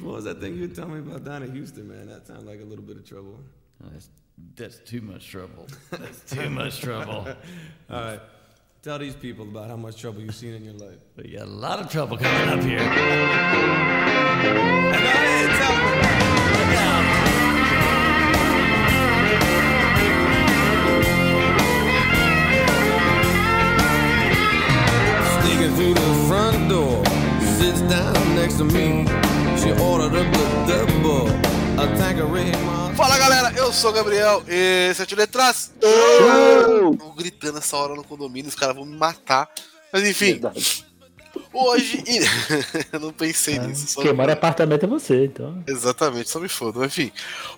what was that thing you were telling me about down in Houston, man? That sounded like a little bit of trouble. Oh, that's, that's too much trouble. That's too much trouble. All right. Tell these people about how much trouble you've seen in your life. We got a lot of trouble coming up here. to me. She ordered a good double, a Tanqueray Fala galera, eu sou o Gabriel, esse é o Tio Letras. Tô gritando essa hora no condomínio, os caras vão me matar. Mas enfim, Verdade. hoje. eu não pensei nisso. Só Quem mora em apartamento é você, então. Exatamente, só me foda. Mas, Enfim,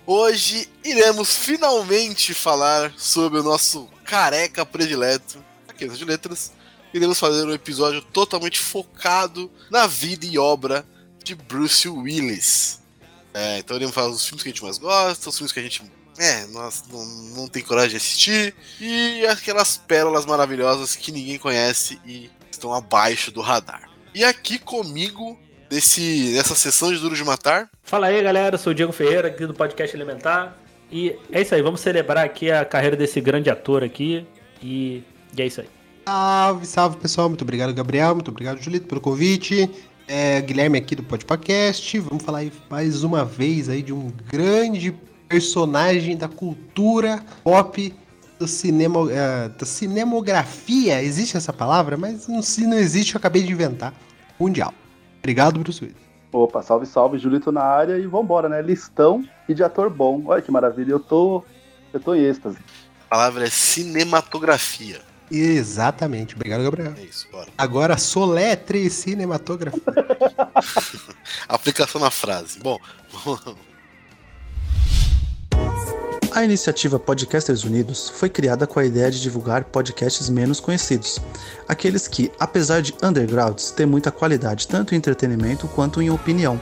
hoje iremos finalmente falar sobre o nosso careca predileto, aqui de letras. Iremos fazer um episódio totalmente focado na vida e obra de Bruce Willis. É, então iremos falar dos filmes que a gente mais gosta, os filmes que a gente é, nós não, não tem coragem de assistir, e aquelas pérolas maravilhosas que ninguém conhece e estão abaixo do radar. E aqui comigo, desse, nessa sessão de Duro de Matar, Fala aí, galera. Eu sou o Diego Ferreira, aqui do Podcast Elementar. E é isso aí, vamos celebrar aqui a carreira desse grande ator aqui. E, e é isso aí. Salve, salve pessoal, muito obrigado Gabriel, muito obrigado Julito pelo convite. É, Guilherme aqui do Podpacast, vamos falar aí mais uma vez aí de um grande personagem da cultura pop do cinema, é, da cinemografia, existe essa palavra? Mas não, se não existe, eu acabei de inventar. Mundial. Obrigado, Bruce Willis. Opa, salve, salve, Julito na área e vambora, né? Listão e de ator bom. Olha que maravilha, eu tô. Eu tô em êxtase. a palavra é cinematografia. Exatamente, obrigado Gabriel. É isso, bora. Agora soletre cinematografia. Aplicação na frase. Bom, A iniciativa Podcasters Unidos foi criada com a ideia de divulgar podcasts menos conhecidos, aqueles que, apesar de undergrounds, têm muita qualidade tanto em entretenimento quanto em opinião.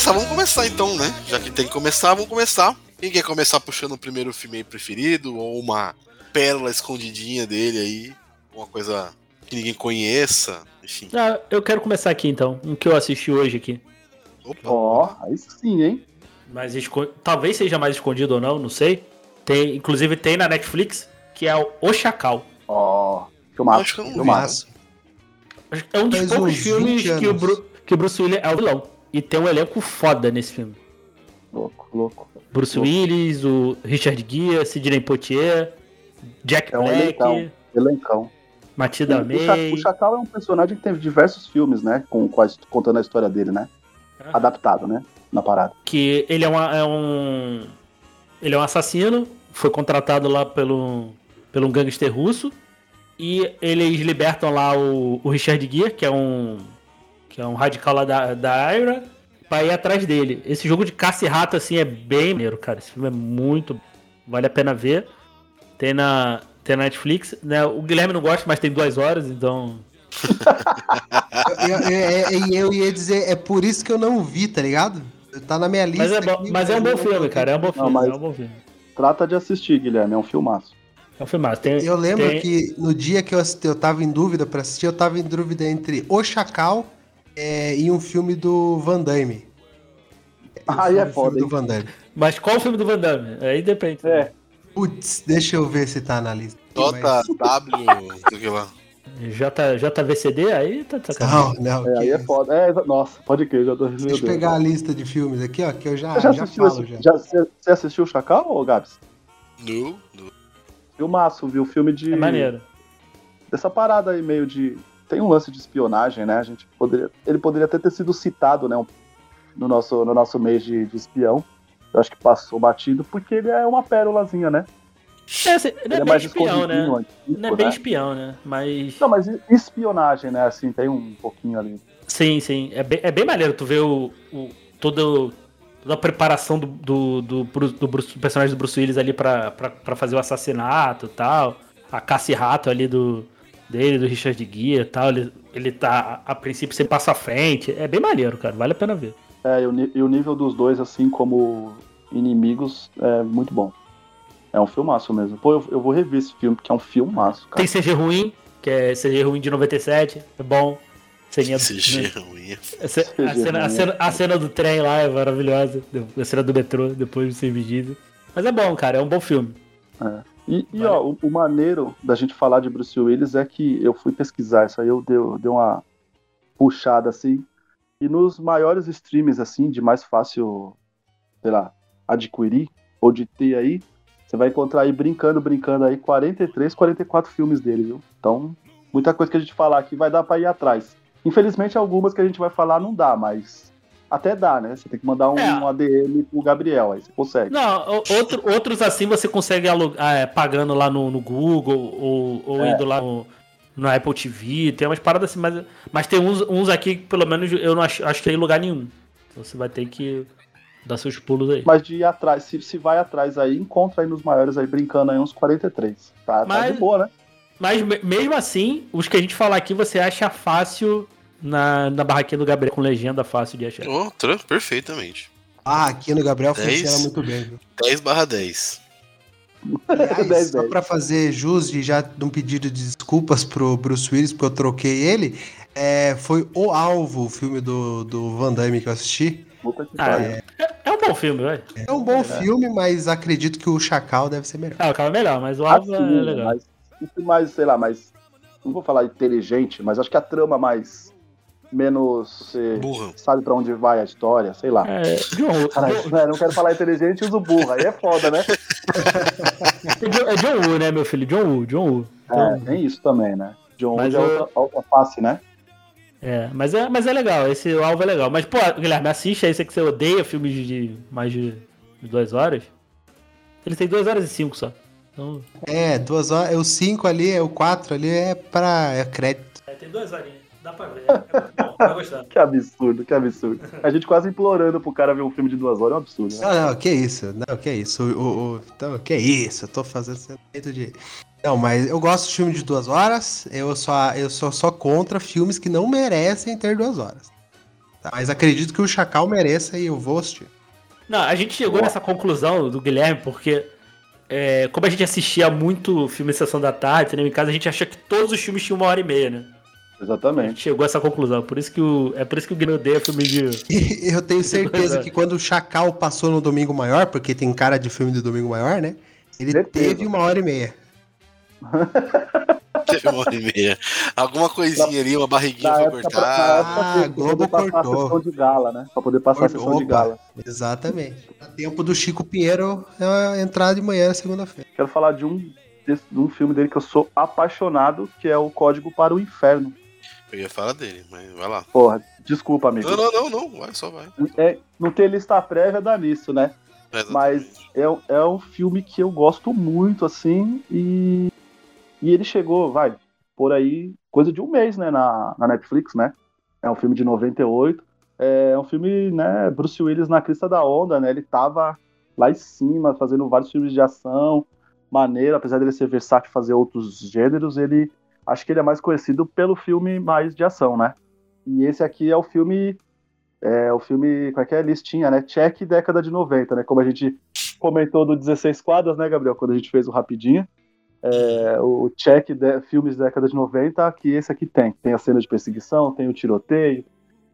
Começar, vamos começar então, né? Já que tem que começar, vamos começar. Quem quer começar puxando o primeiro filme aí preferido, ou uma pérola escondidinha dele aí, uma coisa que ninguém conheça, enfim. Ah, eu quero começar aqui então, um que eu assisti hoje aqui. Opa, Ó, aí sim, hein? Mas esco- talvez seja mais escondido ou não, não sei. Tem, inclusive tem na Netflix, que é o O Chacal. Ó, acho filmaço. que eu não vi. filmaço. É um dos Faz poucos filmes 20 que o. Bru- que o Bruce Willis é o vilão. E tem um elenco foda nesse filme. Louco, louco. Bruce Louco. Willis, o Richard Gere, Sidney Poitier, Jack É um Black, elencão. Elencão. Matilda May. o Chacal é um personagem que teve diversos filmes, né? Com, com a contando a história dele, né? Aham. Adaptado, né? Na parada. que ele é, uma- é um ele é um assassino, foi contratado lá pelo pelo um gangster russo e eles libertam lá o, o Richard Gere, que é um que é um radical lá da, da IRA, pra ir atrás dele. Esse jogo de caça e rato assim é bem maneiro, cara. Esse filme é muito vale a pena ver. Tem na tem na Netflix, né? O Guilherme não gosta, mas tem duas horas, então Eu, eu- eu- eu ia dizer, é por isso que eu não vi, tá ligado? Tá na minha lista. mas é bom, aqui, mas é um bom eu- filme, cara. É um bom filme, mas- é um bom filme. Trata de assistir, Guilherme, é um filmaço. É um filmaço. Tem, Eu lembro tem- que no dia que eu assisti, eu tava em dúvida pra assistir, eu tava em dúvida entre O Chacal é, e um filme do Van Damme. Aí é filme foda, do? Van Damme. Mas qual o filme do Van Damme? Aí depende. É, Putz, deixa eu ver se tá na lista. JW, sei que lá. J, JVCD, aí tá de Não, sacanagem. não. é, que aí é foda. É, nossa, pode crer, já tô. Deixa eu pegar a lista de filmes aqui, ó, que eu já, já já, assistiu falo esse- já. já- Você assistiu o Chacal, ô Gabs? No, no. Filmaço, viu? Filme de. É maneiro. dessa parada aí meio de. Tem um lance de espionagem, né? A gente poderia. Ele poderia até ter sido citado, né? No nosso, no nosso mês de, de espião. Eu acho que passou batido, porque ele é uma pérolazinha, né? É, assim, não é, Ele é bem mais espião, né? antigo, Não é bem né? espião, né? Mas. Não, mas espionagem, né? Assim, tem um pouquinho ali. Sim, sim. É bem, é bem maneiro tu ver o, o, todo, toda a preparação do, do, do, do Bruce- do personagem do Bruce Willis ali pra, pra, pra fazer o assassinato e tal. A caça e rato ali do, dele, do Richard Gere e tal. Ele, ele tá, a, princípio, sempre passa à frente. É bem maneiro, cara. Vale a pena ver. É, e o, e o nível dos dois, assim, como inimigos, é muito bom. É um filmaço mesmo. Pô, eu, eu vou rever esse filme, porque é um filmaço, cara. Tem CG ruim, que é CG ruim de 97. É bom. Ceninha, CG ruim. A ce- a cena, a, cena, a cena do trem lá é maravilhosa. A cena do metrô, depois do serviço. Mas é bom, cara. É um bom filme. E, e, ó, o, o maneiro da gente falar de Bruce Willis é que eu fui pesquisar isso aí, eu dei, eu dei uma puxada assim. E nos maiores streams, assim, de mais fácil, sei lá, adquirir ou de ter aí, você vai encontrar aí brincando, brincando aí 43, 44 filmes dele, viu? Então, muita coisa que a gente falar aqui vai dar pra ir atrás. Infelizmente, algumas que a gente vai falar não dá, mas até dá, né? Você tem que mandar um, É. um ADM pro Gabriel, aí você consegue. Não, outro- outros assim você consegue alugar, é, pagando lá no, no Google ou, ou É. indo lá no, no Apple TV. Tem umas paradas assim, mas, mas tem uns, uns aqui que pelo menos eu não acho, acho que tem lugar nenhum. Então você vai ter que dar seus pulos aí. Mas de ir atrás, se, se vai atrás aí, encontra aí nos maiores aí, brincando aí uns 43. Tá, tá Mas- de boa, né? Mas me- mesmo assim, os que a gente falar aqui você acha fácil na, na barraquinha do Gabriel com legenda fácil de achar. Oh, perfeitamente. Ah, aqui no Gabriel Dez. funciona muito bem, viu? 10 barra 10. Aliás, 10, só 10. pra fazer jus e já de um pedido de desculpas pro Bruce Willis, porque eu troquei ele, é, foi O Alvo, o filme do, do Van Damme que eu assisti. Ah, pariu. é. É um bom filme, velho. É um bom filme, mas acredito que o Chacal deve ser melhor. Ah, o cara é melhor, mas o Alvo é Assim, legal. mas mais, sei lá, mais. Não vou falar inteligente, mas acho que a trama mais. Menos. Você Burra. sabe pra onde vai a história, sei lá. É, John, Caralho, né, não quero falar inteligente uso burra, aí é foda, né? é John- é John Woo, né, meu filho? John Woo, John Woo. Então, É, tem isso também, né? John Mas Wood é outra, outra face, né? É, mas é, mas é legal, esse alvo é legal. Mas, pô, Guilherme, assiste aí, sei que você odeia filmes de mais de de duas horas. Ele tem duas horas e cinco só. Então, É, duas horas, é o cinco ali, é o quatro ali, é pra é crédito. é, tem duas horinhas, dá pra ver. É bom. Que absurdo, que absurdo. A gente quase implorando pro cara ver um filme de duas horas é um absurdo, né? Não, não, que isso, não, que isso, o, o, então, que isso, eu tô fazendo sentimento de... Não, mas eu gosto de filme de duas horas, eu só, eu sou só contra filmes que não merecem ter duas horas. Tá? Mas acredito que o Chacal mereça e eu vou assistir. Não, a gente chegou nessa conclusão do Guilherme porque, é, como a gente assistia muito filme Sessão da Tarde, cinema em casa, a gente achou que todos os filmes tinham uma hora e meia, né? A Exatamente. gente chegou a essa conclusão. Por isso que o, é por isso que o Guilherme odeia filme de. Eu tenho certeza que quando o Chacal passou no Domingo Maior, porque tem cara de filme do Domingo Maior, né? Ele Certeza. teve uma hora e meia. Teve uma hora e meia. Alguma coisinha ali, uma barriguinha Na pra pra, cortar. época Ah, pra Globo poder passar cortou. a sessão de gala, né? Pra poder passar a sessão de Opa, gala. Exatamente. Dá tempo do Chico Pinheiro é, entrar de manhã na segunda-feira. Quero falar de um, de um filme dele que eu sou apaixonado, que é o Código para o Inferno. Eu ia falar dele, mas vai lá. Porra, desculpa, amigo. Não, não, não, não. Vai, só vai. É, não ter lista prévia dá nisso, né? Mas é, é um filme que eu gosto muito, assim, e, e ele chegou, vai, por aí, coisa de um mês, né, na, na Netflix, né? É um filme de 98. É um filme, né, Bruce Willis na crista da onda, né? Ele tava lá em cima, fazendo vários filmes de ação, maneiro, apesar dele ser versátil e fazer outros gêneros, ele acho que ele é mais conhecido pelo filme mais de ação, né? E esse aqui é o filme é o filme, como é que é? Listinha, né? Check década de 90, né? Como a gente comentou do 16 quadras, né, Gabriel? Quando a gente fez o Rapidinho. É, o check de, filmes década de 90, que esse aqui tem. Tem a cena de perseguição, tem o tiroteio,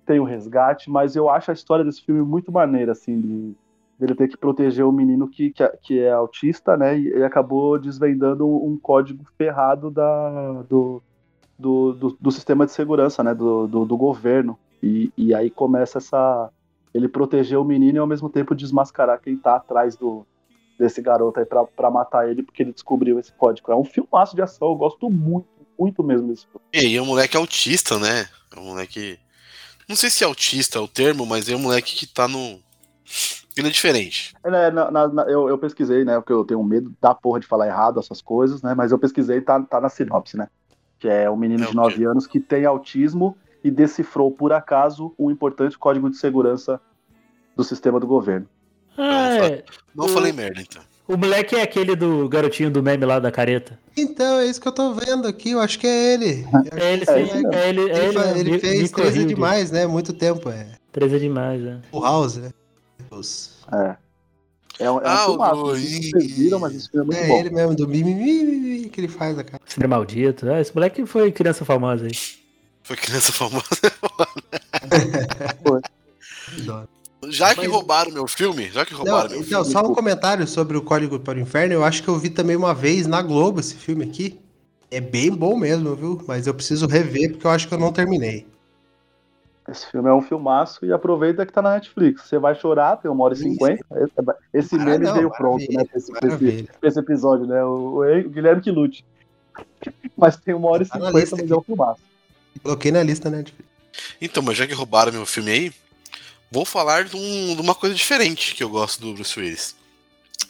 tem o resgate, mas eu acho a história desse filme muito maneira, assim, de dele ter que proteger o menino que, que, é- que é autista, né? E ele acabou desvendando um, código ferrado da, do, do, do, do sistema de segurança, né? Do, do, do governo. E, e aí começa essa. Ele proteger o menino e ao mesmo tempo desmascarar quem tá atrás do, desse garoto aí pra, pra matar ele, porque ele descobriu esse código. É um filmaço de ação, eu gosto muito, muito mesmo desse filme. E aí é um moleque autista, né? É um moleque. Não sei se autista é o termo, mas é um moleque que tá no. Ele é diferente. É, na, na, na, eu, eu, pesquisei, né? Porque eu tenho medo da porra de falar errado essas coisas, né? Mas eu pesquisei tá, tá na sinopse, né? Que é um menino é de 9 anos que tem autismo e decifrou, por acaso, um importante código de segurança do sistema do governo. Ah, não, é. não falei merda, então. O moleque é aquele do garotinho do meme lá da careta. Então, é isso que eu tô vendo aqui, eu acho que é ele. É ele, sim. É, é ele, é ele, ele, ele fez 13 demais, né? Muito tempo, é. 13 demais, é. O House, né? É. É um, é um ah, filmaço. Vocês viram, mas esse filme é muito é bom. É ele mesmo, do mimimi que ele faz a cara. Esse é maldito. É, esse moleque foi criança famosa aí. Foi criança famosa. foi. Já que Mas... roubaram meu filme, já que roubaram não, meu então, filme. Só um comentário sobre o Código para o Inferno. Eu acho que eu vi também uma vez na Globo esse filme aqui. É bem bom mesmo, viu? Mas eu preciso rever porque eu acho que eu não terminei. Esse filme é um filmaço e aproveita que tá na Netflix. Você vai chorar, tem uma hora e cinquenta. Esse, meme veio pronto, né? Pra esse, esse, esse, episódio, né? O, o, Guilherme que lute. Mas tem uma hora e tá cinquenta, mas é um filmaço. Coloquei na lista Netflix. Então, mas já que roubaram meu filme aí, vou falar de, um, de, uma coisa diferente que eu gosto do Bruce Willis.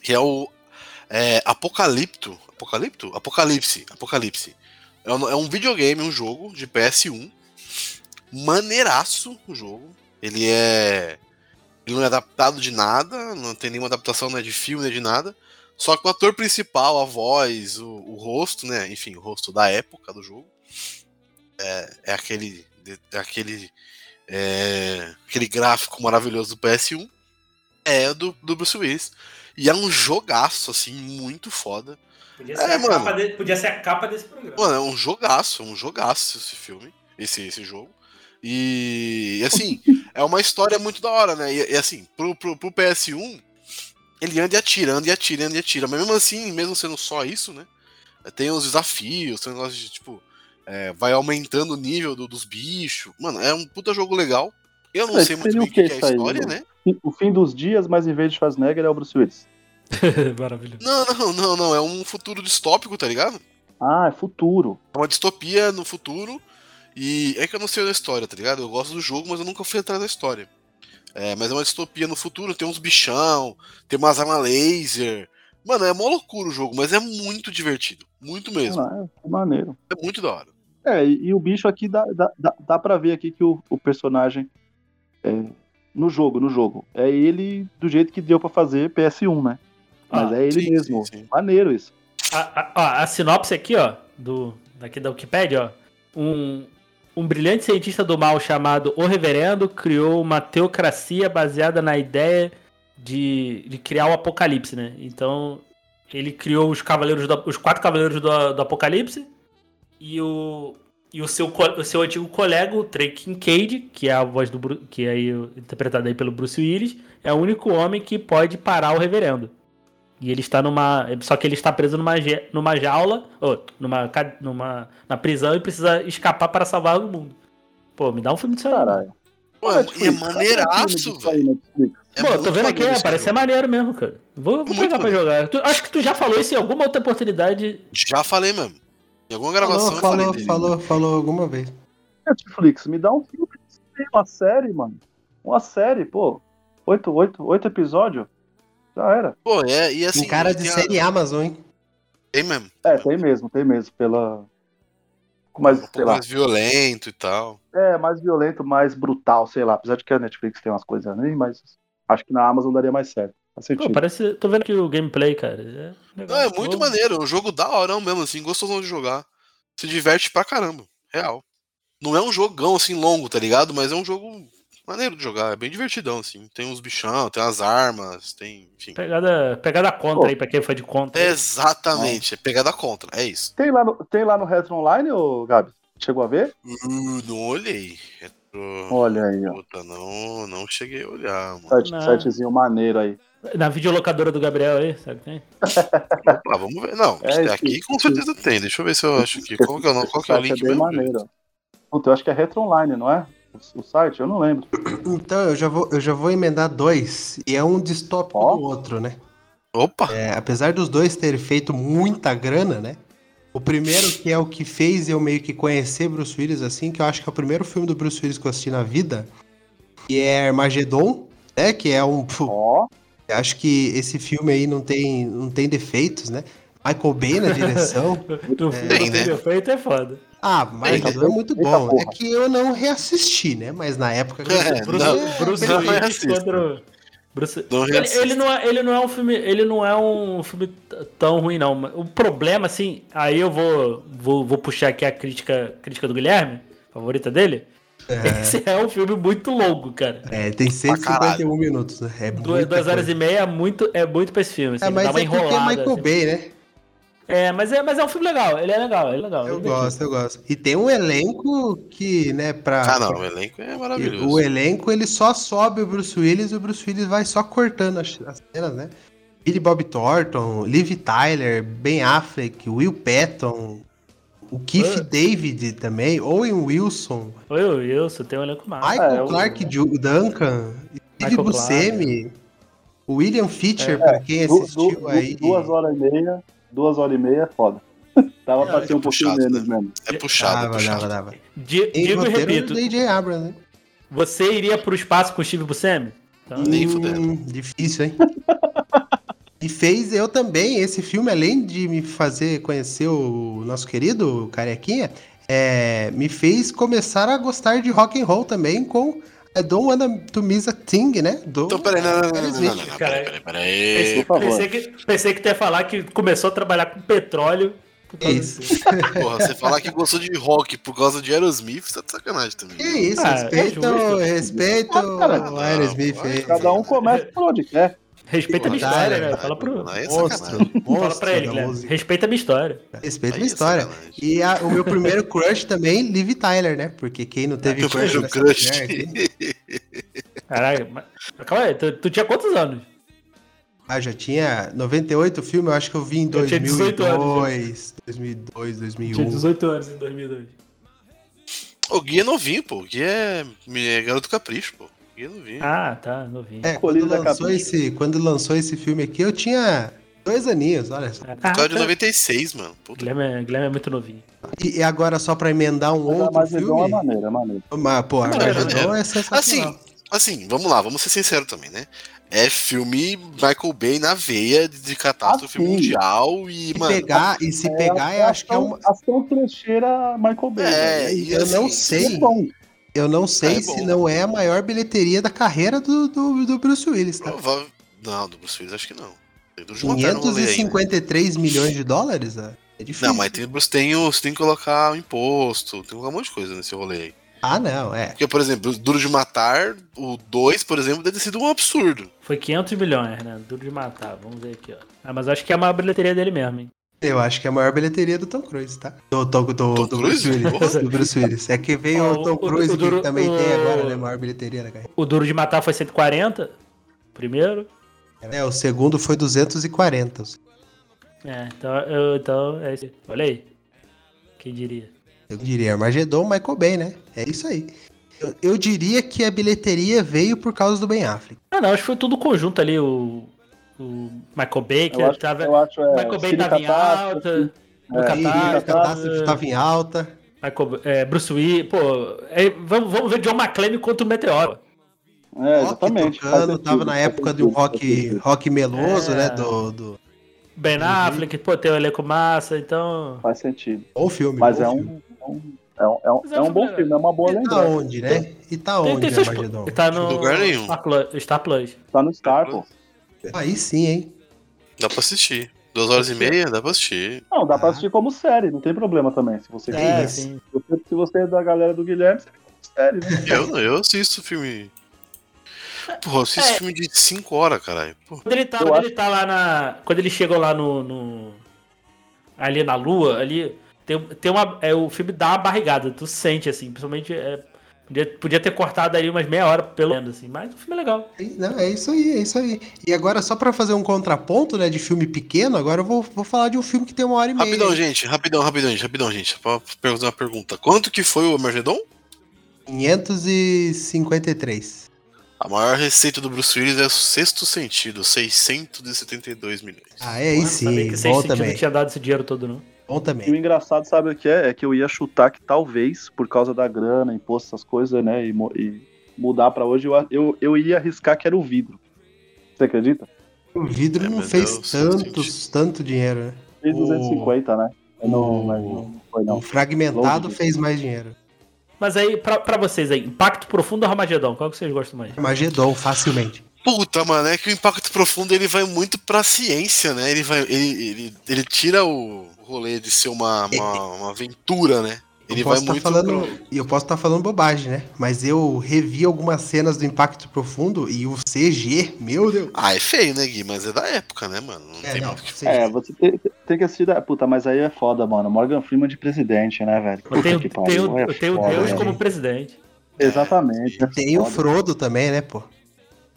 Que é o é, Apocalipto. Apocalipto? Apocalipse. Apocalipse. É um, é um videogame, um jogo de PS1. Maneiraço o jogo. Ele é. Ele não é adaptado de nada, não tem nenhuma adaptação né, de filme, nem de nada. Só que o ator principal, a voz, o, o rosto, né? Enfim, o rosto da época do jogo. É, é aquele. É aquele é, aquele gráfico maravilhoso do PS1 é do, do Bruce Willis. E é um jogaço, assim, muito foda. Podia ser, é, mano, de, podia ser a capa desse programa. Mano, é um jogaço, um jogaço esse filme, esse, esse jogo. E, assim, é uma história muito da hora, né? E, e assim, pro, pro, pro, PS1, ele anda e atira, anda e atira, anda e atira. Mas mesmo assim, mesmo sendo só isso, né? Tem os desafios, tem um negócio de tipo é, vai aumentando o nível do, dos bichos. Mano, é um puta jogo legal. Eu não sei muito bem o que, que, é a história, aí, né? O fim dos dias, mas em vez de Schwarzenegger é o Bruce Willis. Maravilhoso. Não, não, não, não. É um futuro distópico, tá ligado? Ah, é futuro. É uma distopia no futuro. E é que eu não sei da história, tá ligado? Eu gosto do jogo, mas eu nunca fui atrás da história. É, mas é uma distopia no futuro, tem uns bichão, tem umas armas laser. Mano, é mó loucura o jogo, mas é muito divertido. Muito mesmo. Ah, é maneiro. É muito da hora. É, e, e o bicho aqui dá, dá, dá, dá pra ver aqui que o, o personagem. É, no jogo, no jogo. É ele do jeito que deu para fazer PS1, né? Mas ah, é ele sim, mesmo. Sim, sim. Maneiro isso. A, a, a, sinopse aqui, ó, do, daqui da Wikipedia, ó. Um, um brilhante cientista do mal chamado O Reverendo criou uma teocracia baseada na ideia de, de criar o apocalipse, né? Então, ele criou os cavaleiros do, os quatro cavaleiros do, do apocalipse e o, e o, seu, o seu antigo colega, o Trey Kincaid, que é a voz do que é aí, interpretado aí pelo Bruce Willis, é o único homem que pode parar o reverendo. E ele está numa. Só que ele está preso numa, numa jaula, ou numa, numa na prisão e precisa escapar para salvar o mundo. Pô, me dá um filme disso aí. Caralho. Pô, é maneiraço, velho. É Pô, tô vendo aqui, é, parece ser maneiro mesmo, cara. Vou, vou pegar pra jogar. Tu, acho que tu já falou isso em alguma outra oportunidade. Já falei mesmo. Em alguma gravação falou, falou, falou, falou alguma vez. Netflix, me dá um filme, uma série, mano. Uma série, pô. Oito, oito, oito episódios. Já era. Pô, é, e assim. Um cara de série a... Amazon, hein? Tem mesmo. É, tem mesmo, tem mesmo. Pela. Mais, um pouco mais violento e tal. É, mais violento, mais brutal, sei lá. Apesar de que a Netflix tem umas coisas aí, mas acho que na Amazon daria mais certo. Pô, parece. Tô vendo aqui o gameplay, cara. É, Não, é muito maneiro. É um jogo da hora mesmo, assim, gostosão de jogar. Se diverte pra caramba. Real. Não é um jogão assim longo, tá ligado? Mas é um jogo maneiro de jogar. É bem divertidão, assim. Tem uns bichão, tem as armas, tem. Enfim. Pegada, pegada contra Pô. aí, pra quem foi de contra. Exatamente, é pegada contra, é isso. Tem lá no, tem lá no Retro Online, ô Gabi? Chegou a ver? Uh, não olhei. Retro... Olha aí, ó. Puta, não, não cheguei a olhar, mano. Site, sitezinho maneiro aí. Na videolocadora do Gabriel aí, sabe que tem? Opa, vamos ver. Não, é, aqui com certeza tem. Deixa eu ver se eu acho aqui. Qual que é o, qual que é o link? É bem maneiro. Puta, eu acho que é Retro Online, não é? O, site, eu não lembro. Então, eu já vou, eu já vou emendar dois. E é um distópico oh. do outro, né? Opa! É, apesar dos dois terem feito muita grana, né? O primeiro, que é o que fez eu meio que conhecer Bruce Willis, assim, que eu acho que é o primeiro filme do Bruce Willis que eu assisti na vida, que é Armageddon, É, que é um. Ó. Acho que esse filme aí não tem, não tem defeitos, né? Michael Bay na direção. No É, filme né? defeito é foda. Ah, mas Eita, é muito bom. porra. É que eu não reassisti, né? Mas na época. É, Bruce, não, Bruce não Willis. Bruce... Não Ele, ele não é, ele não é um filme. Ele não é um filme tão ruim, não. O problema, assim, aí eu vou, vou, vou puxar aqui a crítica, crítica do Guilherme, favorita dele. Esse é um filme muito longo, cara. É, tem caralho. 151 minutos, né? É Duas, horas coisa. e meia é muito, é muito pra esse filme. Assim, É, mas dá uma é é enrolada. Michael assim. Bay, né? É, mas é, mas é um filme legal. Ele é legal, ele é legal. Eu é divertido. gosto, eu gosto. E tem um elenco que, né, pra. Ah, não, o elenco é maravilhoso. O elenco ele só sobe o Bruce Willis e o Bruce Willis vai só cortando as, as cenas, né? Billy Bob Thornton, Liv Tyler, Ben Affleck, Will Patton, o Keith Ah. David também, Owen Wilson, Oi, Wilson, tem um elenco massa. Michael é, o- Clark Ju- Duncan, Steve Michael Buscemi, William Fischer, É, pra quem Du- assistiu du- aí. Duas horas e meia. Duas horas e meia é foda. Dava É, pra ser um é pouquinho puxado, menos mesmo. É puxado, é Dava, puxado. dava, dava. Digo e repito. Abrams, né? você iria pro espaço com o Steve Buscemi? Então, Nem Hum, fudendo. Difícil, hein? e fez eu também, esse filme, além de me fazer conhecer o nosso querido Carequinha, é, me fez começar a gostar de rock and roll também com I Don't Wanna To Miss a Thing, né? Do Então, peraí, não, não, não, não, não, não, peraí, peraí, peraí. pensei, por favor. pensei que, pensei que tu ia falar que começou a trabalhar com petróleo. por causa Isso. disso. Porra, você falar que gostou de rock por causa de Aerosmith, você tá de sacanagem também. Que isso, Ah, é respeita, justo. respeita Ah, cara, o Aerosmith aí. Cada um começa por onde quer. Respeita a minha história, cara, né? Fala, pro, é Monstro, sacanagem. fala monstro pra ele, Guilherme. Respeita a minha história. Respeita a minha é história. E a- o meu primeiro crush também, Liv Tyler, né? Porque quem não teve Meu crush nessa crush. Caralho, mas, calma aí, tu, tu tinha quantos anos? Ah, já tinha 98 o filme, eu acho que eu vi em Eu tinha 18 2002, 2002, 2001. Tinha 18 anos em 2002. O Gui é novinho, pô. O Gui é, é garoto capricho, pô. O Gui é novinho. Ah, tá, novinho. É, quando lançou, esse, quando lançou esse filme aqui, eu tinha dois aninhos, olha só. Ah, Cara de tá. 96, mano. Puta Guilherme, é- Guilherme é muito novinho. E, e agora, só pra emendar um Mas a outro Armagedon é filme... maneira, é maneira. Mas, pô, Armagedon é sensacional. Assim, assim, vamos lá, vamos ser sinceros também, né? É filme Michael Bay na veia de catástrofe Ah, sim. mundial e, se mano. pegar, e se pegar, eu acho que é uma... Ação trecheira Michael Bay. É, velho. e Eu assim, não É sei, bom. Eu não sei É se não é a maior bilheteria da carreira do, do, do Bruce Willis, tá? Provável- Não, do Bruce Willis acho que não. Tem do Duro de Matar no rolê ainda. 553 milhões de dólares? ah, É difícil. Não, mas tem, Bruce, tem, você tem que colocar o imposto, tem que colocar um monte de coisa nesse rolê aí. Ah, não, é. Porque, por exemplo, Duro de Matar, o 2, por exemplo, deve ter sido um absurdo. Foi 500 milhões, né? Duro de matar. Vamos ver aqui, ó. Ah, mas acho que é a maior bilheteria dele mesmo, hein? Eu acho que é a maior bilheteria do Tom Cruise, tá? Do, do, do, Tom do? Bruce Willis. Do Bruce Willis. É que veio o Tom o- Cruise, o Duro- que também tem o- agora, né? A maior bilheteria da carreira. O Duro de Matar foi 140, primeiro. É, o segundo foi 240. É, então, eu, então é isso. Olha aí. Quem diria? Eu diria Armagedon, Michael Bay, né? É isso aí. Eu, eu diria que a bilheteria veio por causa do Ben Affleck. Ah, não, acho que foi tudo conjunto ali. O, o Michael Bay, que Eu acho, tava. eu acho é, Michael Bay tava em alta. No É, catástrofe estava em alta. Michael, é, Bruce Willis, pô, é, vamos, vamos ver John McClane contra o Meteoro. É, Rock exatamente. tocando, faz sentido, tava na época de um rock, rock meloso, É. né? Do, do... Ben Affleck, pô, tem o elenco massa, então. Faz sentido. Bom filme. Mas bom é filme. um, é um, é um, é é um um bom filme- é uma boa E tá lembrança. onde, né? E tá Tem, onde, tem seus, Armagedon? tá no Lugar nenhum. Star Plus. Star Plus. Tá no Star, pô. Aí sim, hein? Dá pra assistir. Duas horas e meia, dá pra assistir. Não, dá pra Ah. assistir como série, não tem problema também. Se você, É isso. sim. se você, é da galera do Guilherme, você série, né? Eu, eu assisto filme. Porra, eu assisto É. filme de 5 horas, caralho. Porra. Quando ele tá, Eu quando acho- ele tá lá na. Quando eles chegam lá no. no- ali na lua, ali. Tem, tem uma. É, o filme dá uma barrigada, tu sente, assim. Principalmente. é, podia, podia ter cortado ali umas meia hora, pelo menos, assim. Mas o filme é legal. Não, é isso aí, é isso aí. E agora, só pra fazer um contraponto, né, de filme pequeno, agora eu vou, vou falar de um filme que tem uma hora e meia. Rapidão, gente, rapidão, rapidão, gente, rapidão, gente. Pra fazer uma pergunta. Quanto que foi o Armagedon? 553. A maior receita do Bruce Willis é o sexto sentido, 672 milhões. Ah, é aí sim, sentido também. não tinha dado esse dinheiro todo, não. Bom E o também. engraçado, sabe o que é? É que eu ia chutar que talvez, por causa da grana, imposto, essas coisas, né? E, e mudar pra hoje, eu, eu, eu ia arriscar que era o vidro. Você acredita? O vidro É, não fez Deus, tantos, tanto dinheiro, né? Fez O- 250, né? Eu não, o- não foi não. O fragmentado Longe. fez mais dinheiro. Mas aí, pra, pra vocês aí, Impacto Profundo ou Armagedon? Qual que vocês gostam mais? Armagedon, facilmente. Puta, mano, é que o impacto profundo ele vai muito pra ciência, né? Ele vai. Ele, ele, ele tira o rolê de ser uma, uma, uma aventura, né? Ele vai estar muito. falando, pro- e eu posso estar falando bobagem, né? Mas eu revi algumas cenas do Impacto Profundo e o CG, meu Deus. Ah, é feio, né, Gui? Mas é da época, né, mano? Não É, tem não, muito o que. É, você tem, tem que assistir. da- Puta, mas aí é foda, mano. Morgan Freeman de presidente, né, velho? Eu tenho, que tenho, pariu, é eu tenho foda, Deus né? como presidente. Exatamente. é Tem o foda. Frodo também, né, pô?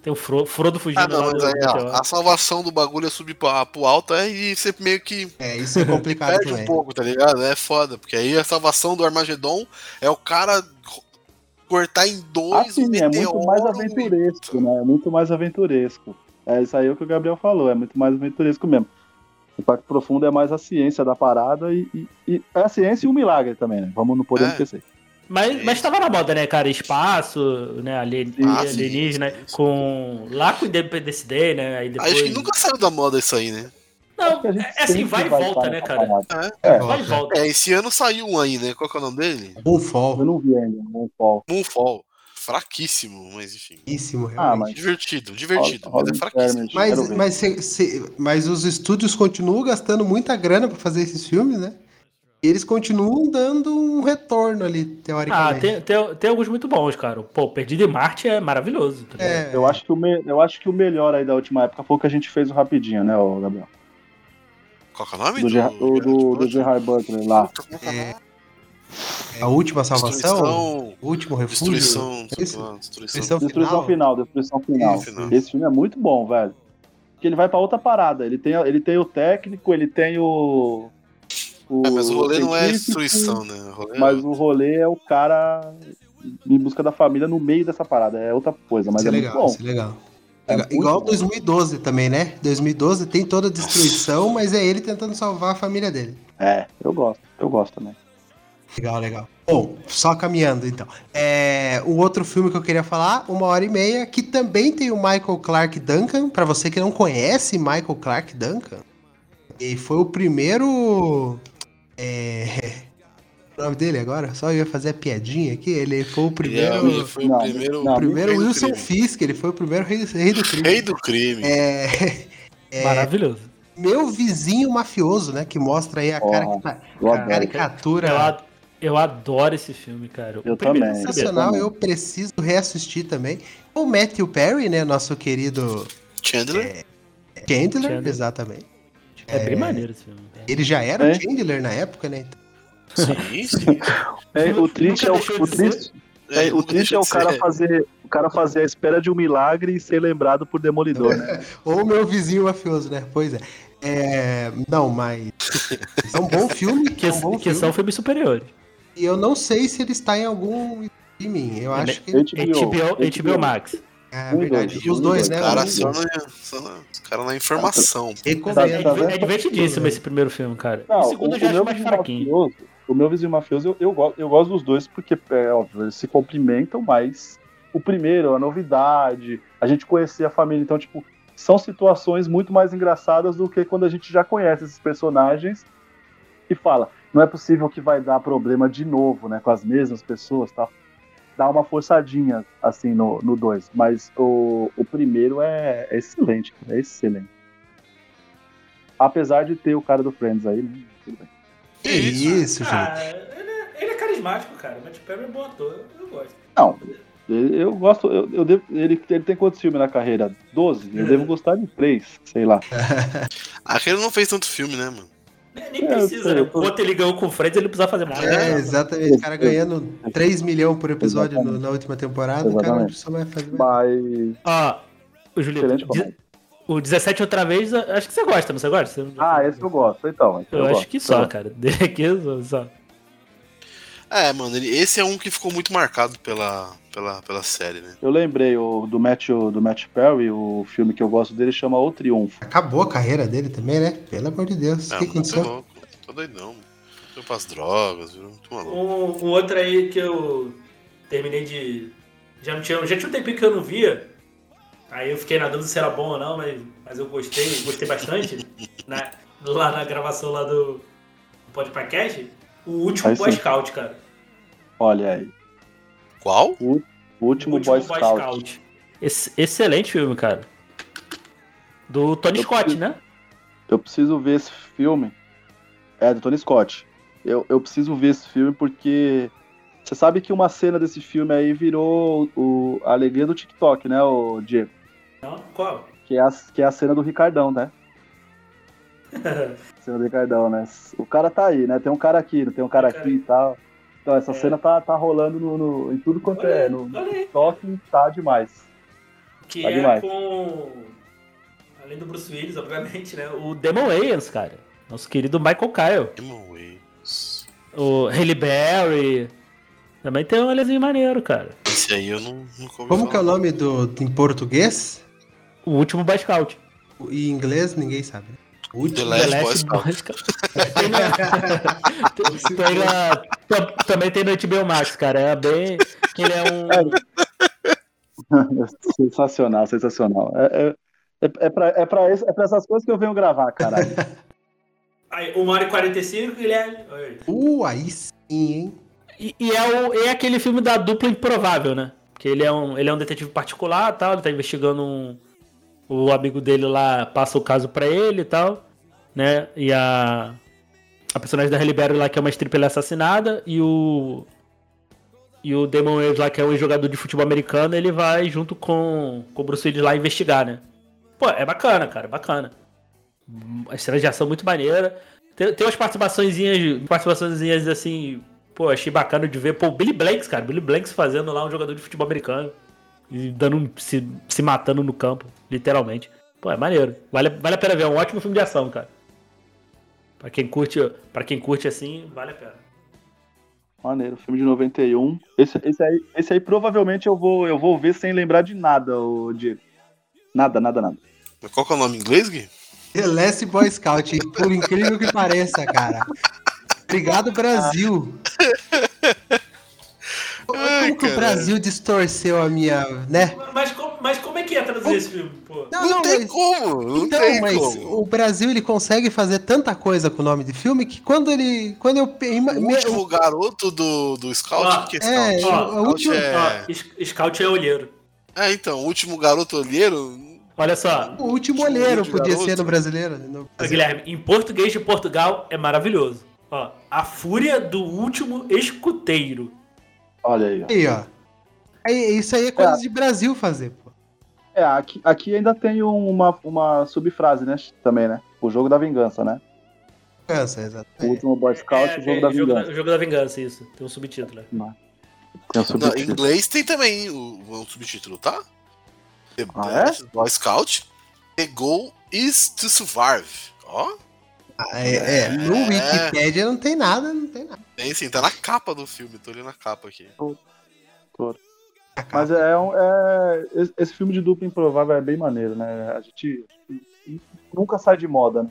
Tem o Fro- Frodo fugindo Ah, não, lá mas aí, ó, meteoro. a salvação do bagulho é subir pra, pro alto é e você meio que É, isso é complicado perde também. um pouco, tá ligado? É foda, porque aí a salvação do Armagedon é o cara cortar em dois Assim, o é muito meteoro mais e- aventuresco, né? É muito mais aventuresco. É isso aí o que o Gabriel falou, é muito mais aventuresco mesmo. O Impacto Profundo é mais a ciência da parada e, e- e é a ciência e o milagre também, né? Vamos não podemos É. esquecer. Mas, mas tava na moda, né, cara? Espaço, né? alien- Ah, sim, alienígena, sim, sim. com. Lá com Independence Day, né? Aí depois. Acho que nunca saiu da moda isso aí, né? Não, é assim, vai e volta, né, cara? parada. É, Vai e volta. É, esse ano saiu um aí, né? Qual que é o nome dele? Moonfall. Eu não vi ainda, não fall. Moonfall. Fraquíssimo, mas enfim. Fraquíssimo, Ah, realmente. mas Divertido, divertido, mas é fraquíssimo. Mas, mas, se- se- mas os estúdios continuam gastando muita grana pra fazer esses filmes, né? E eles continuam dando um retorno ali, Ah, teoricamente. tem, tem, tem alguns muito bons, cara. Pô, Perdido em Marte é maravilhoso. tá? É, Eu acho, que o me- eu acho que o melhor aí da última época foi o que a gente fez o rapidinho, né, ô Gabriel? Qual que é o nome? Do, Gerard- do, do, do Gerard Butler lá. É o a última salvação, Destruição. o último refúgio. Destruição. Esse? Destruição. destruição. Destruição Destruição final, destruição final. Isso, final. Esse filme é muito bom, velho. Porque ele vai pra outra parada. Ele tem, ele tem o técnico, ele tem o. o É, mas o rolê não é destruição, né? O rolê é- Mas o rolê é o cara em busca da família no meio dessa parada. É outra coisa, mas Isso é, é muito legal, bom. isso é legal. É Legal. muito Igual bom. 2012 também, né? 2012 tem toda a destruição, mas é ele tentando salvar a família dele. É, eu gosto. Eu gosto também. Legal, legal. Bom, só caminhando então. É, um outro filme que eu queria falar, uma hora e meia, que também tem o Michael Clark Duncan. Pra você que não conhece Michael Clark Duncan, ele foi o primeiro. É, o nome dele agora? Só eu ia fazer a piadinha aqui. Ele foi o Ele, é- primeiro. ele foi Não, o primeiro. não, primeiro do Wilson. Fisk, ele foi o primeiro rei, rei do crime. Rei do crime. É, Maravilhoso. meu vizinho mafioso, né? Que mostra aí a Porra, carica- Eu adoro. caricatura. Eu, ad- eu adoro esse filme, cara. Eu também. filme. Sensacional, também. eu preciso reassistir também. O Matthew Perry, né? Nosso querido Chandler. Chandler, Chandler. exatamente. É bem maneiro esse filme. Ele já era É. o Chandler na época, né? Sim, sim. É, o triste é o, o triste, é, o não triste é o cara fazer o cara fazer a espera de um milagre e ser lembrado por Demolidor, né? Ou o meu vizinho mafioso, né? Pois é. É, Não, mas. É um bom filme. Que, é um bom que filme. são filmes superiores. E eu não sei se ele está em algum streaming. Eu acho que. HBO, HBO Max. É verdade. E os dois, né? Cara, só caras na informação. Recomendo. Tá É, vendo? é divertidíssimo esse primeiro filme, cara. Não, o segundo o, eu já o acho meu mais vizinho fraquinho. mafioso, o meu vizinho mafioso, eu, eu, gosto, eu gosto dos dois porque, é óbvio, eles se complementam, mas o primeiro, a novidade, a gente conhecer a família, então, tipo, são situações muito mais engraçadas do que quando a gente já conhece esses personagens e fala, não é possível que vai dar problema de novo, né, com as mesmas pessoas, tal. Dá uma forçadinha, assim, no 2, no dois, mas o, o primeiro é, é excelente, é excelente. Apesar de ter o cara do Friends aí, né, tudo bem. Que isso, gente. Ele, é, ele é carismático, cara. O Matt Perry é bom ator, eu, gosto. Não, eu, eu gosto. Eu, eu devo- ele, ele tem quantos filmes na carreira? 12? Eu devo gostar de 3, sei lá. Aquele não fez tanto filme, né, mano? Nem, nem É, eu precisa, sei, né? Enquanto ele ganhou com o Friends, ele não precisava fazer mais. É, exatamente. O cara ganhando 3 milhões por episódio no- Exatamente. na última temporada, o cara não Exatamente. precisa mais fazer mais. Mas. Ó, o Excelente de- comédia. o 17 outra vez, acho que você gosta, não você gosta? Você- Ah, esse eu gosto. Então, esse Eu, eu, acho gosto. que só, cara. Aqui só. É, mano, ele- esse é um que ficou muito marcado pela, pela, pela série, né? Eu lembrei o, do, Matt, do Matt Perry, o filme que eu gosto dele chama O Triunfo. Acabou a carreira dele também, né? Pelo amor de Deus. O Ah, que aconteceu? louco. Tô doidão. mano. Foi pras drogas, virou muito maluco. Um, um outro aí que eu terminei de Já, não tinha, já tinha um tempinho que eu não via. Aí eu fiquei na dúvida se era bom ou não, mas, mas eu gostei, gostei bastante. na, lá na gravação lá do, do podcast. O último Aí Boy sim. Scout, cara. Olha aí. Qual? O último, O último Boy Scout. Esse- excelente filme, cara. Do Tony Eu Scott, preciso- né? Eu preciso ver esse filme. É, do Tony Scott. Eu, eu preciso ver esse filme porque. Você sabe que uma cena desse filme aí virou o, a alegria do TikTok, né, o Diego? Não? Qual? Que é, a, que é a cena do Ricardão, né? Cena do Ricardão, né? O cara tá aí, né? Tem um cara aqui, não tem um cara aqui e tal. Então, essa É. cena tá, tá rolando no, no- em tudo quanto Olha é. No, no. TikTok tá demais. Que Tá é demais. com. Além do Bruce Willis, obviamente, né? O Demon Wayans, cara. Nosso querido Michael Kyle. Demon Wayans. O Haley Berry. Também tem um elezinho maneiro, cara. Esse aí eu não, ouvi Como que é o nome do em português? O último Boy Scout. Em inglês ninguém sabe. O The último. Last The Last. Boy Scout. Tem na- tem- na- tam- Também tem no HBO Max, cara. É bem. que Ele é um. sensacional, sensacional. É, é, é, é, pra, é, pra esse- é pra essas coisas que eu venho gravar, caralho. Aí, 1 hora e 45, Guilherme. Oi. Uh, aí sim, hein? E, e é, o, é aquele filme da dupla improvável, né? Que ele é um, ele é um detetive particular tal, ele tá investigando um. O amigo dele lá passa o caso pra ele e tal, né? E a. A personagem da Halle Berry lá, que é uma stripper, é assassinada, e o. E o Damon Wayans lá, que é um jogador de futebol americano, ele vai junto com, com o Bruce Willis lá investigar, né? Pô, é bacana, cara, é bacana. As cenas de ação muito maneira. Tem, tem umas participaçõezinhas, participaçõezinhas assim, pô, achei bacana de ver. Pô, o Billy Blanks, cara, Billy Blanks fazendo lá um jogador de futebol americano. E dando, um- se, se matando no campo, literalmente. Pô, é maneiro. Vale, vale a pena ver, é um ótimo filme de ação, cara. Pra quem curte, para quem curte assim, vale a pena. Maneiro, filme de 91. Esse, esse, aí, esse aí provavelmente eu vou, eu vou ver sem lembrar de nada, o Diego. Nada, nada, nada. Mas Qual que é o nome em inglês, Gui? The Last Boy Scout, por incrível que pareça, cara. Obrigado, Brasil. Como que o. Brasil distorceu a minha, né? Mas, como- mas como é que ia traduzir esse filme, pô? Não, tem mas- como, não então, tem mas como. o Brasil ele consegue fazer tanta coisa com o nome de filme que quando ele, quando eu O me- último garoto do, do Scout, o que é é, Scout? ó, o Scout último- é... Scout é olheiro. é, então, o último garoto olheiro... Olha só, o último olheiro podia garoto. ser no brasileiro. no Ô, Brasil. Guilherme, em português de Portugal é maravilhoso. Ó, a fúria do último escuteiro. Olha aí. ó. Aí, ó. Aí, isso aí é coisa de Brasil fazer, pô. É, aqui, aqui ainda tem uma, uma subfrase, né? Também, né? O jogo da vingança, né? Cansa, exato. O último Boy Scout, É, o jogo é, da jogo, da, vingança. jogo da vingança, isso. Tem um subtítulo. né? Tem um Não, em subtítulo. inglês tem também o, o subtítulo, tá? The Ah, é? Best Boy Scout, The Goal is to Survive. Ó, É, é, no É. Wikipedia não tem nada, não tem nada. tem sim, tá na capa do filme, tô olhando a capa aqui. Mas é, um- é- esse- filme de dupla improvável é bem maneiro, né? A gente nunca sai de moda, né?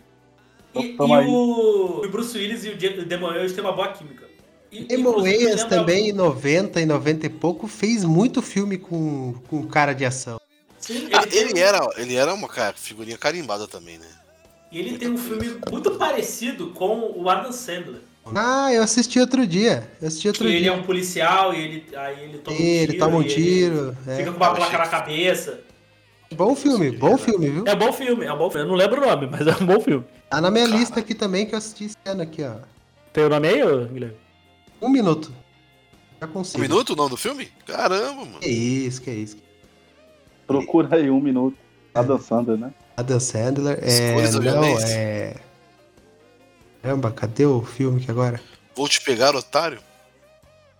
E, Então, e aí. o, o Bruce Willis e o Demon Wayans têm uma boa química. E- Demon Wayans também, em 90 e 90 e pouco, fez muito filme com, com cara de ação. Sim, ele, Ah, ele era, ele era uma figurinha carimbada também, né? E ele tem um filme muito parecido com o Adam Sandler. Ah, eu assisti outro dia. Eu assisti Que outro ele dia. é um policial e ele, aí ele toma um Ele tiro. toma um ele tiro. é. Fica com uma placa na que- cabeça. Bom filme, bom filme, viu? É um bom filme, é um bom filme. Eu não lembro o nome, mas é um bom filme. Tá na minha lista aqui também que eu assisti esse ano aqui, ó. Tem o nome aí, ô, Guilherme? Um minuto. Já Um consigo. minuto o nome do filme? Caramba, mano. Que isso, que isso. Procura aí um minuto. Tá dançando, né? Adam Sandler. É, não, é. Caramba, cadê o filme que agora? Vou te pegar, otário?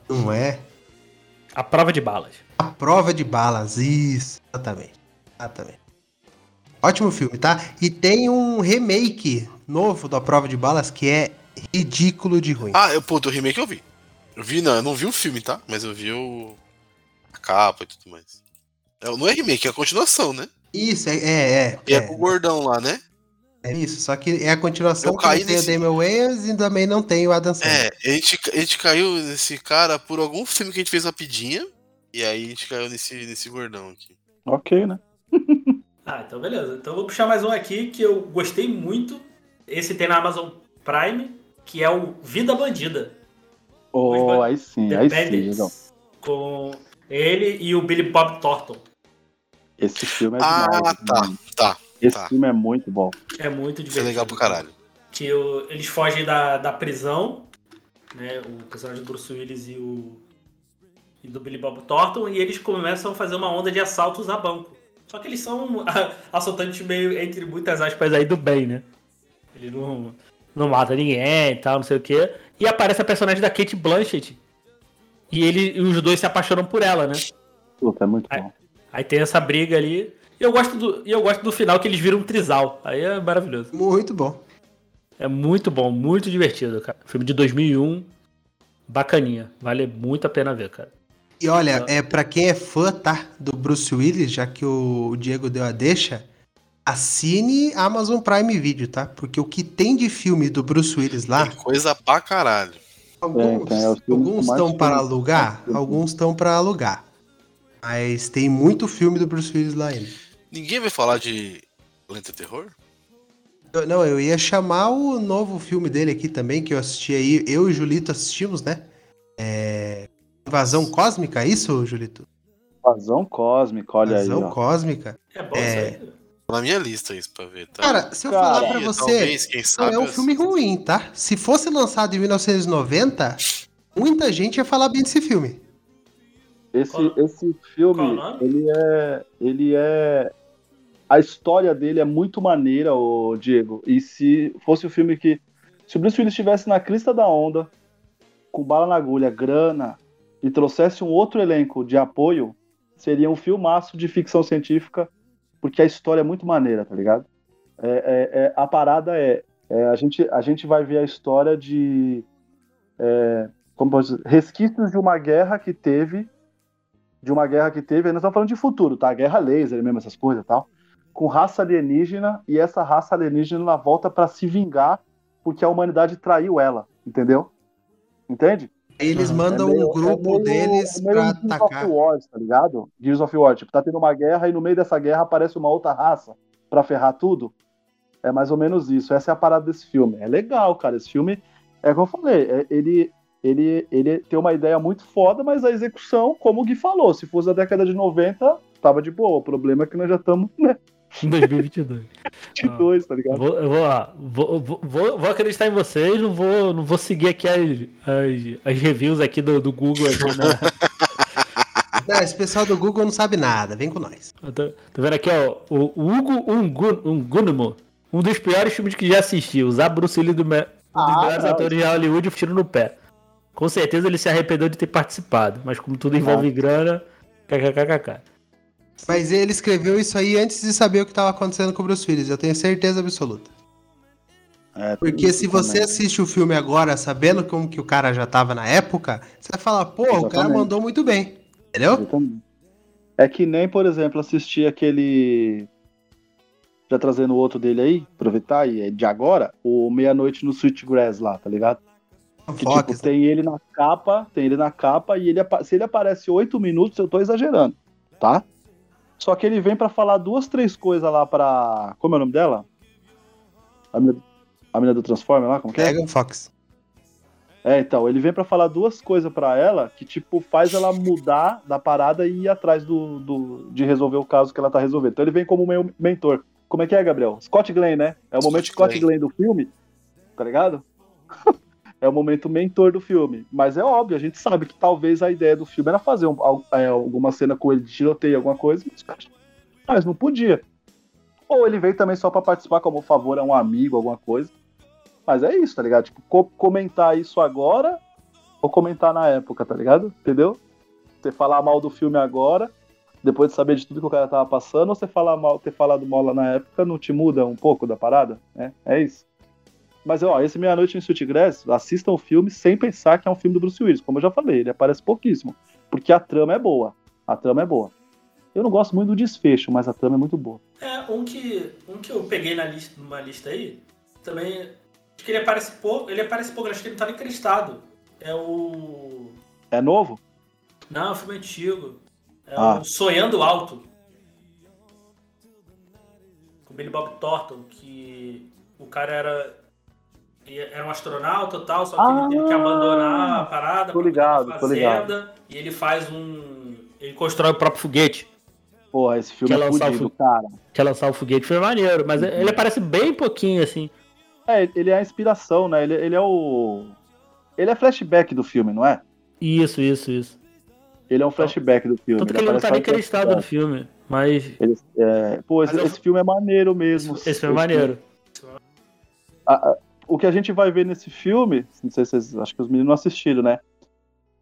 Não é? A prova de balas. A Prova de Balas, isso. Exatamente. Exatamente. Ótimo filme, tá? E tem um remake novo da Prova de Balas que é ridículo de ruim. Ah, eu, pô, do remake eu vi. Eu vi, não, eu não vi o filme, tá? Mas eu vi o. a capa e tudo mais. É, não é remake, é a continuação, né? Isso, é, é, é, E é, é, com o gordão lá, né? é isso. Só que é a continuação Eu que caí não tem nesse- o Damon Wayans e também não tem o Adam Sandler. É, a gente, a gente caiu nesse cara por algum filme que a gente fez rapidinha. E aí a gente caiu nesse, nesse gordão aqui. Ok, né? ah, então beleza. Então eu vou puxar mais um aqui que eu gostei muito. Esse tem na Amazon Prime, que é o Vida Bandida. Oh, aí sim, aí sim, legal. Com ele e o Billy Bob Thornton. Esse filme é Ah, demais, tá, mano. tá. Esse tá. filme é muito bom. É muito divertido. É legal pro caralho. Que o, eles fogem da, da prisão, né? O personagem do Bruce Willis e o. E do Billy Bob Thornton, e eles começam a fazer uma onda de assaltos a banco. Só que eles são assaltantes meio, entre muitas aspas, aí do bem, né? Ele não, não mata ninguém e tal, não sei o quê. E aparece a personagem da Kate Blanchett. E, ele, e os dois se apaixonam por ela, né? Puta, é muito aí, bom. Aí tem essa briga ali. E eu gosto do, eu gosto do final que eles viram um trisal. Aí é maravilhoso. Muito bom. É muito bom, muito divertido, cara. Filme de 2001, bacaninha. Vale muito a pena ver, cara. E olha, é para quem é fã, tá, do Bruce Willis, já que o Diego deu a deixa, assine Amazon Prime Video, tá? Porque o que tem de filme do Bruce Willis lá. Tem coisa pra caralho. Alguns, é, alguns estão para alugar, alguns estão para alugar. Mas tem muito filme do Bruce Willis lá ainda. Ninguém vai falar de Lenta Terror? Eu, não, eu ia chamar o novo filme dele aqui também, que eu assisti aí. Eu e o Julito assistimos, né? É... Invasão Cósmica, é isso, Julito? Invasão Cósmica, olha Invasão aí. Invasão Cósmica. É bom é... Na minha lista isso pra ver, tá? Cara, se eu Cara, falar pra você, talvez, quem sabe, não é um filme ruim, tá? Se fosse lançado em 1990, muita gente ia falar bem desse filme. Esse, esse filme, ele é, ele é, a história dele é muito maneira, o Diego. E se fosse o filme que, se o Bruce Willis estivesse na crista da onda, com bala na agulha, grana e trouxesse um outro elenco de apoio, seria um filmaço de ficção científica porque a história é muito maneira, tá ligado? É, é, é, a parada é, é, a, gente, a gente vai ver a história de é, como pode dizer, resquícios de uma guerra que teve, de uma guerra que teve, nós estamos falando de futuro, tá? Guerra laser mesmo, essas coisas e tal, com raça alienígena, e essa raça alienígena ela volta para se vingar porque a humanidade traiu ela, entendeu? Entende? Eles mandam é meio, um grupo é meio, deles é meio pra Gears atacar. Of War, tá ligado? Gears of War, tipo, tá tendo uma guerra e no meio dessa guerra aparece uma outra raça pra ferrar tudo. É mais ou menos isso. Essa é a parada desse filme. É legal, cara. Esse filme, é como eu falei, é, ele, ele, ele tem uma ideia muito foda, mas a execução, como o Gui falou, se fosse da década de 90, tava de boa. O problema é que nós já estamos, né? Em 2022. 22, tá ligado? Vou, eu vou, vou, vou, vou, acreditar em vocês, não vou, não vou seguir aqui as, as, as reviews aqui do, do Google. Aqui, né? Não, esse pessoal do Google não sabe nada, vem com nós. Tô, tô, vendo aqui, ó, o Hugo Ungunmo, um dos piores filmes que já assisti, usar Bruce Lee do me... um dos ah, melhores não. atores de Hollywood tiro no pé. Com certeza ele se arrependeu de ter participado, mas como tudo envolve grana, kkkk. Mas ele escreveu isso aí antes de saber o que estava acontecendo com o Bruce Willis, eu tenho certeza absoluta. É, Porque se você também. assiste o filme agora sabendo como que o cara já tava na época, você vai falar, pô, Exatamente. o cara mandou muito bem. Entendeu? Exatamente. É que nem, por exemplo, assistir aquele. Já trazendo o outro dele aí, aproveitar, e é de agora, o Meia-Noite no Sweetgrass lá, tá ligado? Que, Fox, tipo, tem ele na capa, tem ele na capa, e ele, se ele aparece oito minutos, eu tô exagerando, tá? Só que ele vem para falar duas, três coisas lá pra. Como é o nome dela? A menina, a menina do Transformer lá? Como que é? Megan Fox. É, então, ele vem para falar duas coisas para ela que, tipo, faz ela mudar da parada e ir atrás do, do, de resolver o caso que ela tá resolvendo. Então ele vem como meu mentor. Como é que é, Gabriel? Scott Glenn, né? É o momento Scott, Scott Glenn do filme, tá ligado? é o momento mentor do filme. Mas é óbvio, a gente sabe que talvez a ideia do filme era fazer um, é, alguma cena com ele de tiroteio, alguma coisa, mas não podia. Ou ele veio também só para participar como favor a um amigo, alguma coisa. Mas é isso, tá ligado? Tipo, co comentar isso agora ou comentar na época, tá ligado? Entendeu? Você falar mal do filme agora, depois de saber de tudo que o cara tava passando, ou você falar mal, ter falado mal lá na época, não te muda um pouco da parada? É, é isso. Mas, ó, esse Meia-Noite em Sweetgrass, assistam o filme sem pensar que é um filme do Bruce Willis. Como eu já falei, ele aparece pouquíssimo. Porque a trama é boa. A trama é boa. Eu não gosto muito do desfecho, mas a trama é muito boa. É, um que, um que eu peguei na lista, numa lista aí, também. Acho que ele aparece pouco. Ele aparece pouco, acho que ele não tá nem cristado. É o. É novo? Não, é um filme antigo. É ah. Sonhando Alto. Com Billy Bob Thornton, que o cara era era um astronauta e tal, só que ah, ele teve que abandonar a parada tô ligado, fazenda, tô ligado. e ele faz um. Ele constrói o próprio foguete. Pô, esse filme quer é fudido, o, cara. Quer lançar o foguete foi maneiro, mas uhum. ele aparece bem pouquinho, assim. É, ele é a inspiração, né? Ele, ele é o. Ele é flashback do filme, não é? Isso, isso, isso. Ele é um flashback do filme. Tanto que ele, ele não tá nem acreditado no filme, mas. Ele, é... Pô, esse, esse, filme é maneiro mesmo. Esse, esse filme é maneiro. A, a, o que a gente vai ver nesse filme, não sei se vocês. Acho que os meninos não assistiram, né?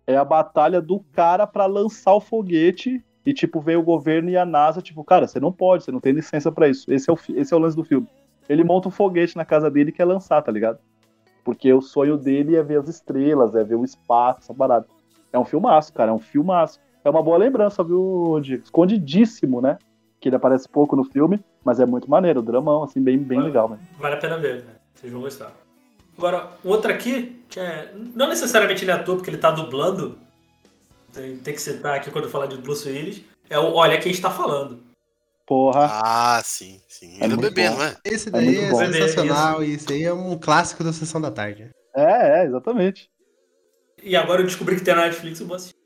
É a batalha do cara para lançar o foguete e, tipo, vem o governo e a NASA, tipo, cara, você não pode, você não tem licença para isso. Esse é, o, esse é o lance do filme. Ele monta um foguete na casa dele e quer lançar, tá ligado? Porque o sonho dele é ver as estrelas, é ver o espaço, essa parada. É um filmaço, cara, é um filmaço. É uma boa lembrança, viu, Diego? Escondidíssimo, né? Que ele aparece pouco no filme, mas é muito maneiro, dramão, assim, bem, bem vale, legal, né? Vale a pena ver, né? Vocês vão gostar. Agora, outra aqui, que é. Não necessariamente ele é ator, porque ele tá dublando, tem, tem que citar aqui quando eu falar de Bruce Willis, é o Olha Quem Está Falando. Porra. Ah, sim, sim. Ele é, é bebê, bom. não é? Esse é daí é, é sensacional e isso aí é um clássico da Sessão da Tarde. É, é, exatamente. E agora eu descobri que tem na Netflix, eu vou assistir.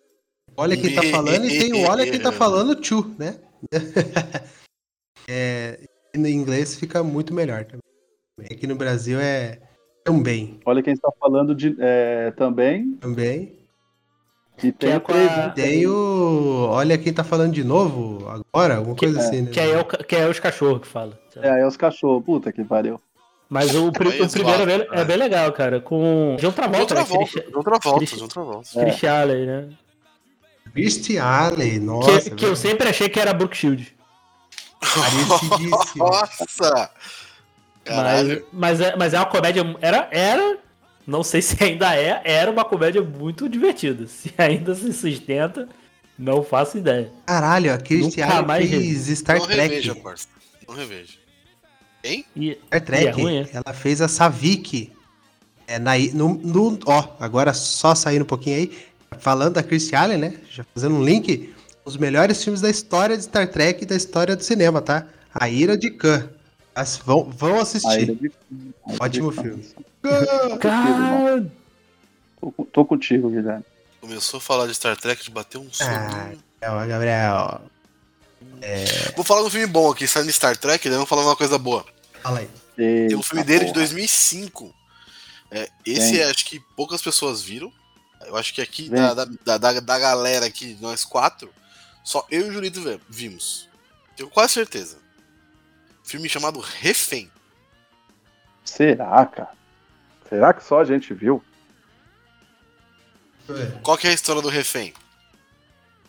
Olha quem tá falando e tem o Olha quem tá falando tchu, né? é, no inglês fica muito melhor também. Aqui no Brasil é também. Olha quem está falando de é, também. Também. E tem, é a... tem o. Olha quem tá falando de novo agora, alguma que, coisa assim, né? Que é, o, que é os cachorros que fala. É, é os cachorros, puta que pariu. Mas o, o primeiro é bem, é bem legal, cara. Com. De outra volta, né? Outra volta, de outra volta. Chris Alley, né? Chris Alley, nossa. Que, que eu sempre achei que era Brook Shield. Nossa! Mas, mas, é, mas é uma comédia. Era, era não sei se ainda é, era uma comédia muito divertida. Se ainda se sustenta, não faço ideia. Caralho, a Cristiane fez Star não Trek. Reveja, parça. Não reveja. Quem? Star Trek. É ruim, é? Ela fez a Savik. É, na, no, no, ó, agora só saindo um pouquinho aí. Falando da Chris Allen, né? Já fazendo um link. Os melhores filmes da história de Star Trek e da história do cinema, tá? A Ira de Khan. As, vão, vão assistir. De... Ótimo filme. Cara! Tô, tô contigo, Guilherme. Começou a falar de Star Trek, de bater um sono. Ah, Gabriel. É... Vou falar um filme bom aqui, saindo de Star Trek, daí vamos falar uma coisa boa. Fala aí. Tem um filme dele de 2005. É, esse é, acho que poucas pessoas viram. Eu acho que aqui, da, da, da, da, galera aqui, nós quatro, só eu e o Julito vimos. Tenho quase certeza. Filme chamado Refém. Será, cara? Será que só a gente viu? Qual que é a história do refém?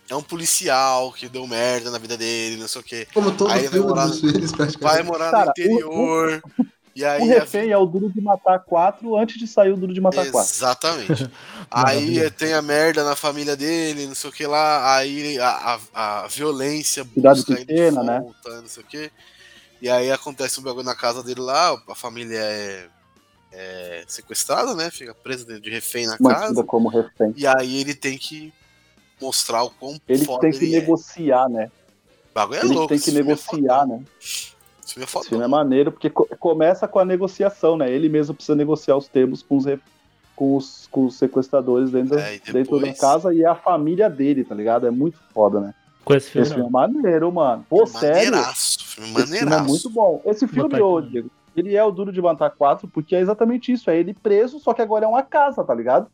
É um policial que deu merda na vida dele, não sei o quê. Como todo aí vai morar, vai morar Cara, no interior. O, o, e aí o refém a... é o Duro de Matar 4 antes de sair o Duro de Matar 4. Exatamente. aí tem a merda na família dele, não sei o que lá. Aí a, a, a violência Cidade pequena, né? Não sei o que. E aí acontece um bagulho na casa dele lá, a família é, é sequestrada, né? Fica presa dentro de refém na Mantida casa. como refém. E aí ele tem que mostrar o quão ele tem que ele é. negociar, é. né? O bagulho é ele louco. tem que é negociar, é né? Esse filme é foda. Esse filme é maneiro, porque começa com a negociação, né? Ele mesmo precisa negociar os termos com os, com os, com os sequestradores dentro, é, depois... dentro da casa e é a família dele, tá ligado? É muito foda, né? Com esse filme. Esse filme é maneiro, mano. Pô, sério. Filme maneiraço. Esse é muito bom. Esse filme, ô, Diego, ele é o Duro de Matar 4 porque é exatamente isso. É ele preso, só que agora é uma casa, tá ligado?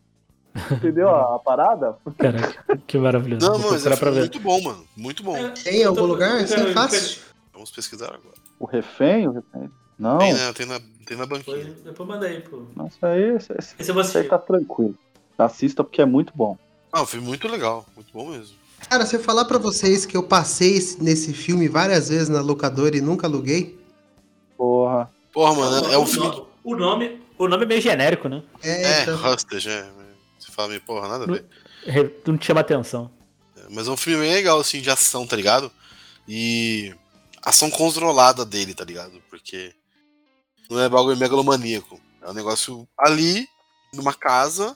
Entendeu a, a parada? Caraca, que maravilhoso. Não, mas é muito bom, mano. Muito bom. É, tem em algum lugar? Isso é fácil. Vamos pesquisar agora. O refém? O refém? Não. Tem, né? Tem na, tem na banquinha. Depois, depois manda aí, pô. Nossa, aí, esse, esse, esse aí tá tranquilo. Assista porque é muito bom. Ah, foi muito legal. Muito bom mesmo. Cara, se eu falar para vocês que eu passei nesse filme várias vezes na locadora e nunca aluguei. Porra. Porra, mano, é um filme. O nome, o nome é meio genérico, né? É, é então... Hustage, é. Você fala meio, porra, nada a ver. Não, não te chama atenção. É, mas é um filme bem legal, assim, de ação, tá ligado? E. Ação controlada dele, tá ligado? Porque. Não é bagulho megalomaníaco. É um negócio ali, numa casa,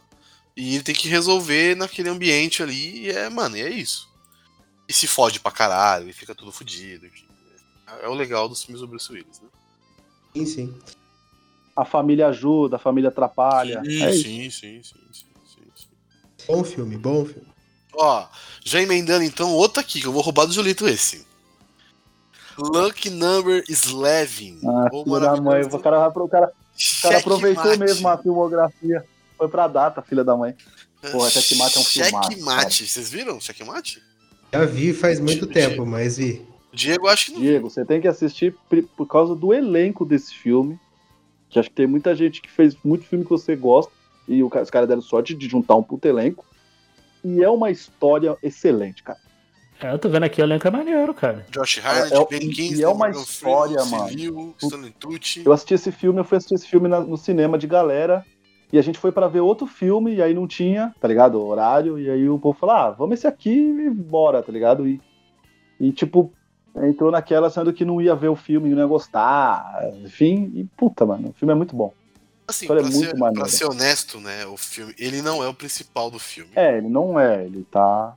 e ele tem que resolver naquele ambiente ali, e é, mano, e é isso. e se fode pra caralho, e fica tudo fodido. É o legal dos filmes do Bruce Willis, né? Sim, sim. A família ajuda, a família atrapalha. Sim, é sim, sim, sim, sim, sim, sim. Bom filme, bom filme. Ó, já emendando então outro aqui, que eu vou roubar do Julito esse. Lucky Number 11. Ah, filho da mãe. O cara, o cara, o cara aproveitou mesmo a filmografia. Foi pra data, filha da mãe. Porra, Checkmate é um filmaço, Checkmate. Vocês viram Checkmate? Já vi faz muito Diego. tempo, mas vi. O Diego acho que não. Diego, você tem que assistir por causa do elenco desse filme. Que acho que tem muita gente que fez muito filme que você gosta. E os caras deram sorte de juntar um puto elenco. E é uma história excelente, cara. É, eu tô vendo aqui o elenco é maneiro, cara. Josh Harnett, É- é- Ben e Kingsley, é uma Morgan história, Freeman, mano. Civil, Stanley Tucci. Eu assisti esse filme, eu fui assistir esse filme na- no cinema de galera. E a gente foi pra ver outro filme, e aí não tinha, tá ligado? Horário. E aí o povo falou: ah, vamos esse aqui e bora, tá ligado? E, e tipo, entrou naquela sendo que não ia ver o filme, não ia gostar. Enfim, e puta, mano, o filme é muito bom. Assim, história pra, é muito ser, pra ser honesto, né, o filme, ele não é o principal do filme. É, ele não é, ele tá.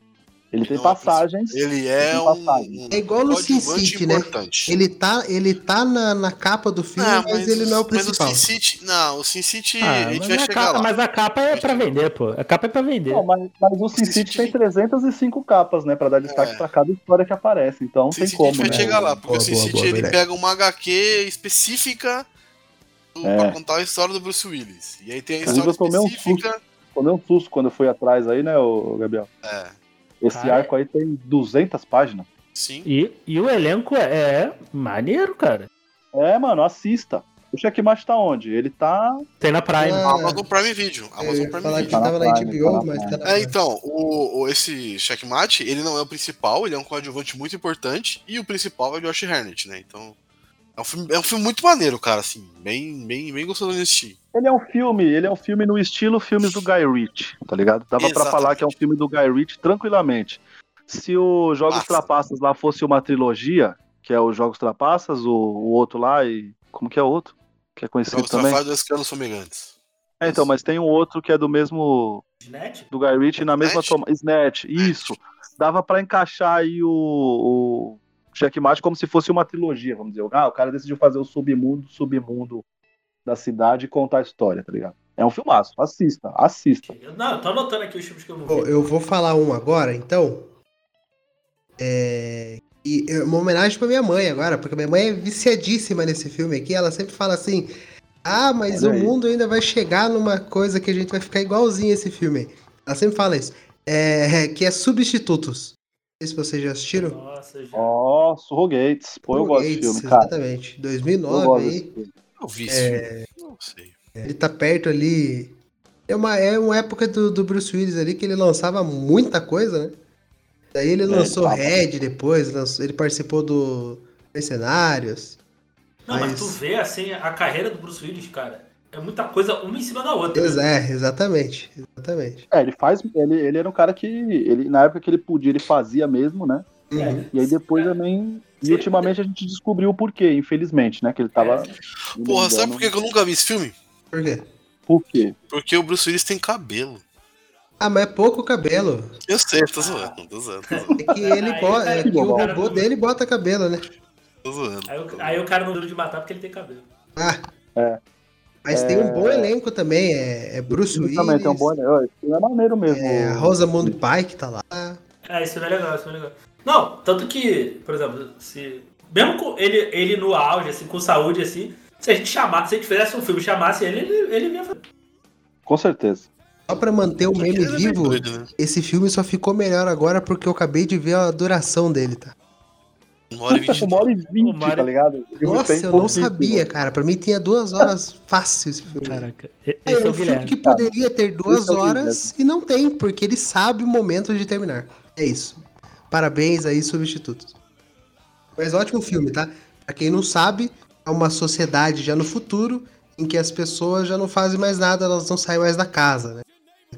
Ele, tem não passagens. Ele é tem um, passagem. um É igual no Sin City, né? Ele tá, ele tá na, na capa do filme, Ah, mas, ele não é o Mas principal. o Sin City, não, o Sin City Ah, a gente mas, vai a chegar capa, lá. mas a capa é pra vender, pô. A capa é pra vender. Não, mas, mas o Sin City tem 305 capas, né? Pra dar destaque É. pra cada história que aparece. Então não Sin tem City como, a gente vai né? chegar lá, porque Boa, o Sin boa, City boa, ele pega uma HQ específica do- É. pra contar a história do Bruce Willis. E aí tem a história eu tomei um específica. Tomei um susto quando eu fui atrás aí, né, Gabriel? É, Esse Cara, arco aí tem 200 páginas. sim. E, e o elenco é, é maneiro, cara. É, mano, assista. O Checkmate tá onde? Ele tá. Tem na Prime. Ah, Amazon Prime Video. Eu Amazon Prime falar que Video. Tá na tava na Prime, HBO, tá na mas tá na É, então, o, o- esse checkmate, ele não é o principal, ele é um coadjuvante muito importante, e o principal é o Josh Harnett, né? Então, é um filme, é um filme muito maneiro, cara, assim, bem, bem, bem gostoso de assistir. Ele é um filme, ele é um filme no estilo filmes do Guy Ritchie, tá ligado? Dava pra Exatamente. falar que é um filme do Guy Ritchie tranquilamente. Se o Jogos Massa. Trapaças lá fosse uma trilogia, que é os Jogos Trapaças, o, o outro lá e. Como que é o outro? Que é conhecido Jogos também? Trafalgar dois canos fumegantes. É, então, mas tem um outro que é do mesmo. Net? do Guy Ritchie na mesma Snatch? toma. Snatch, isso. Dava pra encaixar aí o, o Checkmate como se fosse uma trilogia, vamos dizer. Ah, o cara decidiu fazer o submundo, submundo da cidade e contar a história, tá ligado? É um filmaço. Assista, assista. Não, eu tô anotando aqui os filmes que eu não Bom, eu vou falar um agora, então. É. E é uma homenagem pra minha mãe agora, porque minha mãe é viciadíssima nesse filme aqui. Ela sempre fala assim: Ah, mas Olha o aí. mundo ainda vai chegar numa coisa que a gente vai ficar igualzinho esse filme. aí." Ela sempre fala isso. É, que é Substitutos. Não sei se vocês já assistiram. Nossa, já. Ó, Surrogates. Pô, eu gosto desse filme, cara. Exatamente. Eu 2009 gosto aí. Eu vi esse filme. Não sei. Ele tá perto ali. É uma, é uma época do, do Bruce Willis ali que ele lançava muita coisa, né? Daí ele É, lançou tava. Red depois, lançou- ele participou do Mercenários. Não, mas Mas- tu vê assim a carreira do Bruce Willis, cara. É muita coisa uma em cima da outra. Ex- É, exatamente. Exatamente. É, ele faz. Ele, ele era um cara que. Ele, na época que ele podia, ele fazia mesmo, né? Uhum. E aí depois também. E ultimamente a gente descobriu o porquê, infelizmente, né? Que ele tava. Porra, sabe por que eu nunca vi esse filme? Por quê? Por quê? Porque o Bruce Willis tem cabelo. Ah, mas é pouco cabelo. Eu sei, tô zoando, tô zoando, tô zoando. É que ele Aí, bota, é que o robô dele bota cabelo, né? Tô zoando. Aí, o- aí o cara não duro de matar porque ele tem cabelo. Ah. É. Mas tem um bom elenco também. É, é Bruce Willis. também tem um bom. Filme é maneiro mesmo. É, Rosamund Pike tá lá. É, isso não é legal, isso não é legal. Não, tanto que, por exemplo, se. Mesmo com ele, ele no auge, assim, com saúde, assim, se a gente chamasse, se a gente fizesse um filme e chamasse ele, ele, ele vinha fazer. Com certeza. Só pra manter o meme é vivo, doido, né? esse filme só ficou melhor agora porque eu acabei de ver a duração dele, tá? Uma hora e vinte. Uma hora e vinte, Uma hora tá ligado? O filme Nossa, tem eu não sabia, cara. Pra mim tinha duas horas fácil esse filme. Caraca, É, esse é um o filme Guilherme. que poderia ter duas Esse é horas e não tem, porque ele sabe o momento de terminar. É isso. Parabéns aí, substitutos. Mas ótimo filme, tá? Pra quem não sabe, é uma sociedade já no futuro em que as pessoas já não fazem mais nada, elas não saem mais da casa, né?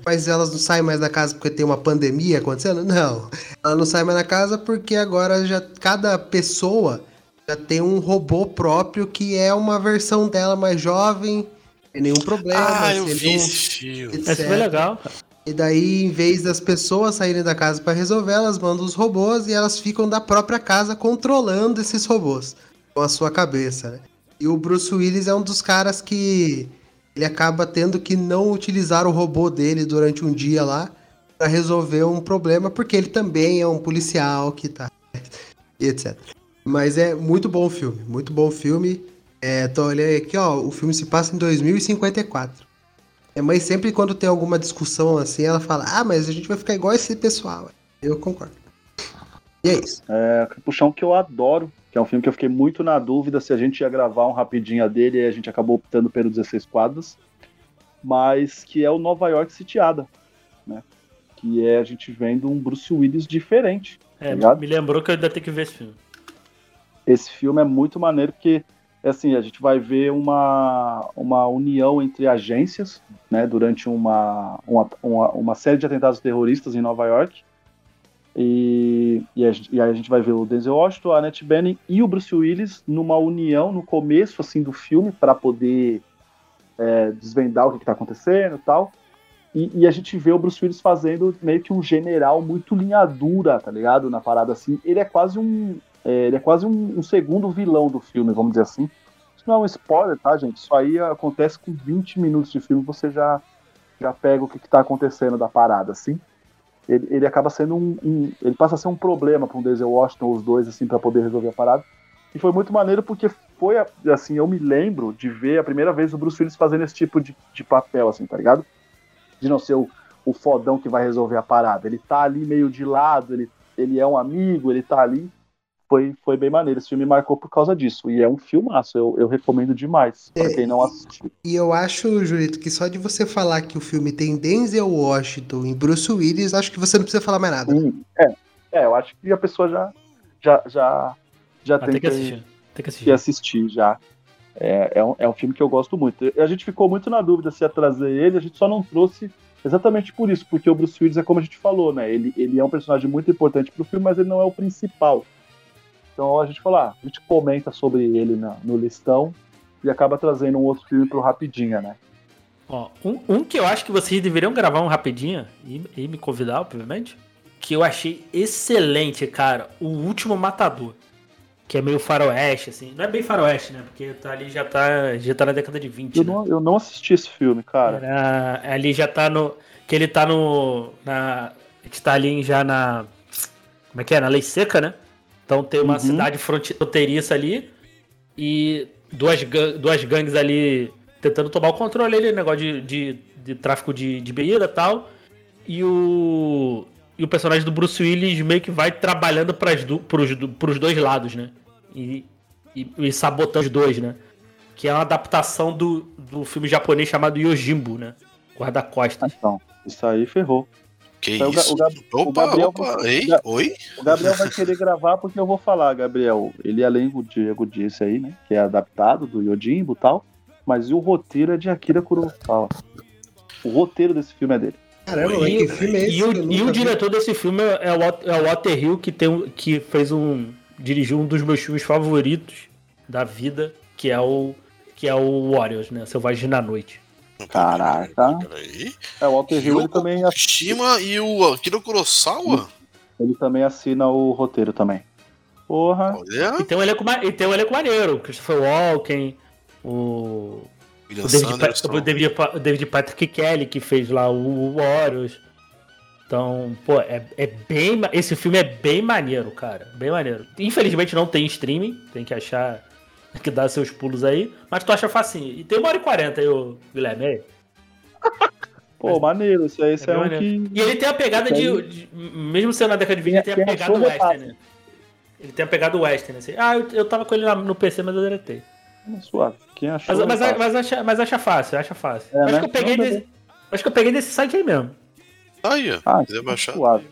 Mas elas não saem mais da casa porque tem uma pandemia acontecendo? Não. Ela não sai mais da casa porque agora já cada pessoa já tem um robô próprio que é uma versão dela mais jovem, sem nenhum problema. Ah, eu vi esse filme. Esse foi legal, cara. E daí, em vez das pessoas saírem da casa para resolver, elas mandam os robôs e elas ficam da própria casa controlando esses robôs com a sua cabeça, né? E o Bruce Willis é um dos caras que ele acaba tendo que não utilizar o robô dele durante um dia lá para resolver um problema, porque ele também é um policial que tá e etc. Mas é muito bom o filme, muito bom o filme. É, tô olhando aqui, ó, o filme se passa em 2054. Minha mãe sempre quando tem alguma discussão assim, ela fala: "Ah, mas a gente vai ficar igual esse pessoal". Eu concordo. E é isso. É, Capuchão que eu adoro, que é um filme que eu fiquei muito na dúvida se a gente ia gravar um rapidinho dele e a gente acabou optando pelo 16 quadros, mas que é o Nova York sitiada, né? Que é a gente vendo um Bruce Willis diferente. É, tá me lembrou que eu ainda tenho que ver esse filme. Esse filme é muito maneiro porque assim, a gente vai ver uma, uma união entre agências, né, durante uma, uma, uma, uma série de atentados terroristas em Nova York. E, e, a, e, aí a gente vai ver o Denzel Washington, a Annette Bening e o Bruce Willis numa união no começo assim do filme para poder é, desvendar o que está acontecendo e tal. E, e, a gente vê o Bruce Willis fazendo meio que um general muito linha dura, tá ligado? Na parada assim. Ele é quase um, é, ele é quase um, um, segundo vilão do filme, vamos dizer assim. Isso não é um spoiler, tá, gente? Isso aí acontece com 20 minutos de filme, você já, já pega o que, está acontecendo da parada, assim. Ele, ele acaba sendo um, um, Ele passa a ser um problema para um Denzel Washington, os dois, assim, para poder resolver a parada. E foi muito maneiro porque foi, assim, eu me lembro de ver a primeira vez o Bruce Willis fazendo esse tipo de, de papel, assim, tá ligado? De não ser o, o fodão que vai resolver a parada. Ele tá ali meio de lado, ele, ele é um amigo, ele tá ali foi, foi bem maneiro. Esse filme marcou por causa disso. E é um filmaço, eu, eu recomendo demais, pra é, quem não assistiu. E eu acho, Julito, que só de você falar que o filme tem Denzel Washington e Bruce Willis, acho que você não precisa falar mais nada. Sim, é, é, eu acho que a pessoa já, já, já, já tem, tem, que assistir. Tem que assistir. Que assistir já. É, é, um, é um filme que eu gosto muito. A gente ficou muito na dúvida se ia trazer ele, a gente só não trouxe exatamente por isso, porque o Bruce Willis é como a gente falou, né? Ele, ele é um personagem muito importante pro filme, mas ele não é o principal. Então a gente fala, ah, a gente comenta sobre ele na, no listão e acaba trazendo um outro filme pro Rapidinha, né? Ó, um, um, que eu acho que vocês deveriam gravar um Rapidinha e, e, me convidar, obviamente, que eu achei excelente, cara, O Último Matador. Que é meio faroeste, assim. Não é bem faroeste, né? Porque tá ali já tá, já tá na década de 20. Eu, né? não, eu não assisti esse filme, cara. Era, ali já tá no. Que ele tá no. Na, que tá ali já na. Como é que é? Na lei seca, né? Então tem uma uhum. cidade fronteiriça ali e duas, duas gangues ali tentando tomar o controle ali, negócio de, de, de tráfico de, de bebida e tal. E o, e o personagem do Bruce Willis meio que vai trabalhando pras do, pros, pros dois lados, né? E, e, e sabotando os dois, né? Que é uma adaptação do, do filme japonês chamado Yojimbo, né? Guarda-costas. Então, isso aí ferrou. Que então, isso? O, Gab opa, o Gabriel opa, vai, ei, oi? O Gabriel vai querer gravar porque eu vou falar, Gabriel. Ele, além do Diego disse aí, né? Que é adaptado do Yojimbo e tal. Mas o roteiro é de Akira Kurosawa. O roteiro desse filme é dele. Caramba, e, que filme é esse? E o, e o diretor desse filme é o, é o Walter Hill, que, tem, que fez um. dirigiu um dos meus filmes favoritos da vida, que é o. que é o Warriors, né? Selvagem na Noite. Caraca. Peraí. É, o Walter Hill ele também assina. e o Akira Kurosawa? Ele também assina o roteiro também. Porra. Olha. E tem um elenco, e tem um elenco maneiro. Christopher Walken, o. O David, o, David, o David Patrick Kelly, que fez lá o, o Warriors. Então, pô, é, é bem. Esse filme é bem maneiro, cara. Bem maneiro. Infelizmente não tem streaming, tem que achar que dá seus pulos aí, mas tu acha facinho. E tem uma hora e quarenta aí, o Guilherme. Pô, mas, maneiro, isso aí é, é um que... E ele tem a pegada de, de, Mesmo sendo na década de 20, ele tem a pegada do western, né? Ele tem a pegada do western, assim. Ah, eu, eu tava com ele no PC, mas eu deletei. Suave. Quem achou? Mas, mas, mas, acha, mas acha fácil, acha fácil. É, acho, né? que eu peguei desse, acho que eu peguei desse site aí mesmo. Aí, ó. Ah, quiser baixar. Suave.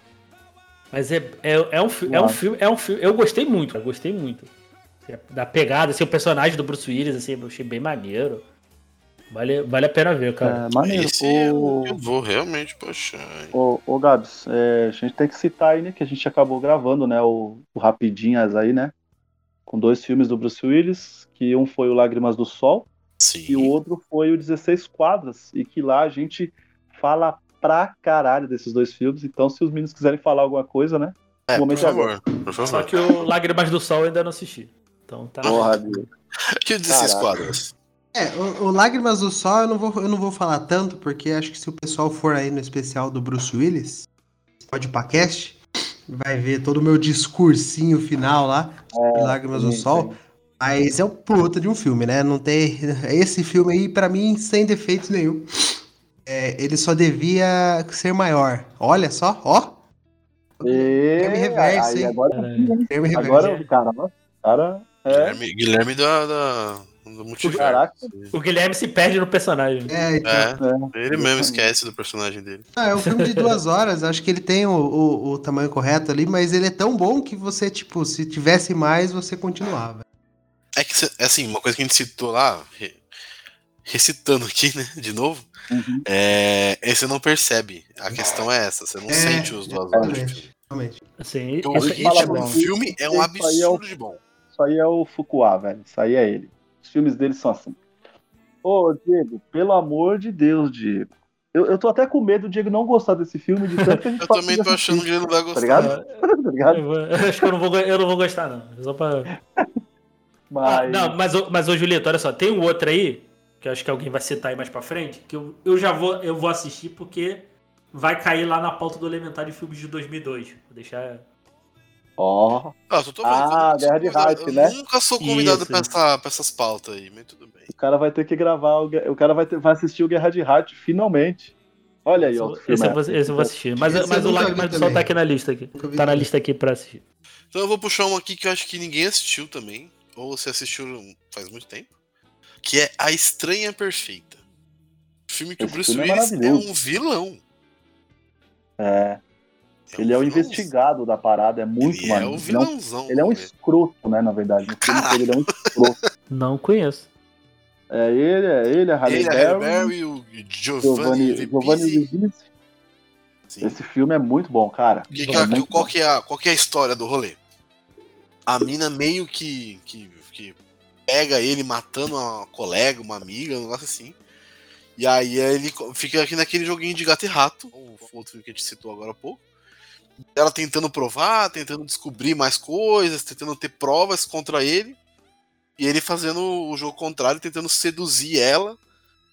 Mas é, é, é, um, é um filme, é um filme. Eu gostei muito, eu gostei muito. Da pegada, assim, o personagem do Bruce Willis, assim, eu achei bem maneiro. Vale, vale a pena ver, cara. É, maneiro. Esse o... eu vou realmente puxar. Ô, ô Gabs, é, a gente tem que citar aí, né, que a gente acabou gravando, né, o, o Rapidinhas aí, né, com dois filmes do Bruce Willis, que um foi o Lágrimas do Sol Sim. e o outro foi o 16 Quadras, e que lá a gente fala pra caralho desses dois filmes. Então, se os meninos quiserem falar alguma coisa, né? É, por é favor, por Só favor. que o Lágrimas do Sol eu ainda não assisti. Então tá. Porra, Deus. Que quadros? É, o, o Lágrimas do Sol eu não, vou, eu não vou falar tanto, porque acho que se o pessoal for aí no especial do Bruce Willis, pode podcast, vai ver todo o meu discursinho final lá, de Lágrimas do sim, Sol. sim. Mas é um puta de um filme, né? Não tem. Esse filme aí, pra mim, sem defeitos nenhum. É, ele só devia ser maior. Olha só, ó. E... Reverso, aí, hein? agora, Reverso. agora o cara, cara é. Guilherme, Guilherme da, da, do multiverso. Caraca. O Guilherme se perde no personagem. É, então. É, ele mesmo esquece do personagem dele. Ah, é um filme de duas horas, acho que ele tem o, o, o tamanho correto ali, mas ele é tão bom que você, tipo, se tivesse mais, você continuava. É que, cê- assim, uma coisa que a gente citou lá, re- recitando aqui, né, de novo, Uhum. é, é você não percebe. A questão é essa, você não É, sente os duas horas. Realmente. Assim, Porque o ritmo é do filme é um é absurdo de bom. Isso aí é o Fukuá, velho. Isso aí é ele. Os filmes dele são assim. Ô, Diego, pelo amor de Deus, Diego. Eu, eu tô até com medo do Diego não gostar desse filme, de tanto que a gente Eu também tô achando que ele não vai gostar. Tá ligado? tá ligado? Eu, vou- eu acho que eu não vou, eu não vou gostar, não. Só pra... Ah, Mas. não, mas, ô- mas ô Julito, olha só, tem um outro aí, que eu acho que alguém vai citar aí mais pra frente, que eu, eu já vou, eu vou assistir porque vai cair lá na pauta do Elementar de filmes de 2002. Vou deixar. Ó. Ah, eu tô Ah, sou Guerra de Hype, né? Eu nunca sou convidado Isso, pra, essa, pra essas pautas aí, mas tudo bem. O cara vai ter que gravar. O, o cara vai, ter, vai assistir o Guerra de Heart finalmente. Olha aí, Esse, ó. esse eu é. vou, esse eu vou assistir. Mas, Esse mas o Lágrimas do Sol tá aqui na lista aqui. Tá na lista aqui pra assistir. Então eu vou puxar um aqui que eu acho que ninguém assistiu também, ou você assistiu faz muito tempo, que é A Estranha Perfeita. Filme que Esse o Bruce é Willis é, maravilhoso. um vilão. É. um Ele é o vilãozão. investigado da parada, é muito Ele é maneiro. o Ele é um- vilãozão. Ele é um escroto, né, na verdade. No filme Caralho. Ele é um escroto. Não conheço. É ele, é ele, a Halle Ele, Berry, Berry, o Giovanni Giovanni. Sim. Esse filme é muito bom, cara. Que- É que- muito qual, bom. que é a, qual que é a história do rolê? A mina meio que, que, que pega ele matando uma colega, uma amiga, um negócio assim. E aí ele fica aqui naquele joguinho de gato e rato, o outro filme que a gente citou agora há pouco. Ela tentando provar, tentando descobrir mais coisas, tentando ter provas contra ele. E ele fazendo o jogo contrário, tentando seduzir ela.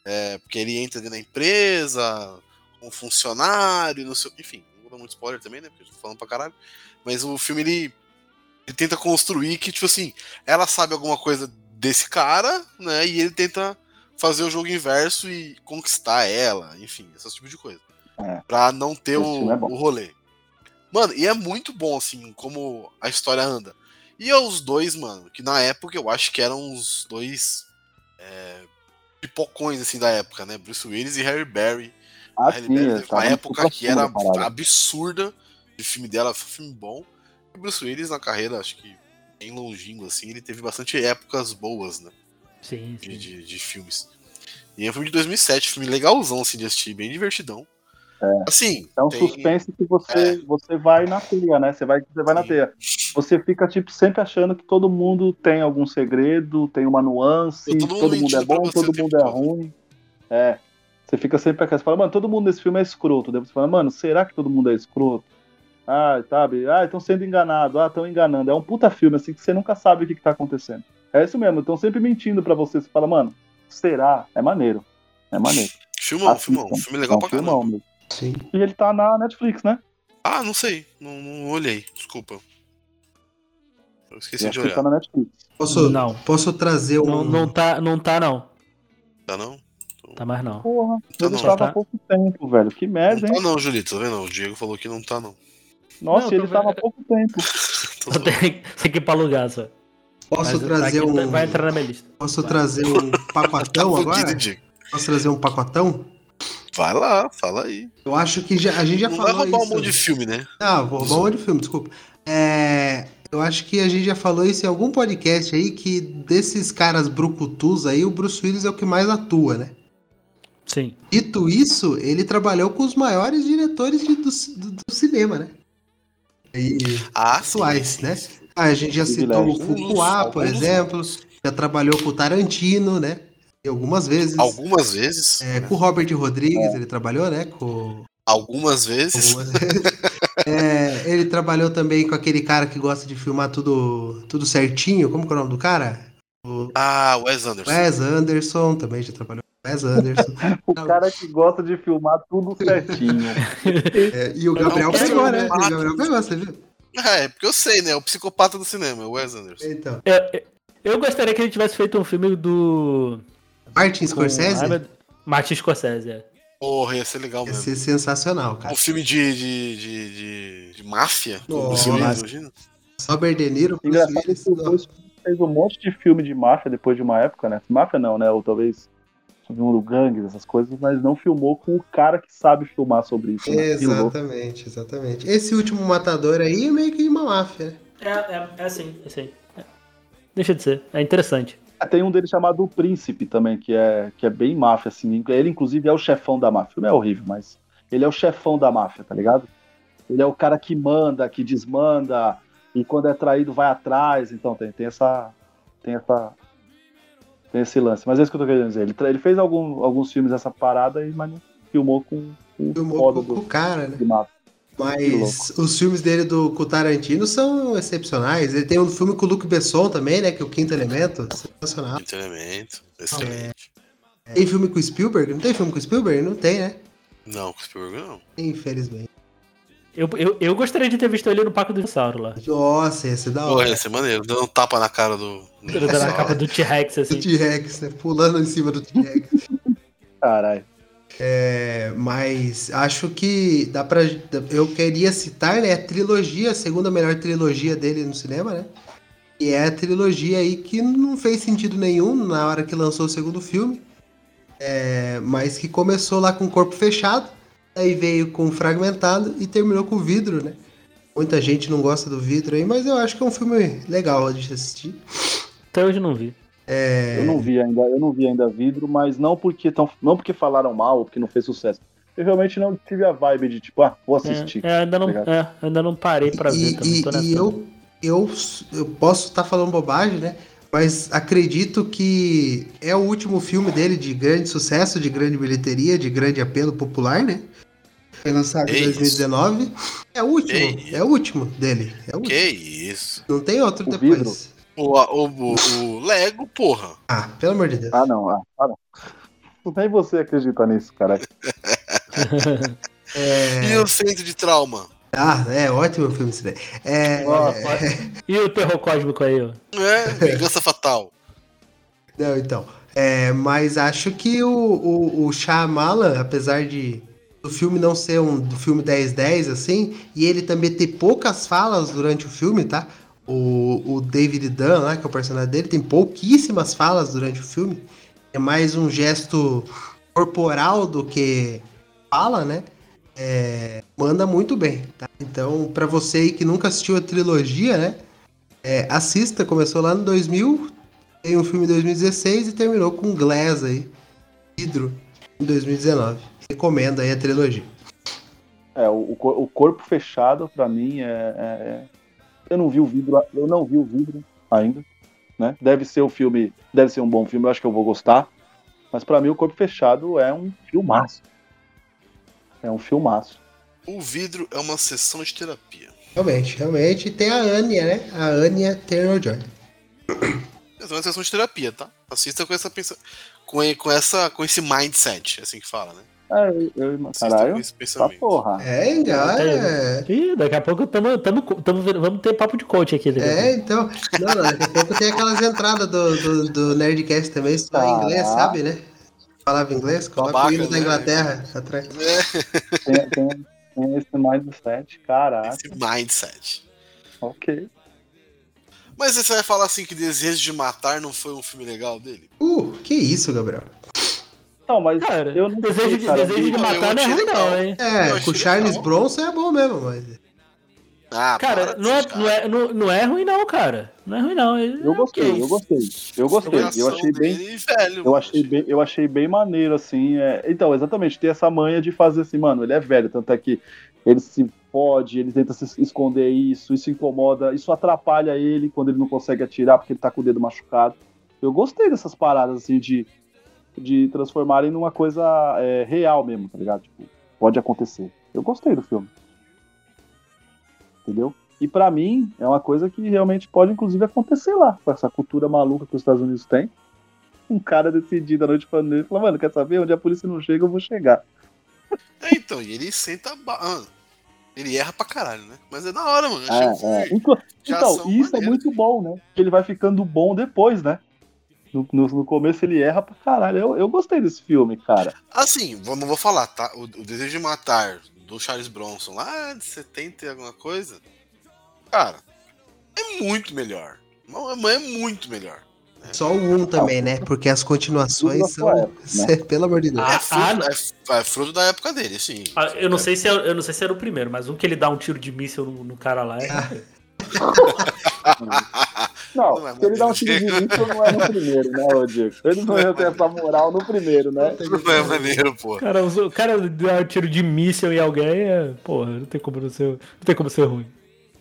é, porque ele entra dentro da empresa, um funcionário, não sei, enfim, não vou dar muito spoiler também, né? Porque eu tô falando pra caralho. Mas o filme ele, ele tenta construir que, tipo assim, ela sabe alguma coisa desse cara, né? E ele tenta fazer o jogo inverso e conquistar ela, enfim, esse tipo de coisa. É. Pra não ter o, é o rolê. Mano, e é muito bom, assim, como a história anda. E é os dois, mano, que na época eu acho que eram os dois é, pipocões, assim, da época, né? Bruce Willis e Harry Berry. Ah, A Halle sim, Berry é, teve tava uma época que era parada. absurda de filme dela, foi um filme bom. E o Bruce Willis na carreira, acho que bem longínquo, assim, ele teve bastante épocas boas, né? Sim, De, sim. de, de filmes. E é um filme de 2007, filme legalzão, assim, de assistir, bem divertidão. Assim, É um tem- suspense que você, É. você vai na teia, né? Você vai, você vai na teia. Você fica, tipo, sempre achando que todo mundo tem algum segredo, tem uma nuance, Todo todo mundo é bom, todo mundo é ruim. É. Você fica sempre aquela, você fala, mano, todo mundo nesse filme é escroto. Daí você fala, mano, será que todo mundo é escroto? Ah, sabe? Ah, estão sendo enganados. Ah, estão enganando. É um puta filme, assim, que você nunca sabe o que, que tá acontecendo. É isso mesmo, estão sempre mentindo pra você. Você fala, mano, será? É maneiro. É maneiro. Filmão, filmão. Assistam. Filme legal é um pra filmão caramba. mesmo. Sim. E ele tá na Netflix, né? Ah, não sei. Não, não olhei. Desculpa. Eu esqueci Eu de olhar. tá na Netflix. Posso, Não. posso trazer um. Não, não, tá, não tá, não. Tá não? Tá mais não. Porra, Tá ele não. estava Tá. há pouco tempo, velho. Que merda, Não hein? tá não, Julito, tá vendo? O Diego falou que não tá não. Nossa, Não, ele tô estava há pouco tempo. Tô Só tem isso aqui pra alugar, só. Posso Mas tá trazer aqui, um. Vai entrar na minha lista. Posso trazer um pacotão Tá fudido, agora? Posso trazer um pacotão? Vai lá, fala aí. Eu acho que já, a gente já não vai falou roubar um isso. monte de filme, né? Não, vou roubar um monte de filme, desculpa. É, eu acho que a gente já falou isso em algum podcast aí, que desses caras brucutus aí, o Bruce Willis é o que mais atua, né? Sim. Dito isso, ele trabalhou com os maiores diretores de- do, do- do cinema, né? E, Ah, sim, atuais, sim, né? sim. ah, a gente já citou o. Fuqua, por Alguns- exemplo, já trabalhou com o Tarantino, né? Algumas vezes. Algumas vezes. É, né? com o Robert Rodrigues, ele trabalhou, né? Com... Algumas vezes. Algumas vezes. É, ele trabalhou também com aquele cara que gosta de filmar tudo, tudo certinho. Como que é o nome do cara? O... Ah, Wes Anderson. Wes Anderson também já trabalhou com Wes Anderson. o cara que gosta de filmar tudo certinho. É, e o Gabriel pegou, né? O Gabriel pegou, você viu? É, porque eu sei, né? O psicopata do cinema, o Wes Anderson. Então. É, eu gostaria que ele tivesse feito um filme do. Martin Scorsese? Com... Martin Scorsese, é. Porra, ia ser legal mesmo. Ia ser sensacional, cara. Um filme de, de, de, de, de máfia. Nossa. Só Berdeniro. Engraçado que o fez um monte de filme de máfia depois de uma época, né? Máfia não, né? Ou talvez sobre gangues, essas coisas, mas não filmou com o cara que sabe filmar sobre isso. Né? Exatamente, exatamente. Esse último Matador aí é meio que uma máfia, né? É, é, é assim, é assim. É. Deixa de ser, é interessante. Tem um dele chamado O Príncipe também, que é, que é bem máfia, assim. Ele, inclusive, é o chefão da máfia. O filme é horrível, mas ele é o chefão da máfia, tá ligado? Ele é o cara que manda, que desmanda, e quando é traído vai atrás. Então tem, tem essa. Tem essa. Tem esse lance. Mas é isso que eu tô querendo dizer. Ele, ele fez algum, alguns filmes dessa parada, e, mas filmou com, com filmou com, do, o cara, né? Mas os filmes dele do, com o Tarantino são excepcionais. Ele tem um filme com o Luke Besson também, né? Que é o Quinto Elemento. Sensacional. Quinto Elemento. Excelente. É. Tem filme com o Spielberg? Não tem filme com o Spielberg? Não tem, né? Não, com o Spielberg não. Infelizmente. Eu, eu, eu gostaria de ter visto ele no Parque do Dinossauro lá. Nossa, ia ser da hora. Pô, ia ser maneiro, dando um tapa na cara do. Dando na capa do T-Rex, assim. Do T-Rex, né? Pulando em cima do T-Rex. Caralho. É, mas acho que dá pra. Eu queria citar né, a trilogia, a segunda melhor trilogia dele no cinema, né? E é a trilogia aí que não fez sentido nenhum na hora que lançou o segundo filme. É, mas que começou lá com o corpo fechado Aí veio com Fragmentado e terminou com Vidro, né? Muita gente não gosta do Vidro aí, mas eu acho que é um filme legal de assistir. Até hoje não vi. É... Eu não vi ainda, eu não vi ainda Vidro, mas não porque tão, não porque falaram mal ou porque não fez sucesso. Eu realmente não tive a vibe de tipo, ah, vou assistir. É, é ainda, não, tá é, ainda não parei pra ver. E, também, e eu, eu, eu posso estar tá falando bobagem, né? Mas acredito que é o último filme dele de grande sucesso, de grande bilheteria, de grande apelo popular, né? Foi lançado em 2019. Isso. É o último. Que é o último dele. É o último. Que isso. Não tem outro o depois. O, o, o, o, Lego, porra. Ah, pelo amor de Deus. Ah, não. Ah, ah não. Nem você acredita nisso, cara. é... E o Centro de Trauma? Ah, é ótimo o filme isso daí. É... E o terror cósmico aí, ó? É, Vingança Fatal. Não, então. É, mas acho que o, o, o Shyamalan, apesar de do filme não ser um do filme 10-10, assim, e ele também ter poucas falas durante o filme, tá? O, o David Dunn, lá, que é o personagem dele, tem pouquíssimas falas durante o filme. É mais um gesto corporal do que fala, né? É, manda muito bem, tá? Então, para você que nunca assistiu a trilogia, né? É, assista, começou lá no 2000, tem um filme em 2016 e terminou com Glass aí, Hidro, em 2019 recomendo aí a trilogia. É, o, o corpo fechado para mim é, é, é, eu não vi o vidro, eu não vi o vidro ainda, né? Deve ser o filme, deve ser um bom filme, eu acho que eu vou gostar. Mas para mim o corpo fechado é um filmaço. É um filmaço. O vidro é uma sessão de terapia. Realmente, realmente. tem a Anya, né? A Anya Taylor-Joy. É uma sessão de terapia, tá? Assista com essa com, com essa com esse mindset, assim que fala, né? É, eu, eu, caralho, tá porra. É, cara. Ih, daqui a pouco tamo, tamo, tamo, vamos ter papo de coach aqui. É, então. Não, não, daqui a pouco tem aquelas entradas do, do, do Nerdcast também, só em inglês, sabe, né? Falava inglês, coloca o hino da né? Inglaterra atrás. É. Tem, tem, tem esse mindset, caralho. Esse mindset. Ok. Mas você vai falar assim que Desejo de Matar não foi um filme legal dele? Uh, que isso, Gabriel. Não, mas cara, eu não desejo, de, cara, desejo de matar não é ruim, não, hein? É, com o Charles Bronson é bom mesmo, mas. Ah, cara, não é, não, é, não, não é ruim, não, cara. Não é ruim, não. Eu gostei, eu gostei. Eu gostei. Eu achei bem. Velho, eu achei bem, eu achei bem maneiro, assim. É... Então, exatamente, ter essa manha de fazer assim, mano, ele é velho, tanto é que ele se pode, ele tenta se esconder isso, isso incomoda, isso atrapalha ele quando ele não consegue atirar porque ele tá com o dedo machucado. Eu gostei dessas paradas, assim, de de transformarem numa coisa é, real mesmo, tá ligado? Tipo, pode acontecer. Eu gostei do filme. Entendeu? E para mim, é uma coisa que realmente pode, inclusive, acontecer lá, com essa cultura maluca que os Estados Unidos têm. Um cara decidido a noite pra noite fala, mano, quer saber? Onde a polícia não chega, eu vou chegar. É, então, e ele senta. Ba... Ah, ele erra pra caralho, né? Mas é da hora, mano. É, é. Então, então isso é muito bom, né? Porque ele vai ficando bom depois, né? No, no, no, começo ele erra pra caralho. Eu, eu gostei desse filme, cara. Assim, não vou falar, tá? O, o Desejo de Matar do Charles Bronson lá de 70 e alguma coisa. Cara, é muito melhor. Não, é muito melhor. Né? Só o 1 um também, né? Porque as continuações são. Época, né? Pelo amor de Deus. É fruto, ah, é, é fruto, da época dele, sim. Ah, eu, não sei se é, eu não sei se era o primeiro, mas um que ele dá um tiro de míssil no, no cara lá é. Não, não é se ele dá um tiro de míssil, não é no primeiro, né, ô Diego? Ele não ia ter essa moral no primeiro, né? Não é maneiro, pô. Cara, o cara dá um tiro de míssil em alguém, é, porra, não tem como não ser, não tem como ser ruim.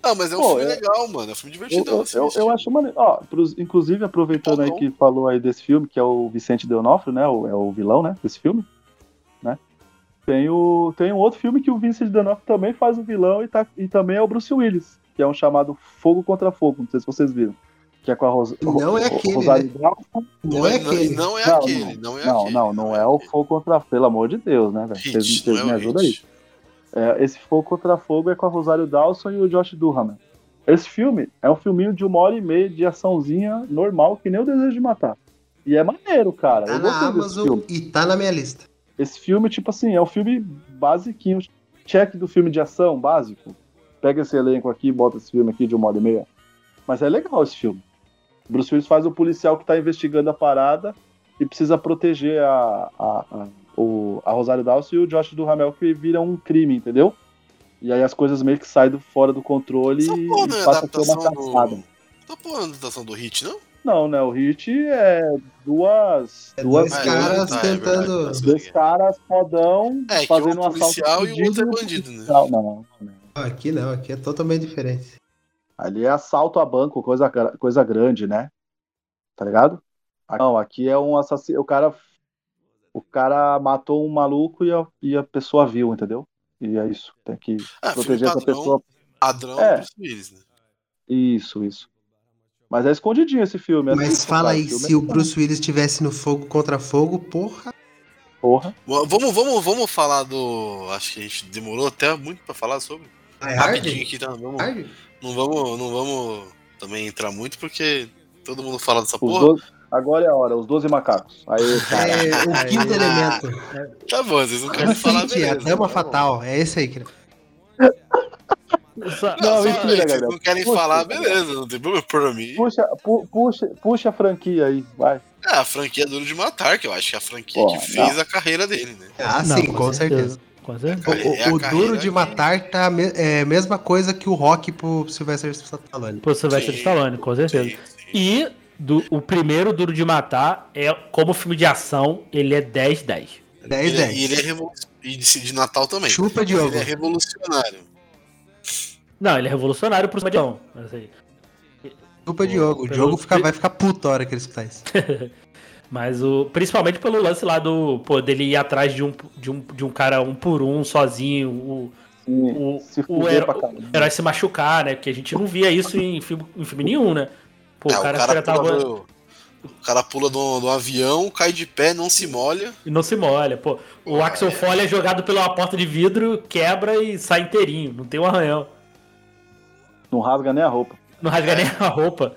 Não, mas é um Pô, filme é... legal, mano. É um filme divertido. Eu, eu, eu, acho maneiro. Ó, pros, inclusive, aproveitando aí que falou aí desse filme, que é o Vicente Deonofrio, né? O, é o vilão, né? Desse filme. Né? Tem, o, tem um outro filme que o Vicente Deonofrio também faz o vilão e, tá, e também é o Bruce Willis, que é um chamado Fogo contra Fogo. Não sei se vocês viram que é com a Rosa, não é aquele, Rosário né? Não é aquele. Não é aquele. Não, é não, não, não é o Fogo contra Pelo amor de Deus, né, velho? Vocês, vocês me ajudam aí. É, esse Fogo contra Fogo é com a Rosário Dawson e o Josh Duhamel. Esse filme é um filminho de uma hora e meia de açãozinha normal, que nem o Desejo de Matar. E é maneiro, cara. Tá na Amazon e tá na minha lista. Esse filme, tipo assim, é um filme basiquinho. Check do filme de ação básico. Pega esse elenco aqui, bota esse filme aqui de uma hora e meia. Mas é legal esse filme. Bruce Willis faz o policial que está investigando a parada e precisa proteger a, a, a, o, a Rosário Dawson e o Josh do Ramel que viram um crime, entendeu? E aí as coisas meio que saem do, fora do controle Essa porra, e passa a ser uma caçada. Do... Tá porra, a adaptação do Hit, não? Não, né? O Hit é duas. É duas dois caras é, tentando. É dois caras fodão é, fazendo um, um policial e o outro é bandido, né? Não, não, não. Aqui não, aqui é totalmente diferente. Ali é assalto a banco, coisa, coisa grande, né? Tá ligado? Não, aqui é um assassino. O cara, o cara matou um maluco e a, e a pessoa viu, entendeu? E é isso. Tem que é, proteger essa pessoa. Padrão é. Willis, né? Isso, isso. Mas é escondidinho esse filme. É Mas assim, fala aí, se é o Bruce Willis estivesse no fogo contra fogo, porra. Porra. Vamos, vamos, vamos falar do. Acho que a gente demorou até muito pra falar sobre. É Rapidinho aqui, tá? Vamos, não vamos, não vamos também entrar muito, porque todo mundo fala dessa Os porra. Doze, agora é a hora, os 12 macacos. Aí, cara. É, o quinto elemento. Tá bom, vocês não querem falar beleza, É a dama tá fatal, é esse aí que. Não, não, mentira, galera. não querem puxa, falar, beleza, não tem problema por mim. Puxa, pu, puxa, puxa a franquia aí, vai. É, a franquia Duro de Matar, que eu acho que é a franquia Pô, que fez não. a carreira dele, né? Ah, sim, com, com certeza. Certeza. O, o, o Duro de Matar tá a me, é, mesma coisa que o Rock pro Sylvester Stallone. Pro Sylvester Stallone, com certeza. Sim, sim. E do, o primeiro Duro de Matar é como filme de ação, ele é 10 10. 10 10. E ele é revolucionário. E de Natal também. Chupa de Ele é revolucionário. Não, ele é revolucionário pro de ação. Assim. Chupa Diogo. O Diogo fica, vai ficar puto a hora que ele escutar isso. Mas o, principalmente pelo lance lá do pô, dele ir atrás de um, de, um, de um cara um por um, sozinho, o, o, o, herói, o herói se machucar, né? Porque a gente não via isso em filme, em filme nenhum, né? Pô, é, o cara, o cara tava... Do, o cara pula do, do avião, cai de pé, não se molha. E não se molha, pô. O pô, Axel é... Foley é jogado pela porta de vidro, quebra e sai inteirinho, não tem um arranhão. Não rasga nem a roupa. Não rasga é. nem a roupa.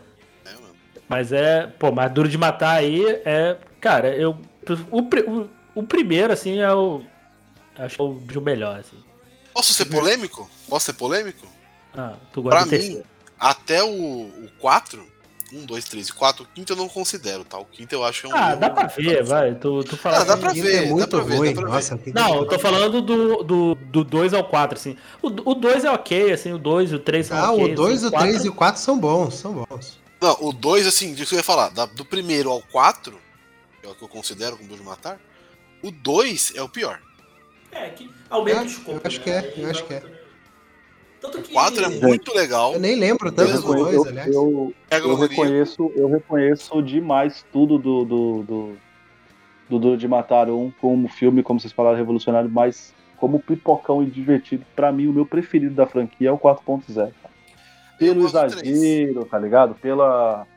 Mas é, pô, mais duro de matar aí é. Cara, eu. O, o, o primeiro, assim, é o. Acho que é o, melhor, assim. Posso ser polêmico? Posso ser polêmico? Ah, tu gosta Pra mim, até o, o 4, 1, 2, 3 e 4, o quinto eu não considero, tá? O quinto eu acho que é um. Ah, dá pra ver, vai. Tu, tu fala ah, dá pra ver, é muito dá pra ruim. Ver, Nossa, ver. Não, eu tô falando do, do, do 2 ao 4, assim. O, o 2 é ok, assim, o 2 e o 3 são ah, ok. Ah, o 2, assim, o 3 e o 4 são bons, são bons. Não, o 2, assim, disso que eu ia falar, da, do primeiro ao 4, é o que eu considero como Duro de Matar, o 2 é o pior. É, que aumenta o escopo. Eu acho né? que é, eu acho que é. Tanto que... O 4 é muito legal. Eu nem lembro tanto do 2, aliás. Eu, eu, eu reconheço, eu reconheço demais tudo do, do, do, do Duro de Matar 1 como filme, como vocês falaram, revolucionário, mas como pipocão e divertido, pra mim o meu preferido da franquia é o 4.0. Pelo exagero, tá ligado? Pela.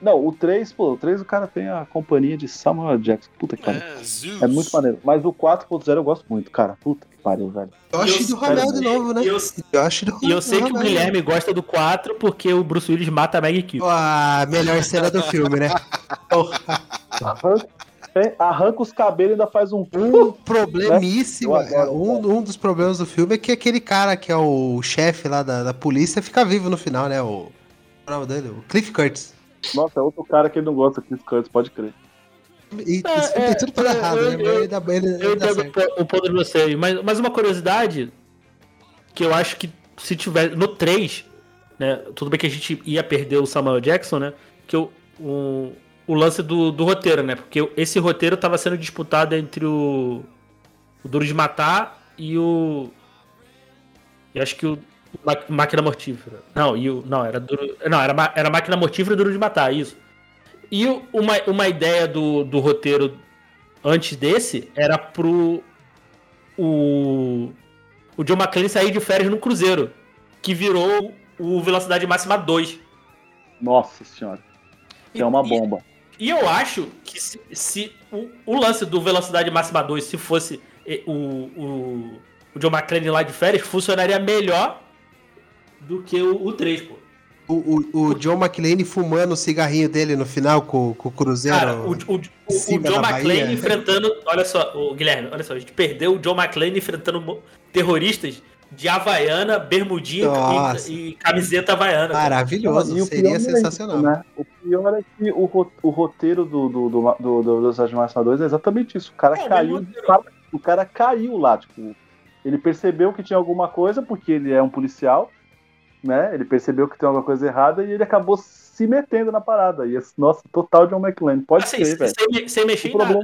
Não, o 3, pô, o 3 o cara tem a companhia de Samuel Jackson. Puta que pariu. É, é, muito maneiro. Mas o 4.0 eu gosto muito, cara. Puta que pariu, velho. Eu acho do Ramel de novo, né? Eu, eu acho do E eu sei que o Guilherme gosta do 4 porque o Bruce Willis mata a Maggie Kill. Ah, melhor cena do filme, né? arranca os cabelos e ainda faz um. Um problemíssimo. Né? Um, um dos problemas do filme é que aquele cara que é o chefe lá da, da polícia fica vivo no final, né? O. O nome dele? O Cliff Curtis. Nossa, é outro cara que ele não gosta do Cliff Curtis, pode crer. E é, isso é, tudo é, errado, eu, né? Eu, ele dá, ele, eu entendo o ponto de você. Mas, mas uma curiosidade que eu acho que se tiver. No 3, né? Tudo bem que a gente ia perder o Samuel Jackson, né? Que o, o, o lance do, do roteiro, né? Porque esse roteiro estava sendo disputado entre o, o Duro de Matar e o. E acho que o Máquina Mortífera. Não, e o, não era duro, não era, era Máquina Mortífera e Duro de Matar, isso. E uma, uma ideia do, do roteiro antes desse era pro o, o John McClane sair de férias no Cruzeiro, que virou o Velocidade Máxima 2. Nossa senhora. É uma bomba. E eu acho que se, se o, o, lance do Velocidade Máxima 2, se fosse o, o, o John McClane lá de férias, funcionaria melhor do que o, o 3, pô. O, o, o John McClane fumando o cigarrinho dele no final com, com o Cruzeiro. Cara, o, o, o, o John McClane enfrentando. Olha só, o Guilherme, olha só, a gente perdeu o John McClane enfrentando terroristas de Havaiana, bermudinha e, e, camiseta havaiana. Maravilhoso, seria é sensacional. né? O pior é que o, o roteiro do, do, do, do, do Angeles 2 é exatamente isso. O cara é, caiu. O cara, o cara caiu lá, tipo. Ele percebeu que tinha alguma coisa, porque ele é um policial, né? Ele percebeu que tem alguma coisa errada e ele acabou se metendo na parada. E, nossa, total John McClane. Pode assim, ser, velho. Sem, sem mexer o em nada.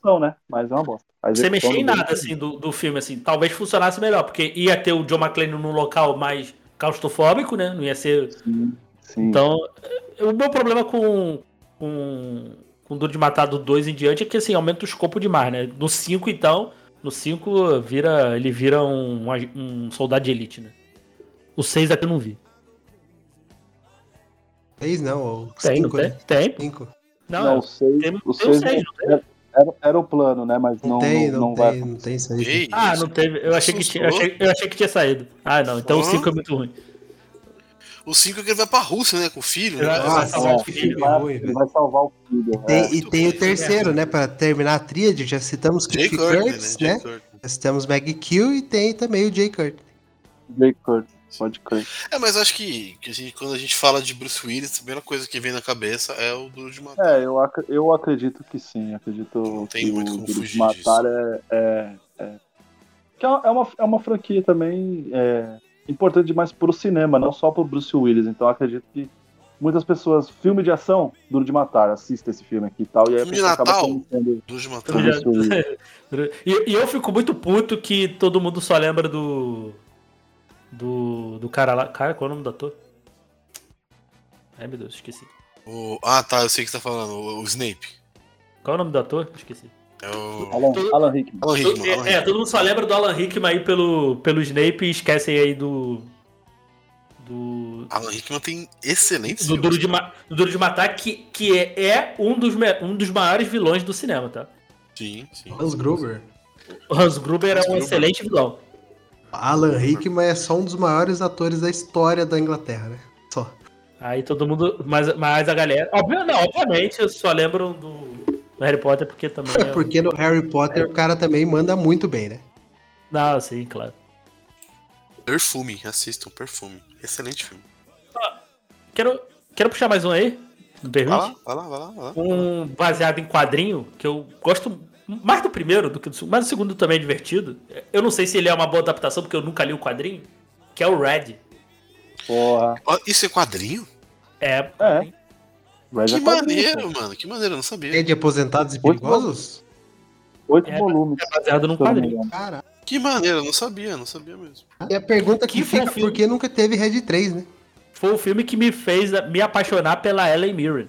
Execução, né? Mas é uma bosta. Você mexer em nada, assim, do, do filme, assim, talvez funcionasse melhor, porque ia ter o John McClane num local mais claustrofóbico, né? Não ia ser. Sim, sim. Então, eh, o meu problema com. com com Duro de Matar do 2 em diante é que assim, aumenta o escopo demais, né? No 5, então, no 5 vira, ele vira um, um soldado de elite, né? O 6 aqui eu não vi. 6 não, o 5, né? Tem. 5. Não, não, o 6, o 6 era, era o plano, né? Mas não, não tem, não, não, não tem, vai. Não tem isso aí. Ah, não teve. Eu achei, que tinha, eu achei, eu achei que tinha saído. Ah, não. Então o 5 é muito ruim. O 5 é que ele vai pra Rússia, né? Com o filho. Né? Vai, salvar o filho. Vai, ele vai salvar o filho. Tem, é. E tem o terceiro, né? Pra terminar a tríade, já citamos Cliff Curtis, né? né? Já citamos Maggie Kill e tem também o Jay Curtis. Jay Curtis. Pode crer. É, mas acho que, que a gente, quando a gente fala de Bruce Willis, a primeira coisa que vem na cabeça é o Duro de Matar. É, eu, ac eu acredito que sim. Acredito Não tem que muito o Duro de Matar é, é, é, que é, é uma, é uma franquia também é, importante demais pro cinema, não só pro Bruce Willis. Então acredito que muitas pessoas, filme de ação, Duro de Matar, assista esse filme aqui e tal. E filme de Natal, Duro de Matar. e, e eu fico muito puto que todo mundo só lembra do do, do cara lá. Cara, qual é o nome do ator? Ai meu Deus, esqueci. O... Ah tá, eu sei que você tá falando, o, o Snape. Qual é o nome do ator? Esqueci. É o. Alan, todo... Alan Rickman. Alan Rickman, é, Alan Rickman. É, todo mundo só lembra do Alan Rickman aí pelo, pelo Snape e esquecem aí do. Do. Alan Rickman tem excelentes do Duro, de Ma... do Duro de Matar, que, que é, é um, dos me... um dos maiores vilões do cinema, tá? Sim, sim. Hans Gruber. O Hans Gruber Hans é um Gruber. excelente vilão. Alan Rickman é só um dos maiores atores da história da Inglaterra, né? Só. Aí todo mundo. Mas, mas a galera. Não, obviamente, eu só lembro do, Harry Potter porque também. É, porque no Harry Potter é. o cara também manda muito bem, né? Não, sim, claro. Perfume, assistam Perfume. Excelente filme. Ah, quero, quero puxar mais um aí. Vai lá, vai lá, vai lá, vai lá. Um baseado em quadrinho que eu gosto mais do primeiro do que do segundo, mas o segundo também é divertido. Eu não sei se ele é uma boa adaptação, porque eu nunca li o quadrinho, que é o Red. Porra. Isso é quadrinho? É. É. que é maneiro, mano. Que maneiro, eu não sabia. É de aposentados e perigosos? Oito é, volumes. É baseado num quadrinho. Caraca. Que maneiro, eu não sabia, não sabia mesmo. E a pergunta que, que fica, por que nunca teve Red 3, né? Foi o filme que me fez me apaixonar pela Ellen Mirren.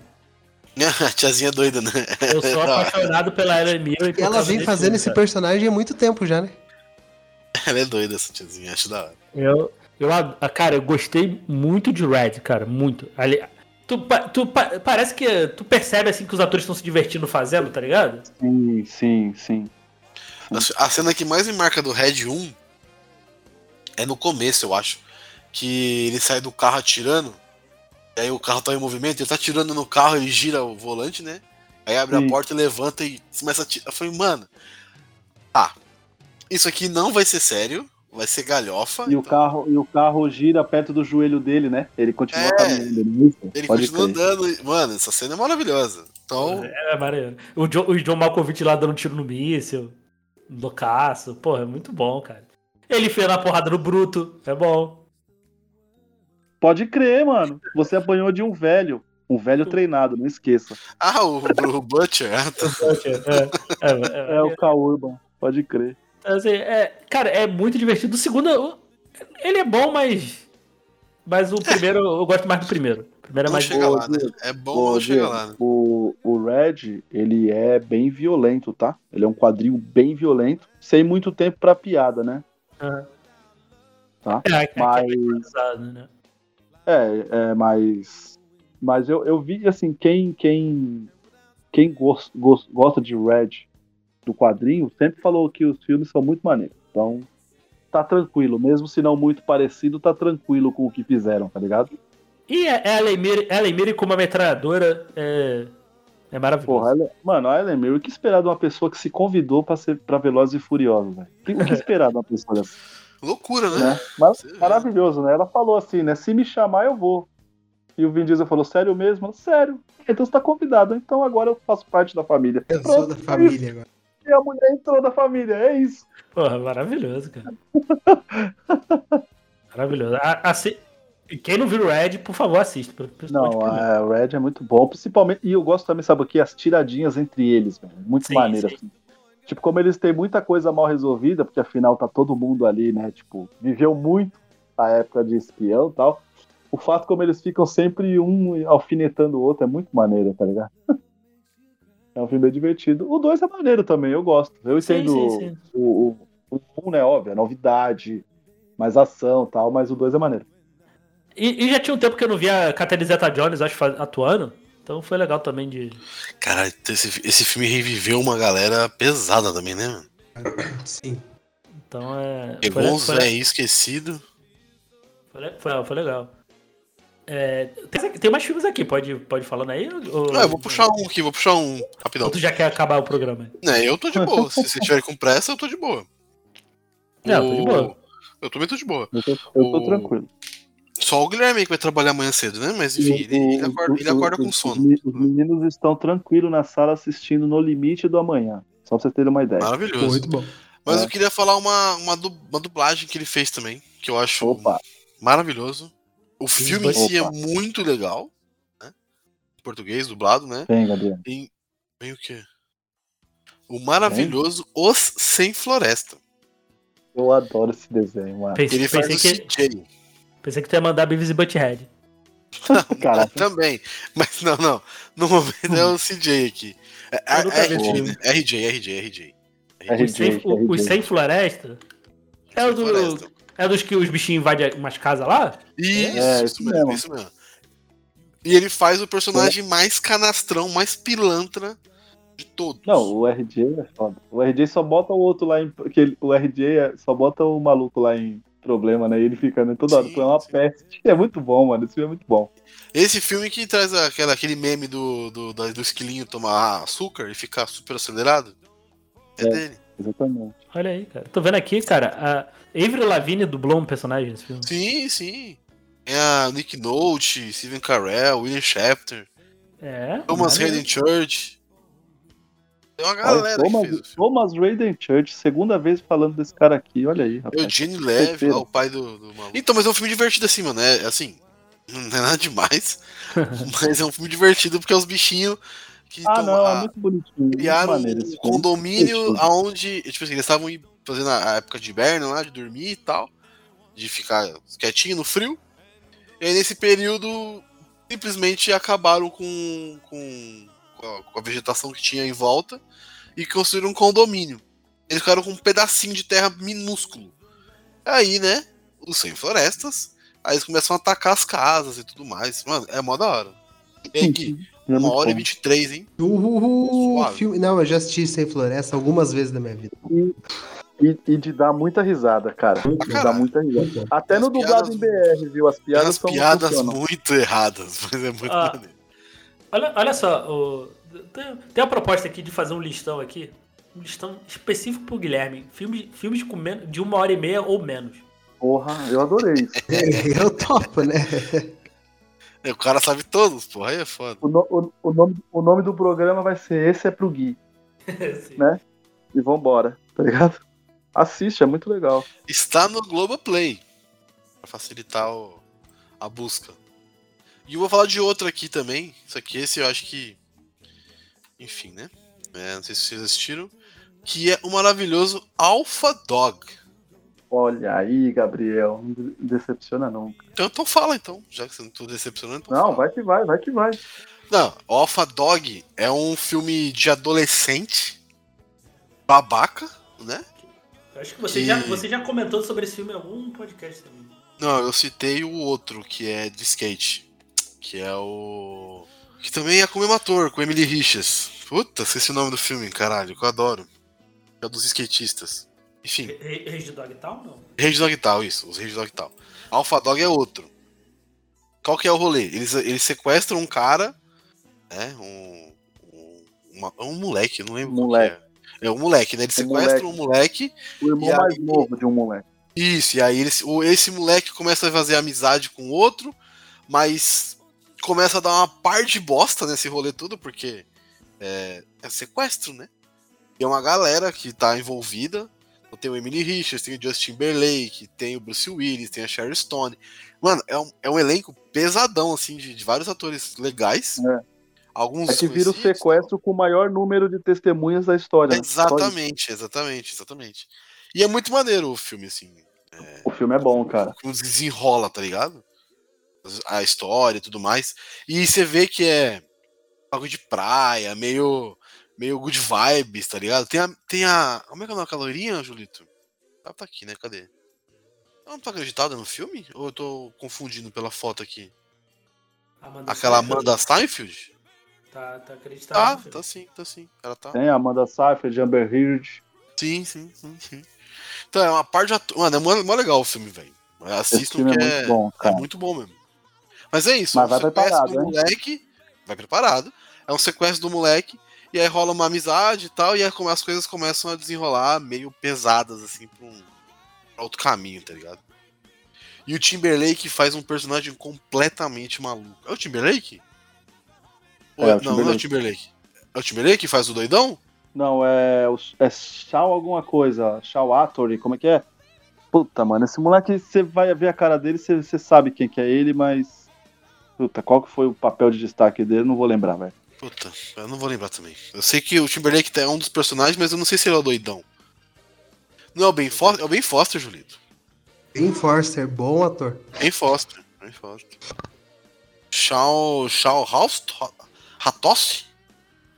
Tiazinha doida, né? Eu sou apaixonado pela Ellen Mirren. E ela vem fazendo esse personagem há muito tempo já, né? Ela é doida, essa tiazinha, acho da hora. Eu, eu, cara, eu gostei muito de Red, cara, muito. Ali, tu, tu parece que tu percebe assim que os atores estão se divertindo fazendo, tá ligado? Sim, sim, sim. A, a cena que mais me marca do Red 1 é no começo, eu acho. Que ele sai do carro atirando. E aí o carro tá em movimento, ele tá atirando no carro, ele gira o volante, né? Aí abre Sim. a porta e levanta e começa a tirar. Eu falei, mano, tá. Isso aqui não vai ser sério, vai ser galhofa. E, então... o, carro, e o carro gira perto do joelho dele, né? Ele continua é, caminhando. Ele Pode continua crer. andando. Mano, essa cena é maravilhosa. Então... É, é maravilhoso. O John, o John Malkovich lá dando um tiro no míssil. Loucaço. Pô, é muito bom, cara. Ele fez na porrada no bruto. É bom. Pode crer, mano. Você apanhou de um velho. Um velho treinado, não esqueça. Ah, o, o Butcher. é, é, é, é, o Kaurban, pode crer. Assim, é, cara, é muito divertido. O segundo, ele é bom, mas. Mas o primeiro, eu gosto mais do primeiro. O primeiro é mais chega lá, né? É bom, chega lá. Né? O, o Red, ele é bem violento, tá? Ele é um quadril bem violento, sem muito tempo pra piada, né? Uhum. Tá? É, é mas... É, né? É, é, mas mas eu, eu vi, assim, quem, quem, quem gost, gost, gosta de Red do quadrinho sempre falou que os filmes são muito maneiros. Então, tá tranquilo. Mesmo se não muito parecido, tá tranquilo com o que fizeram, tá ligado? E a Ellen Mirren como uma metralhadora é, é maravilhoso. Porra, ela, mano, a Ellen Mirren, o que esperar de uma pessoa que se convidou pra ser pra Velozes e Furiosos, velho? O que esperar de uma pessoa dessa? Loucura, né? né? Mar maravilhoso, né? Ela falou assim, né? Se me chamar, eu vou. E o Vin Diesel falou, sério mesmo? Sério. Então você tá convidado. Então agora eu faço parte da família. Eu Pronto, sou da família agora. E a mulher entrou da família, é isso. Porra, maravilhoso, cara. maravilhoso. Assim, quem não viu o Red, por favor, assista. Não, o Red é muito bom. Principalmente, e eu gosto também, sabe o que? As tiradinhas entre eles, velho. Muito sim, maneiro, sim. Tipo, como eles têm muita coisa mal resolvida, porque afinal tá todo mundo ali, né? Tipo, viveu muito a época de espião e tal o fato como eles ficam sempre um alfinetando o outro é muito maneiro, tá ligado? É um filme bem divertido. O 2 é maneiro também, eu gosto. Eu entendo sim, sim, sim. O, o, o 1, né? Óbvio, é novidade, mais ação tal, mas o 2 é maneiro. E, e, já tinha um tempo que eu não via a Catalizeta Jones, acho, atuando. Então foi legal também de. Cara, esse, esse filme reviveu uma galera pesada também, né, mano? Sim. Então é. Pegou uns velho esquecido. Foi, foi, foi legal. É, tem, tem mais filmes aqui, pode, pode falando aí? Ou... eu vou puxar um aqui, vou puxar um rapidão. Ou tu já quer acabar o programa? É, eu tô de boa. Se você estiver com pressa, eu tô de boa. Não, o... eu tô de boa. Eu também tô de boa. Eu tô, eu tô o... tranquilo. Só o Guilherme que vai trabalhar amanhã cedo, né? Mas enfim, ele, ele acorda, ele acorda com sono. Os meninos estão tranquilos na sala assistindo No Limite do Amanhã. Só pra vocês terem uma ideia. Maravilhoso. Muito bom. Mas é. eu queria falar uma, uma, uma dublagem que ele fez também, que eu acho Opa. maravilhoso. O filme em si é muito legal, né? Em português, dublado, né? Tem, Gabriel. Em... Tem o quê? O maravilhoso Tem? Os Sem Floresta. Eu adoro esse desenho, mano. Pensei, Ele faz pensei que... CJ. Pensei que tu ia mandar Beavis e Butthead. Cara, também. Mas não, não. No momento é o CJ aqui. É, RJ? RJ, RJ, RJ. RJ. Os, sem, floresta? É o do. Floresta. É dos que os bichinhos invadem umas casas lá? Isso, é, isso, mesmo, mesmo, isso mesmo. E ele faz o personagem é. mais canastrão, mais pilantra de todos. Não, o RJ é foda. O RJ só bota o outro lá em. Que o RJ é, só bota o maluco lá em problema, né? E ele fica né, toda hora. É uma peste. É muito bom, mano. Esse filme é muito bom. Esse filme que traz aquela, aquele meme do, do, do, do esquilinho tomar açúcar e ficar super acelerado. É, é dele. Exatamente. Olha aí, cara. Tô vendo aqui, cara. A Avery Lavigne dublou um personagem nesse filme. Sim, sim. É a Nick Nolte, Steven Carell, William Shafter. É. Thomas Hayden Church. Tem uma galera Thomas, que fez Thomas Hayden Church, segunda vez falando desse cara aqui, olha aí. Rapaz. Eugene Levy, o pai do, do maluco. Então, mas é um filme divertido assim, mano. É assim, não é nada demais. mas é um filme divertido porque é os bichinhos que ah, não, é muito bonitinho. Criaram um condomínio aonde, tipo assim, eles estavam fazendo a época de inverno lá, de dormir e tal, de ficar quietinho no frio. E aí nesse período simplesmente acabaram com, com, com a vegetação que tinha em volta e construíram um condomínio. Eles ficaram com um pedacinho de terra minúsculo. Aí, né, os sem florestas, aí eles começam a atacar as casas e tudo mais. Mano, é mó da hora. E Gui, É uma hora e vinte e três, hein? Uhul, Suave. filme... Não, eu já assisti Sem Floresta algumas vezes na minha vida. E, e de dar muita risada, cara. De dar muita risada. Até As no dublado piadas- em BR, viu? As Tem piadas umas são piadas muito erradas, mas é muito Ah. maneiro. Olha, olha só, o- tem, tem uma proposta aqui de fazer um listão aqui. Um listão específico pro Guilherme. Filmes, filmes com menos, de uma hora e meia ou menos. Porra, eu adorei isso. Eu topo, né? É, O cara sabe todos, porra, aí é foda. O, no- o- o nome, o nome do programa vai ser Esse é pro Gui. Assim. Né? E vambora, tá ligado? Assiste, é muito legal. Está no Globoplay. Pra facilitar o- a busca. E eu vou falar de outro aqui também. Isso aqui, esse eu acho que. Enfim, né? É, não sei se vocês assistiram. Que é o maravilhoso Alpha Dog. Olha aí, Gabriel. Não decepciona nunca. Então, então fala então, já que você não tô decepcionando. Então Não, fala. vai que vai, vai que vai. Não, Alpha Dog é um filme de adolescente babaca, né? Eu acho que você, Que- já, você já comentou sobre esse filme em algum podcast também. Não, eu citei o outro, que é de skate. Que é o. Que também é com o mesmo ator, com Emily Richards. Puta, esqueci o nome do filme, caralho, que eu adoro. É o dos skatistas. Enfim, de Dog Town, não? Rage Dog Tal, isso, os Rage Dog Tal. Alpha Dog é outro. Qual que é o rolê? Eles, eles sequestram um cara, né? Um. Um, uma- um moleque, não lembro. que Moleque. É. é um moleque, né? Eles Um sequestram um moleque O irmão aí- mais novo de um moleque. Isso, e aí eles, o, esse moleque começa a fazer amizade com o outro, mas começa a dar uma par de bosta nesse rolê tudo, porque é, é sequestro, né? É uma galera que tá envolvida. Então tem o Emily Richards, tem o Justin Timberlake, tem o Bruce Willis, tem a Sharon Stone. Mano, é um, é um elenco pesadão, assim, de, de vários atores legais. É. Alguns É que vira o sequestro com o maior número de testemunhas da história. né? Exatamente, exatamente, exatamente. E é muito maneiro o filme, assim. O filme é bom, cara. como desenrola, tá ligado? A história e tudo mais. E você vê que é bagulho de praia, meio meio good vibes, tá ligado? Tem a, tem a. Como é que é o nome loirinha, Julito? Ela tá aqui, né? Cadê? Ela não tá acreditada no filme? Ou eu tô confundindo pela foto aqui? Amanda Aquela Amanda Seinfeld? Tá, tá acreditado. Tá, tá sim, tá sim. Ela tá. Tem a Amanda Seyfried, Amber Heard. Sim, sim, sim, sim. Então é uma parte de ator. Mano, é mó, mó legal o filme, velho. Assistam filme é que muito bom, É cara. muito bom mesmo. Mas é isso. Mas um vai preparado, do hein? moleque. Vai preparado. É um sequestro do moleque. E aí rola uma amizade e tal. E aí as coisas começam a desenrolar meio pesadas, assim, pra um pra outro caminho, tá ligado? E o Timberlake faz um personagem completamente maluco. É o Timberlake? Ou É, é- o não, não é o Timberlake. Timberlake. É o Timberlake que faz o doidão? Não, é, o- é Shaw alguma coisa. Shaw Attori, como é que é? Puta, mano, esse moleque, você vai ver a cara dele, você sabe quem que é ele, mas. Puta, qual que foi o papel de destaque dele? Não vou lembrar, velho. Puta, eu não vou lembrar também. Eu sei que o Timberlake é um dos personagens, mas eu não sei se ele é o doidão. Não é o Ben Foster? É o Ben Foster, Julito. Ben Forster, bom ator. Ben Foster. Ben Foster. Shaw. Shaw House? Ratossi?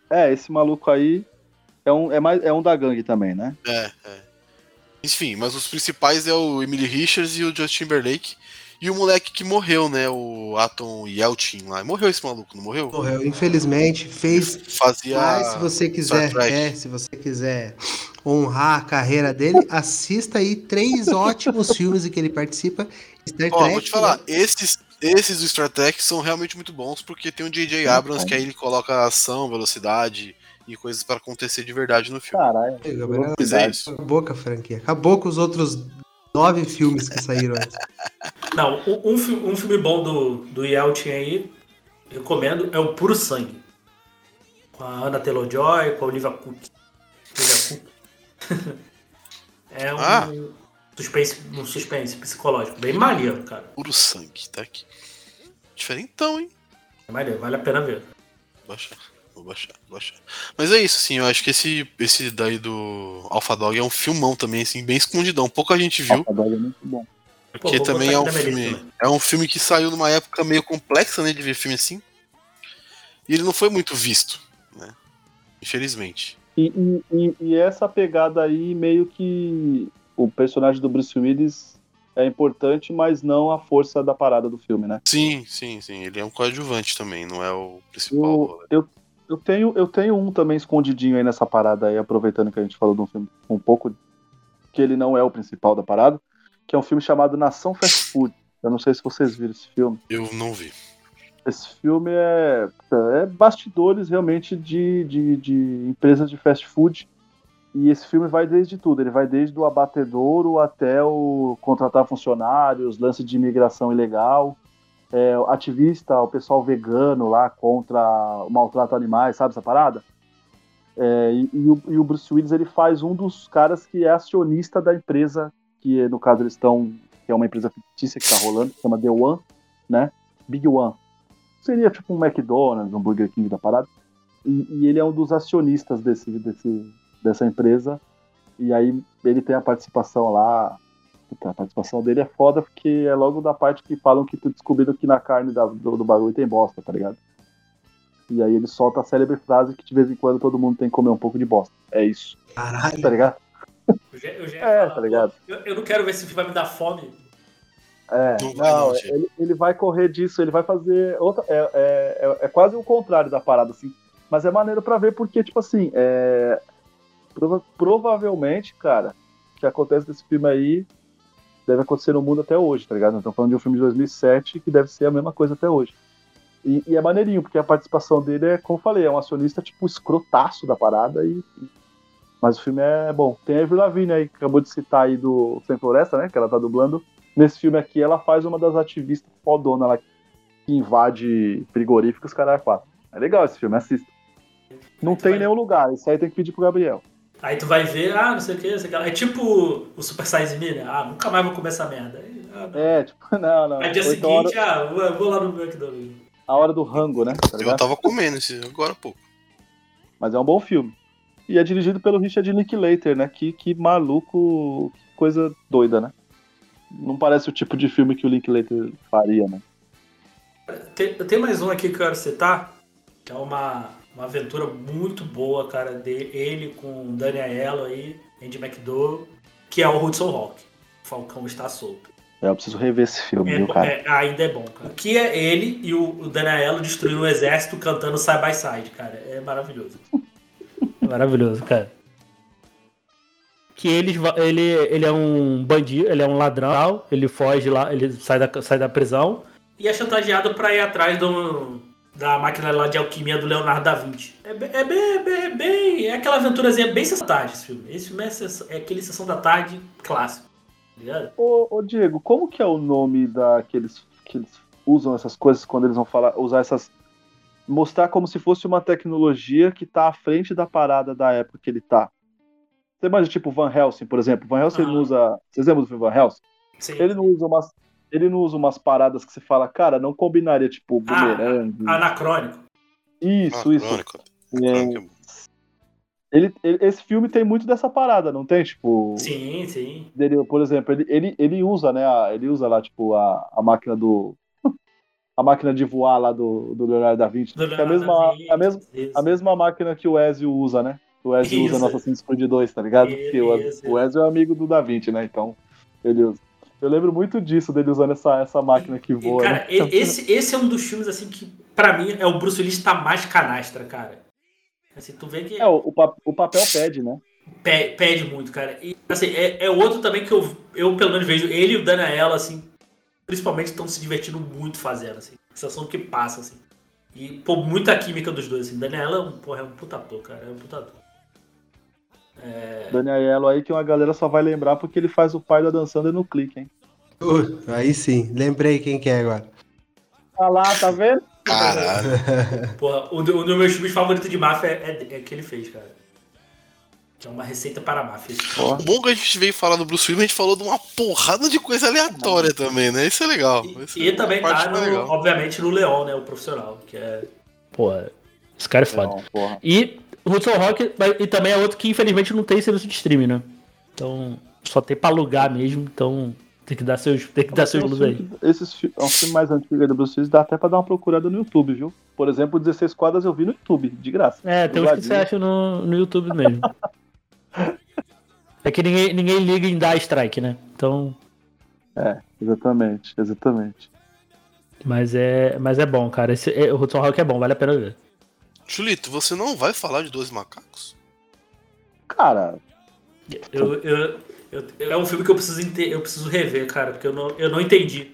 É, esse maluco aí é um, é mais, é um da gangue também, né? É, é. Enfim, mas os principais é o Emily Richards e o Justin Timberlake. E o moleque que morreu, né? O Atom Yelchin lá. Morreu esse maluco, não morreu? Morreu, infelizmente, fez. Fazia. Mas se você quiser, é, se você quiser honrar a carreira dele, assista aí três ótimos filmes em que ele participa. Star Ó, Trek, vou te falar, né? esses, esses do Star Trek são realmente muito bons porque tem o J.J. Abrams que aí ele coloca ação, velocidade e coisas pra acontecer de verdade no filme. Caralho. Mas é isso. Acabou com a franquia. Acabou com os outros nove filmes que saíram antes. Não, um, um fi- um filme bom do, do Yelchin aí, recomendo, é o Puro Sangue. Com a Anna Taylor-Joy, com a Olivia Cook. Olivia Cook. é um Ah. suspense, um suspense psicológico, bem maneiro, cara. Puro sangue, tá aqui. Diferentão, hein? É maneiro, vale a pena ver. Vou baixar, vou baixar, vou baixar. Mas é isso, assim, eu acho que esse, esse daí do Alpha Dog é um filmão também, assim, bem escondidão. Pouca gente viu, Alpha Dog é muito bom. porque vou também é um filme. lista, né? É um filme que saiu numa época meio complexa, né, de ver filme assim. E ele não foi muito visto, né? Infelizmente. E, e, e- e essa pegada aí meio que o personagem do Bruce Willis é importante, mas não a força da parada do filme, né? Sim, sim, sim. Ele é um coadjuvante também, não é o principal. Eu, eu, eu, tenho, eu tenho um também escondidinho aí nessa parada aí, aproveitando que a gente falou de um filme um pouco que ele não é o principal da parada, que é um filme chamado Nação Fast Food. Eu não sei se vocês viram esse filme. Eu não vi. Esse filme é, é bastidores realmente de, de, de empresas de fast food e esse filme vai desde tudo, ele vai desde o abatedouro até o contratar funcionários, lance de imigração ilegal, é, ativista, o pessoal vegano lá contra o maltrato a animais, sabe essa parada? É, e, e, o, e, o, Bruce Willis ele faz um dos caras que é acionista da empresa, que no caso eles estão, que é uma empresa fictícia que está rolando, que chama The One, né? Big One. Seria tipo um McDonald's, um Burger King da parada. E, e ele é um dos acionistas desse, desse, dessa empresa. E aí ele tem a participação lá. A participação dele é foda porque é logo da parte que falam que tu descobriram que na carne da, do, do bagulho tem bosta, tá ligado? E aí ele solta a célebre frase que de vez em quando todo mundo tem que comer um pouco de bosta. É isso. Caralho. Tá ligado? Eu já, eu já é, falar, tá ligado? Eu, eu, não quero ver se esse filme vai me dar fome. É, não, não ele, ele vai correr disso, ele vai fazer outra. É, é, é, é, quase o contrário da parada, assim. Mas é maneiro para ver porque, tipo assim, é, Prova provavelmente, cara, o que acontece nesse filme aí deve acontecer no mundo até hoje, tá ligado? Estamos falando de um filme de 2007 que deve ser a mesma coisa até hoje. E, e, é maneirinho, porque a participação dele é, como eu falei, é um acionista tipo escrotaço da parada e. Mas o filme é bom. Tem a Avril Lavigne aí, que acabou de citar aí do Sem Floresta, né? Que ela tá dublando. Nesse filme aqui, ela faz uma das ativistas fodona lá que invade frigoríficos, caralho, quatro. É legal esse filme, assista. Não tem nenhum lugar, isso aí tem que pedir pro Gabriel. Aí tu vai ver, ah, não sei o que, não sei o que. É tipo o Super Size Me, né? Ah, nunca mais vou comer essa merda. Aí, ah, é, tipo, não, não. Aí dia seguinte, hora... ah, vou lá no McDonald's. A hora do rango, né? Tá eu tava comendo esse agora há pouco. Mas é um bom filme. E é dirigido pelo Richard Linklater, né? Que, que maluco, que coisa doida, né? Não parece o tipo de filme que o Linklater faria, né? Tem, tem mais um aqui que eu quero citar, que é uma uma aventura muito boa, cara, de ele com Dani Aiello aí, Andy McDowell, que é o Hudson Hawk. O Falcão está solto. É, eu preciso rever esse filme, é, viu, cara? É, ainda é bom, cara. Que é ele e o, o Dani Aiello destruindo o exército cantando Side by Side, cara. É maravilhoso. É maravilhoso, cara. Que ele, ele, ele é um bandido, ele é um ladrão, ele foge lá, ele sai da, sai da prisão e é chantageado para ir atrás do, da máquina lá de alquimia do Leonardo da Vinci. É bem, é bem, é bem, é, bem, é aquela aventurazinha bem sessão da tarde esse filme. Esse filme é, é aquele sessão da tarde clássico. Tá ô, ô, Diego, como que é o nome daqueles que eles usam essas coisas quando eles vão falar, usar essas mostrar como se fosse uma tecnologia que tá à frente da parada da época que ele tá. Você imagina, tipo, Van Helsing, por exemplo. Van Helsing ah. não usa. Vocês lembram do filme Van Helsing? Sim. Ele não usa umas ele não usa umas paradas que você fala, cara, não combinaria, tipo, bumerangue. Ah, anacrônico. Isso, anacrônico. isso. É, ele, ele, esse filme tem muito dessa parada, não tem? Tipo. Sim, sim. Dele, por exemplo, ele, ele, ele usa, né? A, ele usa lá, tipo, a, a máquina do. A máquina de voar lá do, do Leonardo da Vinci. Do Leonardo é a mesma, Vinci, a, mesma, a mesma máquina que o Ezio usa, né? O Ezio isso. usa no Assassin's Creed 2, tá ligado? Isso, Porque o, isso. o Ezio é amigo do Da Vinci, né? Então, ele usa. Eu lembro muito disso, dele usando essa, essa máquina que voa. E, cara, né? esse, esse é um dos filmes, assim, que pra mim é o Bruce Willis tá mais canastra, cara. Assim, tu vê que... É, o, o papel pede, né? Pede, pede muito, cara. E, assim, é, é outro também que eu, eu, pelo menos, vejo ele e o Daniela, assim, principalmente estão se divertindo muito fazendo, assim. Sensação que passa, assim. E, pô, muita química dos dois, assim. Daniela é um, porra, é um puta ator, cara. É um puta ator. É... Daniel aí que uma galera só vai lembrar porque ele faz o pai da dançando no clique, hein? Uh, aí sim, lembrei quem que é agora. Ah lá, tá vendo? Caralho. Porra, um, dos meus filmes favoritos de máfia é, é, é que ele fez, cara. Que é uma receita para a máfia. O bom que a gente veio falar do Bruce Willis, a gente falou de uma porrada de coisa aleatória também, né? Isso é legal. Isso e, e também tá, no, obviamente, no Leão, né? O profissional, que é... Porra, esse cara é foda. e Hudson Rock e também é outro que infelizmente não tem serviço de streaming, né? Então só tem pra alugar mesmo, então tem que dar seus, tem que dar seus luz aí. Esses é um filme mais antigo do Bruce Willis, dá até pra dar uma procurada no YouTube, viu? Por exemplo, 16 quadras eu vi no YouTube, de graça. É, tem uns que você acha no, no YouTube mesmo. É que ninguém, ninguém liga em dar strike, né? Então. É, exatamente, exatamente. Mas é, mas é bom, cara. Esse, é, o Hudson Hawk é bom, vale a pena ver. Julito, você não vai falar de Dois Macacos? Cara. Eu, eu, eu, é um filme que eu preciso, eu preciso rever, cara, porque eu não, eu não entendi.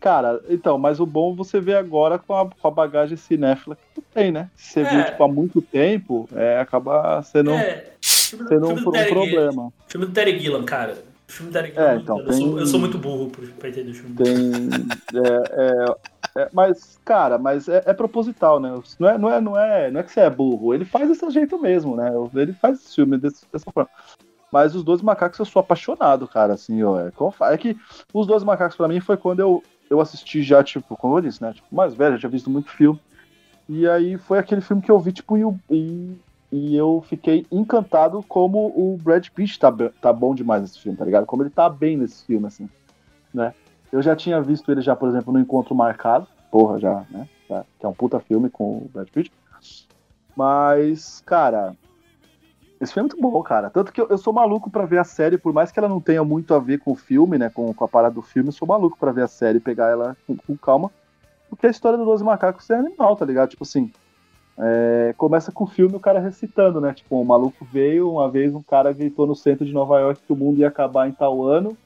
Cara, então, mas o bom você vê agora com a, com a bagagem cinéfila que tu tem, né? Se você é. viu tipo, há muito tempo, é, acaba sendo, é, sendo um, um problema. Filme do Terry Gilliam, cara. O filme do Terry Gilliam. É, então, eu, sou, eu, sou, muito burro pra entender o filme. Tem. é, é, mas, cara, mas é, é, proposital, né? Não é, não, é, não, é, não é que você é burro. Ele faz desse jeito mesmo, né? Ele faz esse filme desse, dessa forma. Mas os dois macacos eu sou apaixonado, cara, assim, ó. É, é que os dois macacos para mim foi quando eu, eu assisti já, tipo, como eu disse, né? Tipo, mais velho, já tinha visto muito filme. E aí foi aquele filme que eu vi, tipo, e, e eu fiquei encantado como o Brad Pitt tá, tá bom demais nesse filme, tá ligado? Como ele tá bem nesse filme, assim, né? Eu já tinha visto ele já, por exemplo, no Encontro Marcado, porra, já, né? Que é um puta filme com o Brad Pitt. Mas, cara, esse filme é muito bom, cara. Tanto que eu, eu sou maluco para ver a série, por mais que ela não tenha muito a ver com o filme, né? Com, com a parada do filme, eu sou maluco para ver a série e pegar ela com, com, calma. Porque a história do Doze Macacos é animal, tá ligado? Tipo assim. É, começa com o filme o cara recitando, né? Tipo, um maluco veio, uma vez um cara gritou no centro de Nova York que o mundo ia acabar em tal ano,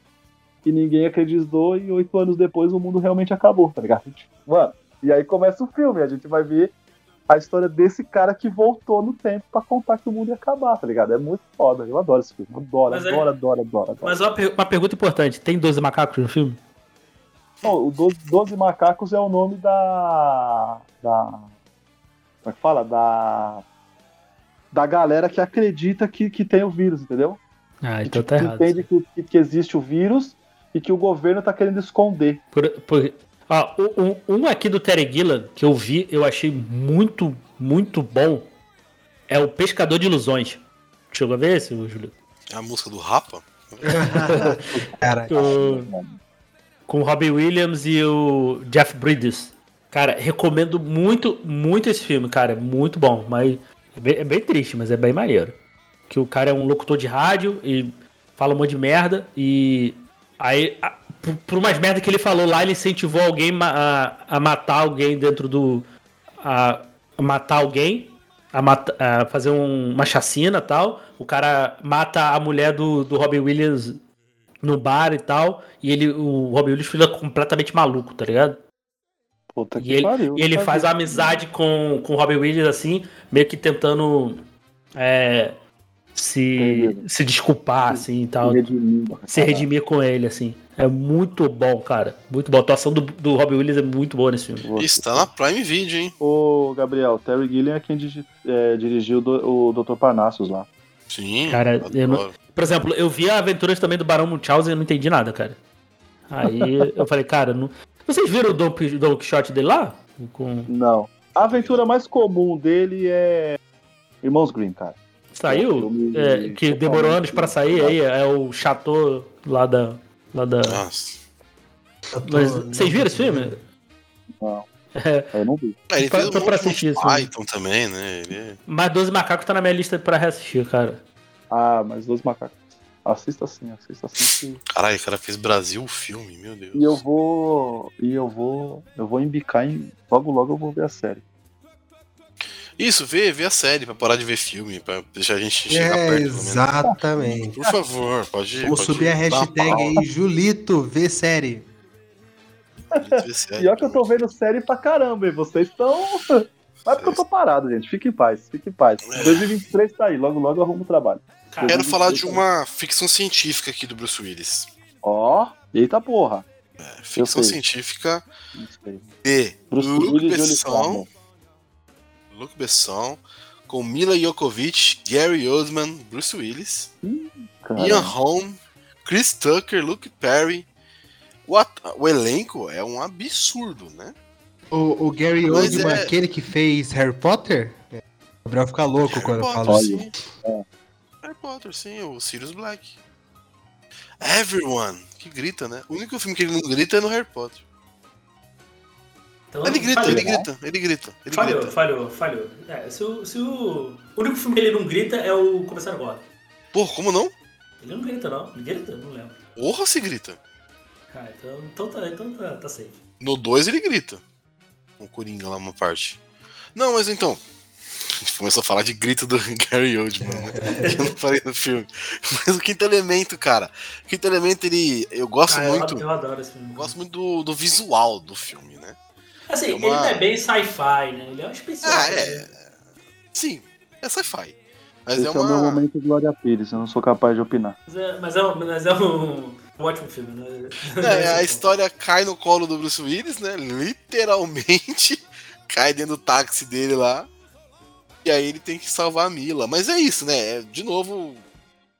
e ninguém acreditou, e oito anos depois o mundo realmente acabou, tá ligado? Tipo, mano, e aí começa o filme, a gente vai ver a história desse cara que voltou no tempo para contar que o mundo ia acabar, tá ligado? É muito foda. Eu adoro esse filme. Adoro, mas adoro, é... adoro, adoro, adoro, Mas uma, uma, pergunta importante: tem 12 macacos no filme? Não, o 12, 12 macacos é o nome da. da. Como é que fala? Da. Da galera que acredita que, que tem o vírus, entendeu? Ah, então tá errado. Entende que, que existe o vírus e que o governo tá querendo esconder. Por, por, ah, um, um aqui do Terry Gillan que eu vi, eu achei muito, muito bom. É o Pescador de Ilusões. Chegou a ver esse, Júlio? É a música do Rapa? com o Robbie Williams e o Jeff Bridges. Cara, recomendo muito, muito esse filme, cara. Muito bom. Mas é bem, é bem, triste, mas é bem maneiro. Que o cara é um locutor de rádio e fala um monte de merda. E aí por, por umas merda que ele falou lá, ele incentivou alguém a, a matar alguém dentro do. a, a matar alguém, a, a fazer um, uma chacina tal. O cara mata a mulher do, do Robin Williams no bar e tal. E ele, o Robin Williams fica completamente maluco, tá ligado? Puta e ele, pariu, e ele faz amizade com, com o Robin Williams, assim, meio que tentando é, se, se desculpar, assim e tal. Se redimir, se redimir com ele, assim. É muito bom, cara. Muito bom. A atuação do, do Robin Williams é muito boa nesse filme. Está na Prime Video, hein? Ô, Gabriel, Terry Gilliam é quem digi, é, dirigiu do, o Dr. Parnassus lá. Sim. Cara, eu não, por exemplo, eu vi a aventuras também do Barão Munchausen e não entendi nada, cara. Aí eu falei, cara, não... vocês viram o Don, Don Quixote dele lá? Com... Não. A aventura mais comum dele é Irmãos Green, cara. Saiu? É, que demorou anos para sair aí, é o Chateau lá da Lá da. Nossa. Mas, vocês viram esse filme? Não. É, eu não vi. É, ele fez um pra assistir isso. Python também, né? Ele... É- mas 12 Macacos tá na minha lista pra reassistir, cara. Ah, mas 12 Macacos. Assista sim, assista sim. Que... Caralho, o cara fez Brasil filme, meu Deus. E eu vou. E eu vou. Eu vou embicar em. Logo logo eu vou ver a série. Isso, vê, vê a série pra parar de ver filme, pra deixar a gente chegar é, perto. Exatamente. Por favor, pode Vamos pode subir a hashtag aí, Julito, vê série. Pior que eu tô vendo série pra caramba, e vocês estão. Mas é porque eu tô parado, gente. Fique em paz, fique em paz. É. 2023 tá aí, logo logo eu arrumo o trabalho. Quero falar de uma ficção científica aqui do Bruce Willis. Ó, oh, eita porra. É, ficção científica de Bruce Luke Besson Luke Besson, com Mila Jokovic, Gary Oldman, Bruce Willis, hum, Ian Holm, Chris Tucker, Luke Perry. O, o, elenco é um absurdo, né? O, o Gary Oldman, é... aquele que fez Harry Potter? O Gabriel fica louco Harry quando Potter, fala sim. É. Harry Potter, sim, o Sirius Black. Everyone, que grita, né? O único filme que ele não grita é no Harry Potter. Então, ele grita, falhou, ele né? grita, ele grita. Ele falhou, grita. falhou, falhou. É, se, o, se o... o único filme que ele não grita é o Comissário Gordon. Pô, como não? Ele não grita, não. Ele grita? Não lembro. Porra, se grita. Ah, então, então, tá, então tá, tá safe. No 2 ele grita. O Coringa lá uma parte. Não, mas então. A gente começou a falar de grito do Gary Oldman, né? Eu não falei no filme. Mas o quinto elemento, cara. O quinto elemento, ele. Eu gosto Ah, muito. Eu adoro esse filme. Eu gosto muito do, do visual do filme, né? Assim, É uma- ele não é bem sci-fi, né? Ele é um especial. Ah, né? é. Sim, é sci-fi. Mas Esse é é, o meu uma. momento Glória Pires, eu não sou capaz de opinar. Mas é, mas é, um- mas é um, um ótimo filme, né? É, a história cai no colo do Bruce Willis, né? Literalmente cai dentro do táxi dele lá. E aí ele tem que salvar a Mila. Mas é isso, né? É, de novo,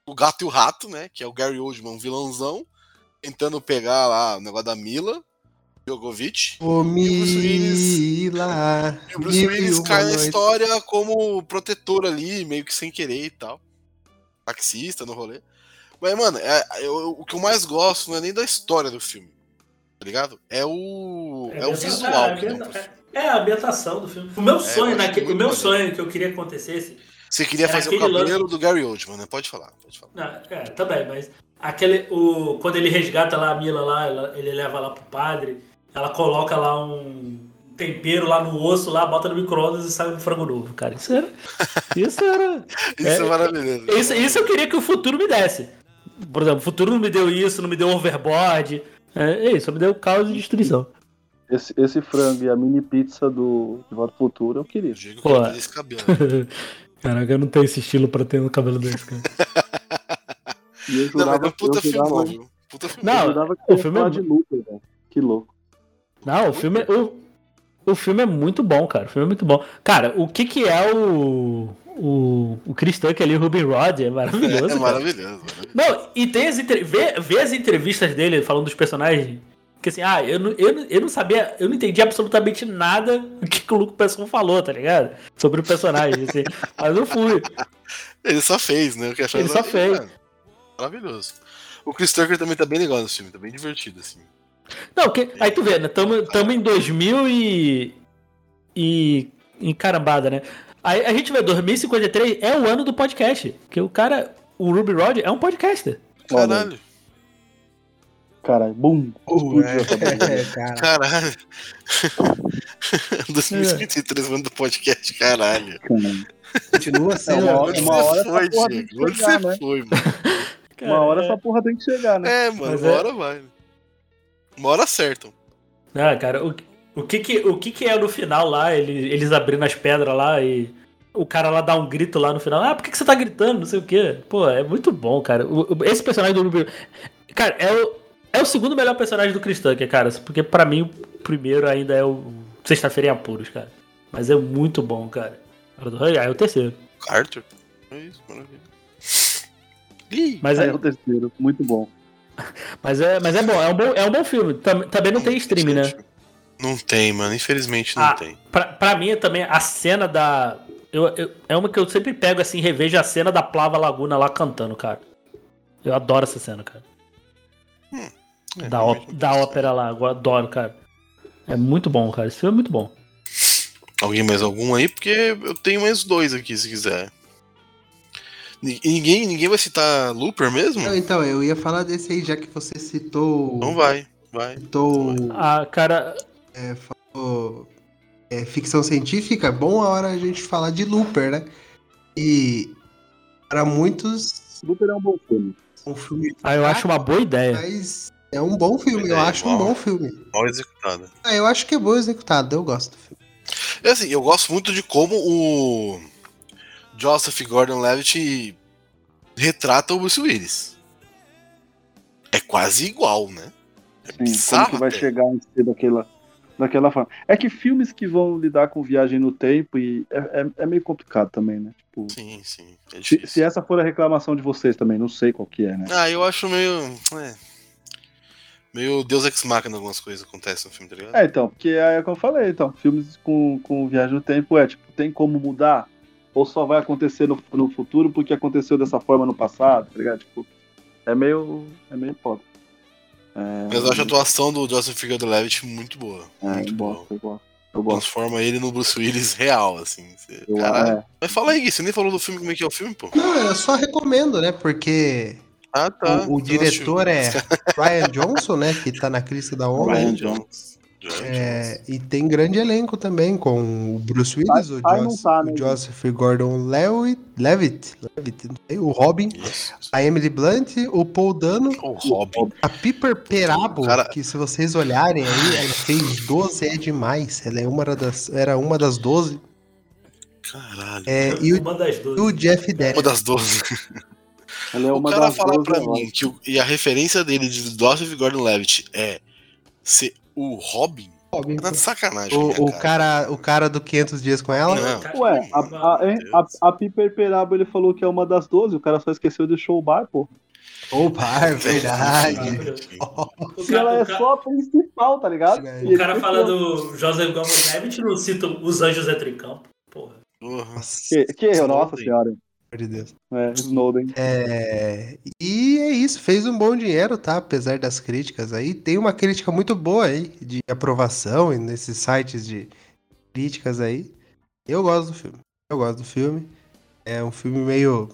o gato e o rato, né? Que é o Gary Oldman, um vilãozão, tentando pegar lá o negócio da Mila Bruce Willis- Mila. E o Bruce Willis e cai na história como protetor ali, meio que sem querer e tal. Taxista no rolê. Mas, mano, é- eu- o que eu mais gosto não é nem da história do filme. Tá ligado? É o. É, o ambienta- visual é, que dá pro filme. É, é a ambientação do filme. O meu sonho, eu acho naquele, o meu maneiro. sonho que eu queria que acontecesse. Você queria fazer o cabelo do Gary Oldman, né? Pode falar, pode falar. Não, é, também, mas aquele. O, quando ele resgata lá a Mila lá, ela- ele leva lá pro padre, ela coloca lá um tempero lá no osso, lá, bota no micro-ondas e sai um frango novo, cara. Isso era. Isso era. Isso é, É, maravilhoso. Isso, isso eu queria que o futuro me desse. Por exemplo, o futuro não me deu isso, não me deu overboard. É, é isso, só me deu caos e destruição. Esse, esse frango e a mini pizza do De Volta Futuro eu queria. Digo que Pô. eu esse cabelo. Caraca, eu não tenho esse estilo pra ter um cabelo desse, cara. E eu Não, mas jurava, é puta eu jurava, filmão, viu? Puta filmão. Não, eu jurava que o filme é de Luther, velho. Que louco. Não, o filme, é- o, o filme é muito bom, cara. O filme é muito bom. Cara, o que que é o. O, o Chris Tucker ali, o Ruby Rod, é maravilhoso. É maravilhoso. maravilhoso. Não, e tem as entre... vê, vê as entrevistas dele falando dos personagens. Que assim, ah, eu não, eu, não- eu não sabia, eu não entendi absolutamente nada do que, que o Luco Pesson falou, tá ligado? Sobre o personagem, assim. Mas eu fui. Ele só fez, né? O que Ele só fez. mano, Maravilhoso. O Chris Tucker também tá bem legal nesse filme, tá bem divertido, assim. Não, que, aí tu vê, né? Tamo, tamo em 2000 e. E. Em carambada, né? Aí a gente vê, 2053 é o ano do podcast. Que o cara. O Ruby Rod é um podcaster. Caralho. Caralho, bum. explodiu a cabeça. É, cara. Caralho. 2053 ano do podcast, caralho. Continua É, sendo. uma hora, Onde uma hora foi, essa porra tem Diego? que Onde chegar, você né? foi, mano? Uma hora essa porra tem que chegar, né? É, mano, Mas uma é- hora vai. Uma hora acertam. Ah, cara, o, o, que, que, o que que é no final lá, ele- eles abrindo as pedras lá e. O cara lá dá um grito lá no final. Ah, por que, que você tá gritando? Não sei o quê. Pô, é muito bom, cara. O- o- esse personagem do Ruby. Cara, é o, é o segundo melhor personagem do Chris Tucker, cara. Porque pra mim o primeiro ainda é o Sexta-feira em Apuros, cara. Mas é muito bom, cara. Hang é o terceiro. Carter. É isso, maravilha. Ih, Mas Aí é, é o terceiro, muito bom. mas é, mas é bom, é um bom, é um bom filme. Tam- Também não tem stream, né? Não tem, mano. Infelizmente não Ah, tem. Pra, pra mim também, a cena da. Eu, eu- é uma que eu sempre pego assim, revejo a cena da Plava Laguna lá cantando, cara. Eu adoro essa cena, cara. É, da, ó- não da ópera lá, eu adoro, cara. É muito bom, cara. Esse filme é muito bom. Alguém mais algum aí? Porque eu tenho mais dois aqui, se quiser. Ni- Ninguém, ninguém vai citar Looper mesmo? Não, então, eu ia falar desse aí, já que você citou. Então vai, vai. Citou. Ah, cara. é, falou, é, ficção científica, é bom a hora a gente falar de Looper, né? E para muitos Looper é um bom filme. um filme. Ah, eu acho uma boa ideia. Mas é um bom filme, eu É, acho um bom. filme. Mal executada. Ah, eu acho que é bom executado, eu gosto do filme. É assim, eu gosto muito de como o Joseph Gordon-Levitt retrata o Bruce Willis. É quase igual, né? É Sim, como bizarro que vai até. chegar em ser daquela, daquela forma. É que filmes que vão lidar com viagem no tempo e é, é, é meio complicado também, né? Tipo, Sim, sim. É se, se essa for a reclamação de vocês também, não sei qual que é, né? Ah, eu acho meio. É, meio Deus Ex Machina algumas coisas acontecem no filme, tá ligado? É, então, porque é o que eu falei, então, filmes com, com viagem no tempo é, tipo, tem como mudar? Ou só vai acontecer no, no futuro porque aconteceu dessa forma no passado, tá ligado? Tipo, é meio. É meio foda. É, Mas eu acho a atuação do Joseph Gordon-Levitt muito boa. é, muito boa. eu gosto. Eu gosto. Transforma ele no Bruce Willis real, assim. Você- Eu, Caralho. é, Mas fala aí, Gui, você nem falou do filme, como é que é o filme, pô? Não, eu só recomendo, né? Porque Ah, tá. O, o diretor é Ryan Johnson, né? Que tá na crista da onda. Ryan Jones. É, e tem grande elenco também, com o Bruce Willis, o, Ai, não Jos- tá, né, o Joseph Gordon-Levitt, Levitt, Levitt, não sei, o Robin, Isso. a Emily Blunt, o Paul Dano, O Robin. a Piper Perabo, Cara- que se vocês olharem aí, ela fez 12 é demais. Ela é uma das, era uma das 12. Caralho. É, e, o, o Jeff Depp. Uma das 12. É o cara das fala duas pra mim que o- e a referência dele de Joseph Gordon-Levitt é ser o Robin. Robin. Tá de sacanagem. O, minha o, cara, o cara do 500 dias com ela. Não. Ué, a, a, a, a Piper Perabo ele falou que é uma das 12, o cara só esqueceu de show bar, pô. Opa, é verdade. Se ela é só a principal, tá ligado? O ele cara fala do Joseph Gordon-Levitt não cita os anjos em campo. Porra. Nossa, Que, que nossa senhora. De Deus. É, Snowden. É, e é isso, fez um bom dinheiro, tá? Apesar das críticas aí. Tem uma crítica muito boa aí, de aprovação nesses sites de críticas aí. Eu gosto do filme. Eu gosto do filme. É um filme meio,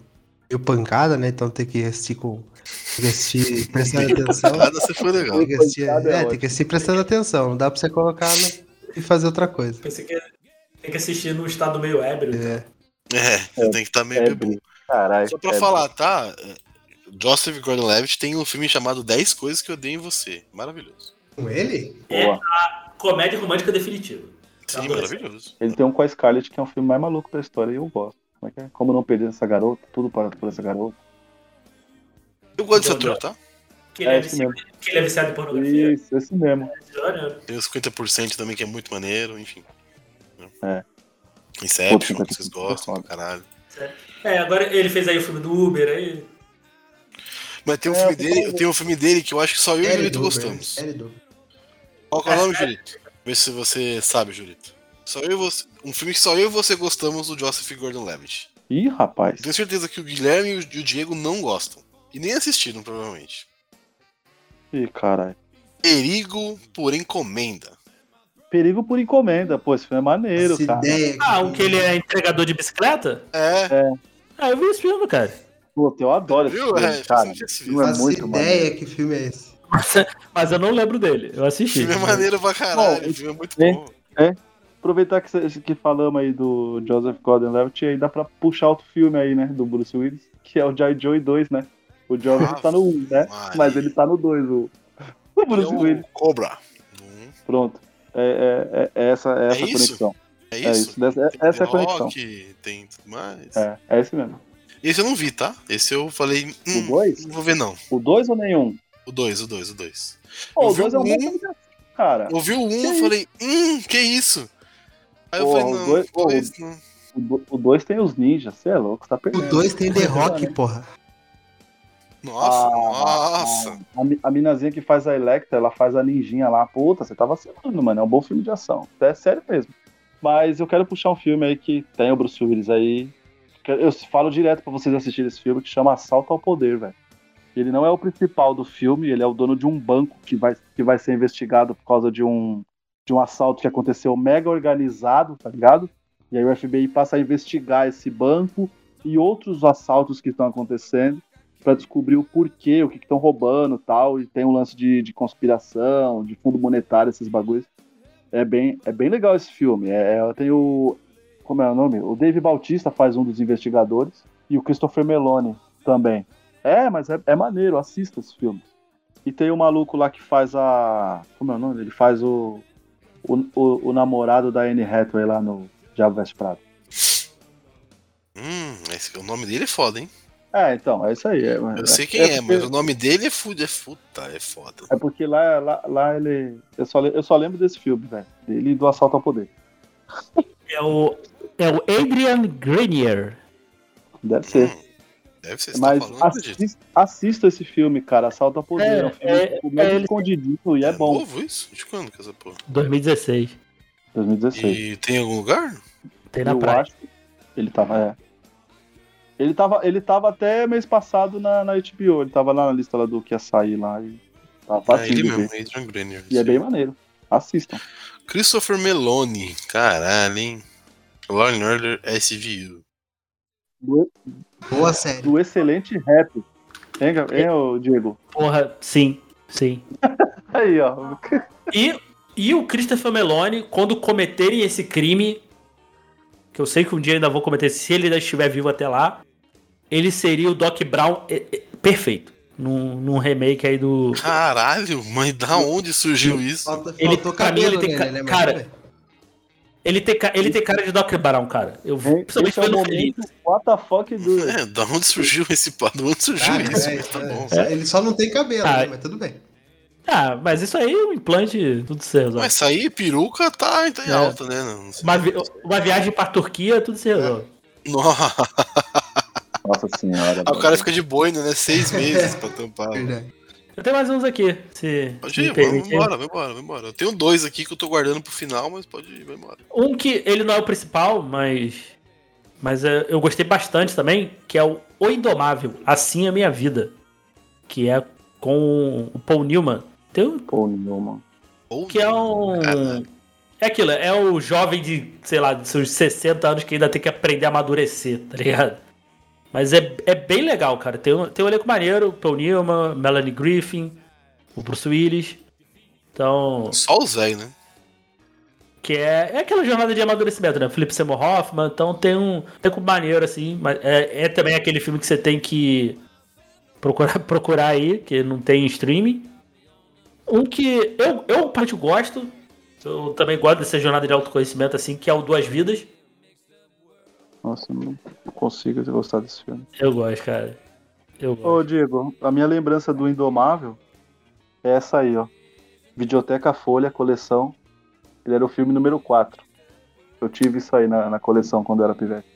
meio pancada, né? Então tem que assistir com. Tem que assistir prestando atenção. Nada você foi legal. Tem que assistir, Pancada é é, tem que assistir prestando atenção. Não dá pra você colocar no- e fazer outra coisa. Pensei que tem que assistir no estado meio ébrio. É. É, você tem que estar meio É, bebum. Caralho. Só pra é, falar, tá? Joseph Gordon-Levitt tem um filme chamado 10 Coisas que Eu Odeio em Você. Maravilhoso. Com ele? É Boa. a comédia romântica definitiva. Sim, Adolescente. maravilhoso. Ele tem um com a Scarlett que é um filme mais maluco da história e eu gosto. Como é que é? Como não perder essa garota, tudo parado por essa garota. Eu gosto desse ator, tá? Que ele É é, viciado, que ele é viciado em pornografia. Isso, esse mesmo. Olha, Tem os 50% também, que é muito maneiro, enfim. É. Inception, Pô, que vocês gostam pra caralho. É, é, ele fez aí o filme do Uber aí. Mas tem um É, filme dele, tem um filme dele que eu acho que só eu e o Julito gostamos. Qual que é o nome, Julito? Vê se você sabe, Julito. Só eu e você. Um filme que só eu e você gostamos do Joseph Gordon-Levitt. Ih, rapaz. Tenho certeza que o Guilherme e o e o Diego não gostam. E nem assistiram, provavelmente. Ih, caralho. Perigo por encomenda. Perigo por encomenda, pô, esse filme é maneiro, Essa cara. ideia Ah, o que ele é entregador de bicicleta? É, Ah, eu vi esse filme, cara. Pô, eu adoro esse viu? filme, É, cara. esse Esse filme. filme é muito ideia maneiro. que filme é esse. Mas eu não lembro dele. Eu O assisti. filme é maneiro pra caralho, Bom, o filme é muito é. bom. Aproveitar que, que falamos aí do Joseph Gordon-Levitt, aí dá pra puxar outro filme aí, né, do Bruce Willis, que é o Joy Joy 2, né? O Joseph Ah, tá no 1, né? Mas ele tá no 2, o, o Bruce É o Willis. Cobra. Pronto. É, é, é essa, é essa É isso? conexão. É É isso? isso. Dessa, Tem essa é a The conexão. Rock, tem tudo mais. É, é esse mesmo. Esse eu não vi, tá? Esse eu falei. Hum, O 2? Não vou ver, não. O 2 ou nenhum? O 2, o 2, o dois. Pô, Eu o vi 2 é um o bom um. cara. Ouvi o 1, um, Que eu falei, hum, que isso? Aí eu Porra, falei, o não, dois- o pô, dois não. O 2 tem os ninjas, você é louco, você tá O perdendo. 2 tem The Rock, porra. Nossa, Ah, nossa. A, a minazinha que faz a Electra, ela faz a ninjinha lá. Puta, você tá vacilando, mano. É um bom filme de ação. É sério mesmo. Mas eu quero puxar um filme aí que tem o Bruce Willis aí. Eu falo direto pra vocês assistirem esse filme que chama Assalto ao Poder, velho. Ele não é o principal do filme, ele é o dono de um banco que vai, que vai ser investigado por causa de um, de um assalto que aconteceu mega organizado, tá ligado? E aí o FBI passa a investigar esse banco e outros assaltos que estão acontecendo para descobrir o porquê, o que estão roubando tal. E tem um lance de, de conspiração, de fundo monetário, esses bagulhos. É bem, é bem legal esse filme. É, é, tem o. Como é o nome? O Dave Bautista faz um dos investigadores. E o Christopher Meloni também. É, mas é, é maneiro, assista esse filme. E tem o maluco lá que faz a. Como é o nome? Ele faz o. O, o, o namorado da Anne Hathaway lá no Diabo Veste Prado. Hum, esse, o nome dele é foda, hein? É, então, é isso aí. É, Eu sei quem é, porque- mas o nome dele é fuda, é puta, é foda. É porque lá, lá, lá ele. Eu só, eu só lembro desse filme, velho. Dele do Assalto ao Poder. É o, é o Adrian Grenier. Deve ser. Hum, deve ser, você Mas tá assista, assista esse filme, cara. Assalto ao Poder. É, É, um filme é- tipo, é ele- escondidinho e é, bom. novo isso? De quando que é essa porra? 2016. 2016. E tem em algum lugar? Tem na eu praia. acho que ele tava. É. Ele tava, ele tava até mês passado na, na HBO. Ele tava lá na lista lá do que ia sair lá. E tava É ele de mesmo, ver. Adrian Grenier. E é bem maneiro. Assistam. Christopher Meloni, caralho, hein? Law and Order SVU. Do, Boa série. do excelente rap. Hein, hein ô, Diego? Porra, sim, sim. Aí, ó. E, e o Christopher Meloni, quando cometerem esse crime, que eu sei que um dia ainda vou cometer, se ele ainda estiver vivo até lá, ele seria o Doc Brown é, é, perfeito. Num, num remake aí do. Caralho, mas da onde surgiu isso? Falta, Ele, faltou pra mim, ele cabelo tem. nele, ca- né? Cara, bem. ele tem, ca- ele tem cara de Doc Brown, cara. Eu Esse principalmente é o momento what the fuck do... É, da onde surgiu esse pá? Da onde surgiu Ah, isso? é, tá é, bom. é. Ele só não tem cabelo, Ah, né? Mas tudo bem. Ah, mas isso aí, o implante, tudo se resolve. Mas aí, peruca tá, tá em É. alta, né? Não sei. Uma, vi- uma viagem pra Turquia, tudo se resolve. Nossa, Nossa senhora. o cara fica de boina, né? Seis meses pra tampar. Verdade. Eu tenho mais uns aqui, se Pode me ir, vamos embora, vamos embora, vamos embora. Eu tenho dois aqui que eu tô guardando pro final, mas pode ir, vai embora. Um que ele não é o principal, mas. Mas é, eu gostei bastante também, que é o O Indomável, Assim é Minha Vida. Que é com o Paul Newman. Tem um- Pô, Newman. Ou que é um. É aquilo, é o jovem de, sei lá, de seus 60 anos que ainda tem que aprender a amadurecer, tá ligado? Mas é, é bem legal, cara. Tem tem um elenco maneiro, Paul Newman, Melanie Griffin, o Bruce Willis. Então, Só o Zé, né? que é, é aquela jornada de amadurecimento, né? Philip Seymour Hoffman, então tem um elenco maneiro, assim. Mas é, é também aquele filme que você tem que procurar, procurar aí, que não tem streaming. Um que eu, eu parte gosto, eu também gosto dessa jornada de autoconhecimento, assim, que é o Duas Vidas. Nossa, eu não consigo gostar desse filme. Eu gosto, cara. Eu Ô, gosto. Diego, a minha lembrança do Indomável é essa aí, ó. Videoteca Folha, coleção. Ele era o filme número 4. Eu tive isso aí na, na coleção quando eu era pivete.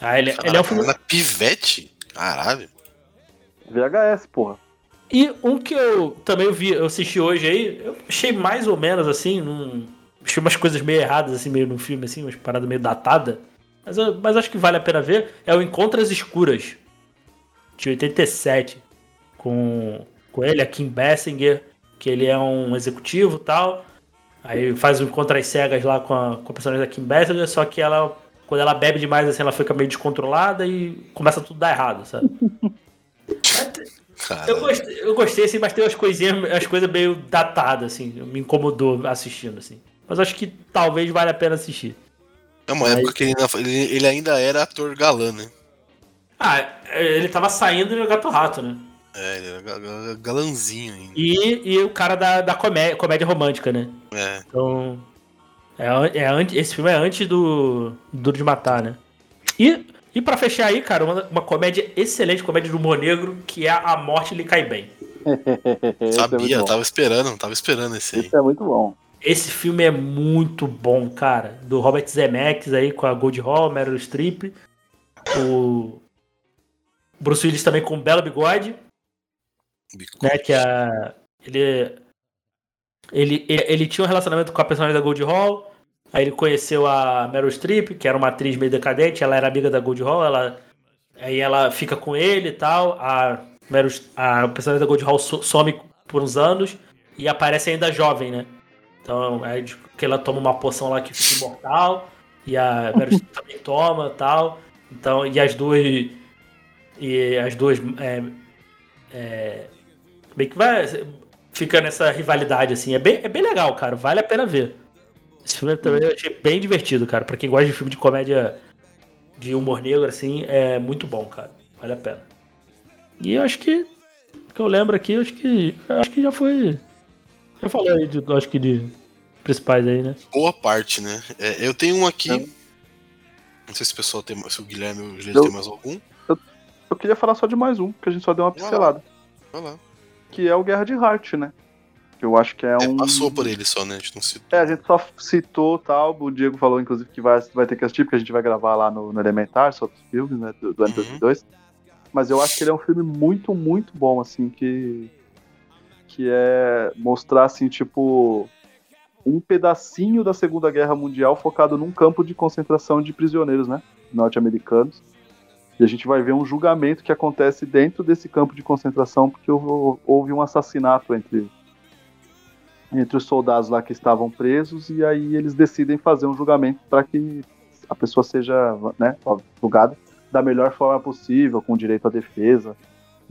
Ah, ele, ele é um filme. Na pivete? Caralho. VHS, porra. E um que eu também vi, eu assisti hoje aí, eu achei mais ou menos assim, num... achei umas coisas meio erradas assim, meio no filme, assim, umas paradas meio datadas. Mas, mas acho que vale a pena ver. É o Encontras Escuras, de 87, com, com ele, a Kim Basinger, que ele é um executivo e tal. Aí faz um encontro às cegas lá com a, com a personagem da Kim Basinger, só que ela, quando ela bebe demais, assim, ela fica meio descontrolada e começa tudo a dar errado, sabe? Eu gostei, eu gostei, assim, mas tem umas coisinhas, as coisas meio datadas, assim, me incomodou assistindo, assim. Mas acho que talvez valha a pena assistir. É uma época que ele ainda, ele, ainda era ator galã, né? Ah, ele tava saindo no Gato Rato, né? É, ele era ga- ga- galanzinho ainda. E, e o cara da, da comédia, comédia romântica, né? É. Então. É, é antes, esse filme é antes do Duro de Matar, né? E, e pra fechar aí, cara, uma, uma comédia excelente, comédia do humor negro, que é A Morte Lhe Cai Bem. É Sabia, bom. tava esperando, tava esperando esse aí. Esse é muito bom. Esse filme é muito bom, cara. Do Robert Zemeckis aí com a Gold Hall, Meryl Streep. O Bruce Willis também com o Belo Bigode, né? Que a ele, ele ele ele tinha um relacionamento com a personagem da Gold Hall. Aí ele conheceu a Meryl Streep, que era uma atriz meio decadente. Ela era amiga da Gold Hall. Ela aí ela fica com ele e tal. A Meryl, a personagem da Gold Hall so- some por uns anos e aparece ainda jovem, né? Então, é de- que ela toma uma poção lá que fica imortal, e a Meryl também toma tal. Então, e as duas. E as duas. É, é, meio que vai. Fica nessa rivalidade, assim. É bem, é bem legal, cara. Vale a pena ver. Esse filme também eu achei bem divertido, cara. Pra quem gosta de filme de comédia de humor negro, assim, é muito bom, cara. Vale a pena. E eu acho que. que eu lembro aqui, eu acho que. eu acho que já foi. Já falou aí, de, acho que de principais aí, né? Boa parte, né? É, eu tenho um aqui. É. Não sei se o pessoal tem, se o Guilherme ou o Juliano Eu- tem mais algum. Eu queria falar só de mais um, que a gente só deu uma pincelada. Vai lá. Que é o Guerra de Heart, né? Que eu acho que é, É, um. passou por ele só, né? A gente não citou. É, a gente só citou tal. O Diego falou, inclusive, que vai, vai ter que assistir, porque a gente vai gravar lá no, no Elementar sobre os filmes, né? Do, do ano Uhum. 2002. Mas eu acho que ele é um filme muito, muito bom, assim, que. Que é mostrar, assim, tipo. Um pedacinho da Segunda Guerra Mundial focado num campo de concentração de prisioneiros, né? Norte-americanos. E a gente vai ver um julgamento que acontece dentro desse campo de concentração, porque houve um assassinato entre entre os soldados lá que estavam presos e aí eles decidem fazer um julgamento para que a pessoa seja né, julgada da melhor forma possível, com direito à defesa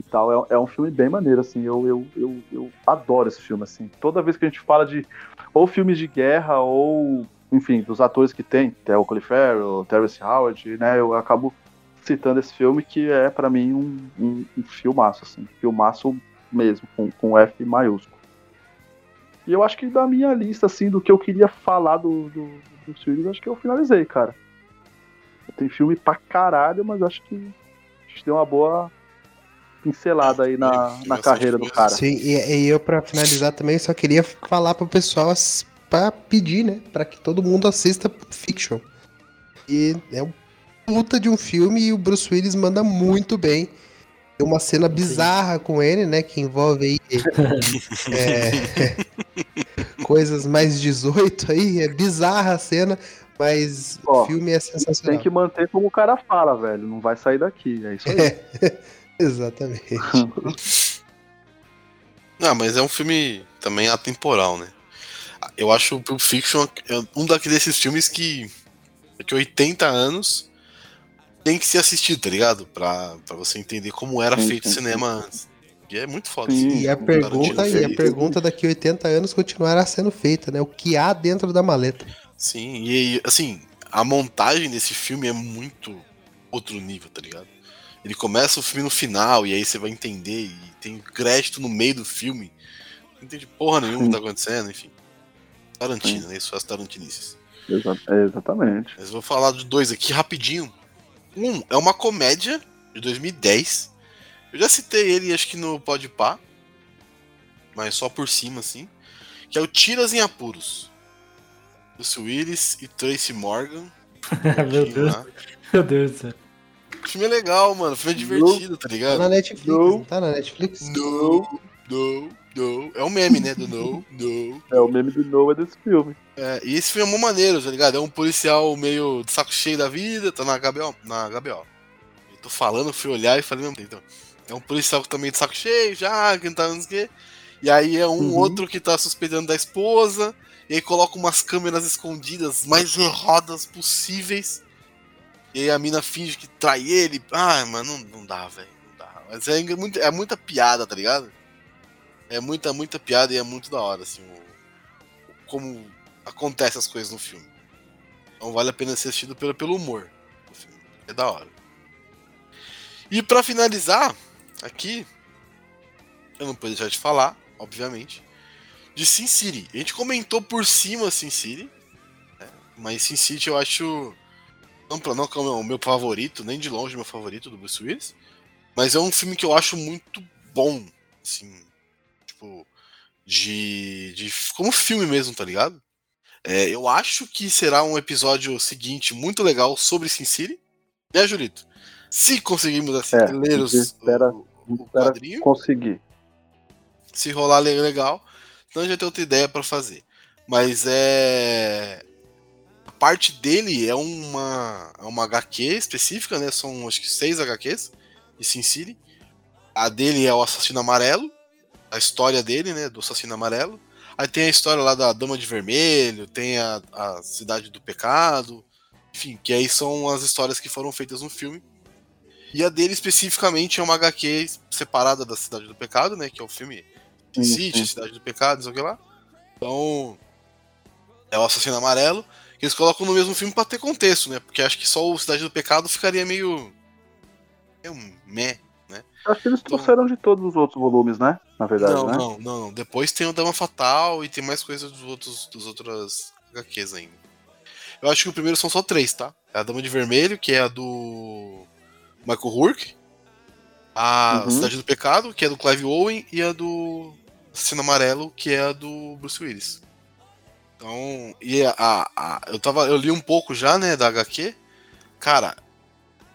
tal. É, é um filme bem maneiro, assim. Eu, eu, eu, eu adoro esse filme, assim. Toda vez que a gente fala de ou filmes de guerra ou, enfim, dos atores que tem, Theo Colin Farrell, Terrence Howard, né? Eu acabo citando esse filme que é para mim um, um, um filmaço, assim. Filmaço mesmo, com, com F maiúsculo. E eu acho que da minha lista, assim, do que eu queria falar do, do, filmes, acho que eu finalizei, cara. Tem filme pra caralho, mas acho que a gente deu uma boa pincelada aí na, na carreira do cara. Sim, e, e eu para finalizar também só queria falar pro pessoal para pedir, né, para que todo mundo assista Fiction. E é um puta de um filme e o Bruce Willis manda muito bem. Tem uma cena bizarra Sim. com ele, né, que envolve aí é, coisas mais 18 aí, é bizarra a cena, mas Ó, o filme é sensacional. Tem que manter como o cara fala, velho. Não vai sair daqui. É isso aí. É, exatamente. Não, mas é um filme também atemporal, né? Eu acho o Pulp Fiction um daqueles filmes que daqui 80 anos tem que ser assistido, tá ligado? Pra, pra você entender como era sim, feito o cinema antes. E é muito foda. Sim, assim, e a pergunta, e a pergunta daqui 80 anos continuará sendo feita, né? O que há dentro da maleta? Sim, e assim, a montagem desse filme é muito outro nível, tá ligado? Ele começa o filme no final, e aí você vai entender, e tem crédito no meio do filme. Não entende porra nenhuma que tá acontecendo, enfim. Tarantino, né? Isso as tarantinices. Exa exatamente. Mas vou falar de dois aqui rapidinho. Um é uma comédia de 2010. Eu já citei ele, acho que no Podpah, mas só por cima, assim. Que é o Tiras em Apuros. Bruce Willis e Tracy Morgan. Meu Deus. Lá. Meu Deus do céu. O filme é legal, mano. O filme é divertido, tá ligado? Tá na Netflix. Não. Tá na Netflix? Não, não, não. É o um meme, né? Do não, não. É o meme do não é desse filme. É, e esse filme é muito maneiro, tá ligado? É um policial meio de saco cheio da vida, tá na HBO. Na HBO. Eu tô falando, fui olhar e falei mesmo. Então, é um policial que tá meio de saco cheio já, que não tá não sei o quê. E aí é um uhum. outro que tá suspeitando da esposa. E aí coloca umas câmeras escondidas mais erradas possíveis. E aí a mina finge que trai ele. Ah, mano, não, não dá, velho. Não dá. Mas é, muito, é muita piada, tá ligado? É muita, muita piada e é muito da hora, assim. O, como acontece as coisas no filme. Então vale a pena ser assistido pelo, pelo humor. É da hora. E para finalizar, aqui, eu não posso deixar de falar, obviamente, de Sin City. A gente comentou por cima Sin City, né? mas Sin City eu acho. Não, não é o meu favorito, nem de longe meu favorito do Bruce Willis. Mas é um filme que eu acho muito bom. Assim. Tipo. De. de como filme mesmo, tá ligado? É, eu acho que será um episódio seguinte muito legal sobre Sin City. Né, Julito? Se conseguimos assim, é, ler os, espera, o, o quadrinho. Conseguir. Se rolar legal. Então já tem outra ideia para fazer. Mas é. Parte dele é uma, é uma HQ específica, né? São acho que seis HQs de Sin City. A dele é o Assassino Amarelo. A história dele, né? Do Assassino Amarelo. Aí tem a história lá da Dama de Vermelho, tem a, a Cidade do Pecado. Enfim, que aí são as histórias que foram feitas no filme. E a dele especificamente é uma HQ separada da Cidade do Pecado, né? Que é o filme Sin City, Cidade do Pecado, não sei o que lá. Então, é o Assassino Amarelo, que eles colocam no mesmo filme pra ter contexto, né? Porque acho que só o Cidade do Pecado ficaria meio. meio meh, né? Acho que eles então... trouxeram de todos os outros volumes, né? Na verdade, não, né? Não, não, Depois tem o Dama Fatal e tem mais coisas dos outros, dos outras HQs ainda. Eu acho que o primeiro são só três, tá? É a Dama de Vermelho, que é a do Michael Rourke, a uhum. Cidade do Pecado, que é do Clive Owen, e a do Assassino Amarelo, que é a do Bruce Willis. Então, e a, a, eu tava, eu li um pouco já, né, da HQ. Cara,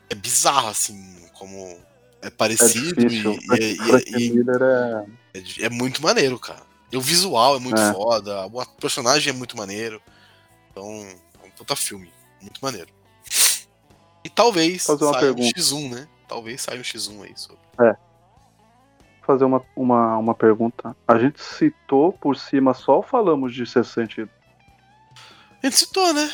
é bizarro assim, como é parecido é e, e, e, é... é... muito maneiro, cara. E o visual é muito é. foda, o personagem é muito maneiro. Então, é um puta filme, muito maneiro. E talvez saia um X1, né? Talvez saia um X1 aí sobre. É. Fazer uma, uma, uma pergunta. A gente citou por cima só ou falamos de sexto sentido? A gente citou, né?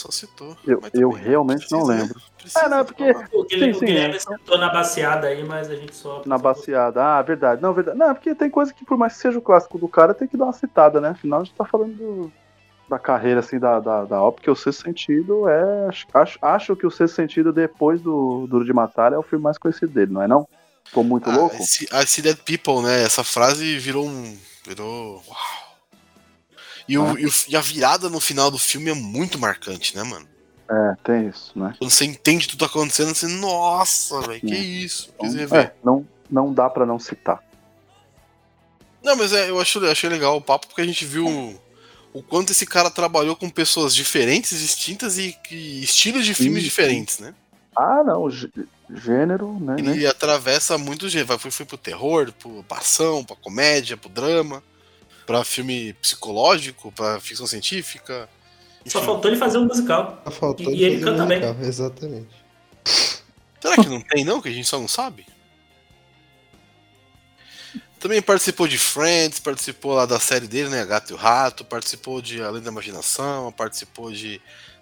só citou. Eu, eu realmente não lembro. Precisa, é, não, porque. O Guilherme, sim, sim, o Guilherme é. citou na baseada aí, mas a gente só. Na baseada, ah, verdade. Não, verdade. Não, porque tem coisa que, por mais que seja o clássico do cara, tem que dar uma citada, né? Afinal, a gente tá falando do, da carreira, assim, da, da, da obra, porque o Sexto Sentido é. Acho, acho que o Sexto Sentido, depois do Duro de Matar, é o filme mais conhecido dele, não é não? Ficou muito ah, louco? I see Dead People, né? Essa frase virou um. Virou. Uau e, o, e, o, e, a virada no final do filme é muito marcante, né, mano? É, tem isso, né? Quando você entende tudo acontecendo, você, nossa, velho, que isso? Quis então, rever. É, não, não dá para não citar. Não, mas é, eu achei, achei legal o papo porque a gente viu o quanto esse cara trabalhou com pessoas diferentes, distintas e, e estilos de filmes sim, diferentes, né? Ah, não, gênero, né? Ele né? atravessa muito gênero. Foi, foi pro terror, pro ação, pra comédia, pro drama para filme psicológico, para ficção científica. Enfim. Só faltou ele fazer um musical. Só faltou e, ele, ele canta musical, bem. Exatamente. Será que não tem, não? Que a gente só não sabe? Também participou de Friends, participou lá da série dele, né? Gato e o Rato, participou de Além da Imaginação, participou de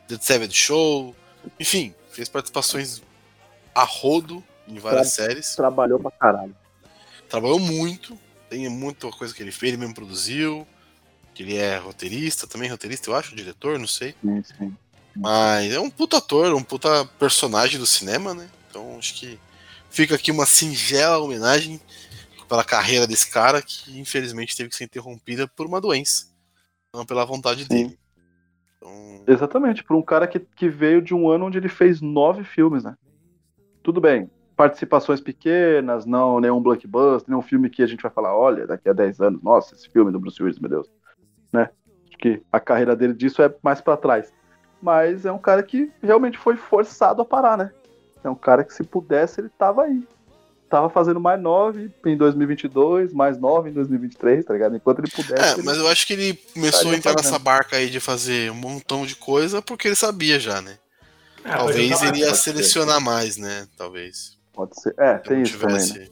The Seven Show. Enfim, fez participações a rodo em várias Tra séries. Trabalhou pra caralho. Trabalhou muito. Tem muita coisa que ele fez, ele mesmo produziu. Que ele é roteirista, também roteirista, eu acho, diretor, não sei. Sim, sim. Mas é um puta ator, um puta personagem do cinema, né? Então acho que fica aqui uma singela homenagem pela carreira desse cara que infelizmente teve que ser interrompida por uma doença, não pela vontade sim. dele. Então... Exatamente, por um cara que, que veio de um ano onde ele fez nove filmes, né? Tudo bem, participações pequenas, não nenhum blockbuster, nenhum filme que a gente vai falar, olha, daqui a 10 anos, nossa, esse filme do Bruce Willis, meu Deus. Né? Acho que a carreira dele disso é mais para trás. Mas é um cara que realmente foi forçado a parar, né? É um cara que se pudesse, ele tava aí. Tava fazendo mais nove em 2022, mais nove em 2023, tá ligado? Enquanto ele pudesse. É, ele... mas eu acho que ele começou a entrar fazendo. nessa barca aí de fazer um montão de coisa porque ele sabia já, né? Ah, Talvez ele ia selecionar mais, né? Talvez. Pode ser. É, tem isso também. Né?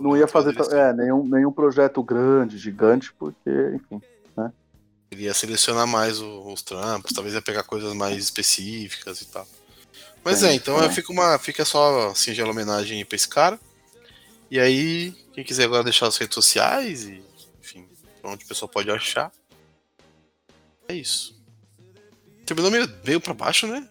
Não ia fazer é, nenhum, nenhum projeto grande, gigante, porque, enfim. Né? Ele ia selecionar mais os trampos, talvez ia pegar coisas mais específicas e tal. Mas é, então é, fica, uma, fica só singela homenagem pra esse cara. E aí, quem quiser agora deixar as redes sociais e, enfim, onde o pessoal pode achar. É isso. Terminou meio, meio pra baixo, né?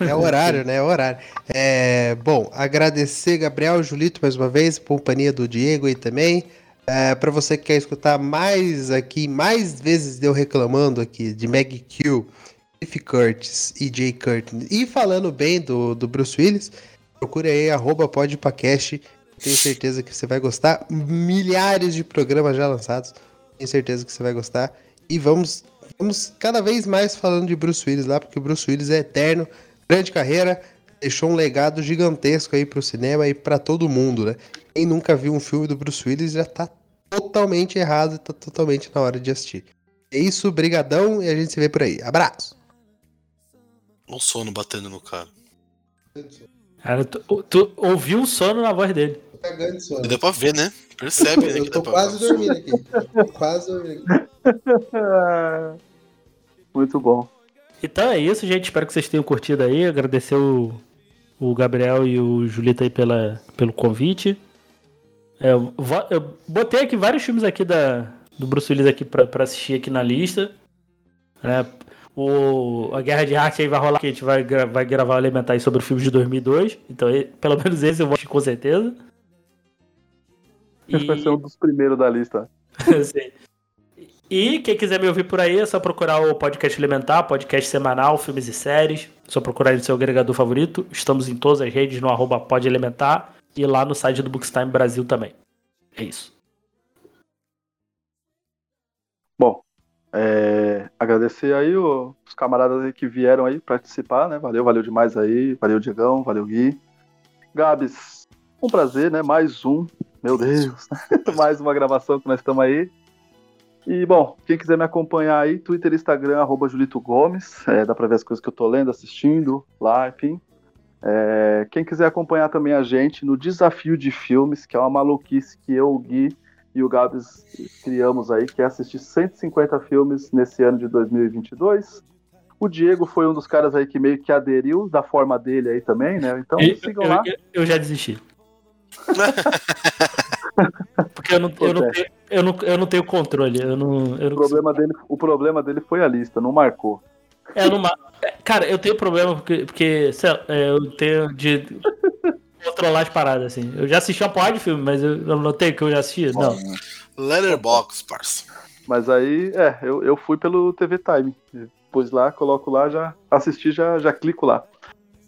É horário, né? É o horário. É, bom, agradecer Gabriel Julito mais uma vez, companhia do Diego aí também. É, para você que quer escutar mais aqui, mais vezes eu reclamando aqui de Meg Q, Cliff Curtis e Jay Curtin e falando bem do, do Bruce Willis, procure aí arroba podpacast. Tenho certeza que você vai gostar. Milhares de programas já lançados. Tenho certeza que você vai gostar. E vamos, vamos cada vez mais falando de Bruce Willis lá, porque o Bruce Willis é eterno grande carreira, deixou um legado gigantesco aí pro cinema e para todo mundo, né? Quem nunca viu um filme do Bruce Willis já tá totalmente errado, tá totalmente na hora de assistir. É isso, brigadão e a gente se vê por aí. Abraço! Olha o sono batendo no cara. Cara, tu, tu ouviu o sono na voz dele. Tô cagando de sono. Deu pra ver, né? Percebe, né? Eu tô quase dormindo aqui. quase dormindo aqui. Muito bom. Então é isso, gente. Espero que vocês tenham curtido aí. Agradecer o, o Gabriel e o Julito aí pela, pelo convite. É, eu, eu, botei aqui vários filmes aqui da, do Bruce Willis aqui pra, pra assistir aqui na lista. É, o, a Guerra de Arte aí vai rolar, que a gente vai, vai gravar o Elementar aí sobre o filme de 2002. Então, pelo menos esse eu vou assistir com certeza. Esse e... vai ser um dos primeiros da lista. Sim. E quem quiser me ouvir por aí é só procurar o podcast Elementar, podcast semanal, filmes e séries. É só procurar no seu agregador favorito. Estamos em todas as redes no arroba podelementar e lá no site do Bookstime Brasil também. É isso. Bom, é, agradecer aí os camaradas aí que vieram aí participar, né? Valeu, valeu demais aí. Valeu, Diegão, valeu, Gui. Gabs, um prazer, né? Mais um. Meu Deus, mais uma gravação que nós estamos aí. E, bom, quem quiser me acompanhar aí, Twitter e Instagram, arroba Julito Gomes. É, dá pra ver as coisas que eu tô lendo, assistindo, lá, enfim. É, quem quiser acompanhar também a gente no Desafio de Filmes, que é uma maluquice que eu, Gui e o Gabs criamos aí, que é assistir 150 filmes nesse ano de 2022. O Diego foi um dos caras aí que meio que aderiu da forma dele aí também, né? Então Eu, sigam eu- lá. eu- eu já desisti. Porque eu não, eu, não tenho, eu, não, eu não tenho controle. Eu não, eu O não problema, dele, o problema dele foi a lista, não marcou. É, numa... é, Cara, eu tenho problema porque, porque sei lá, é, eu tenho de controlar as paradas, assim. Eu já assisti uma porrada de filme, mas eu, tenho que eu já assisti. Não. Letterboxd, parça. Mas aí, é, eu, eu fui pelo TV Time. Pus lá, coloco lá, já assisti, já, já clico lá.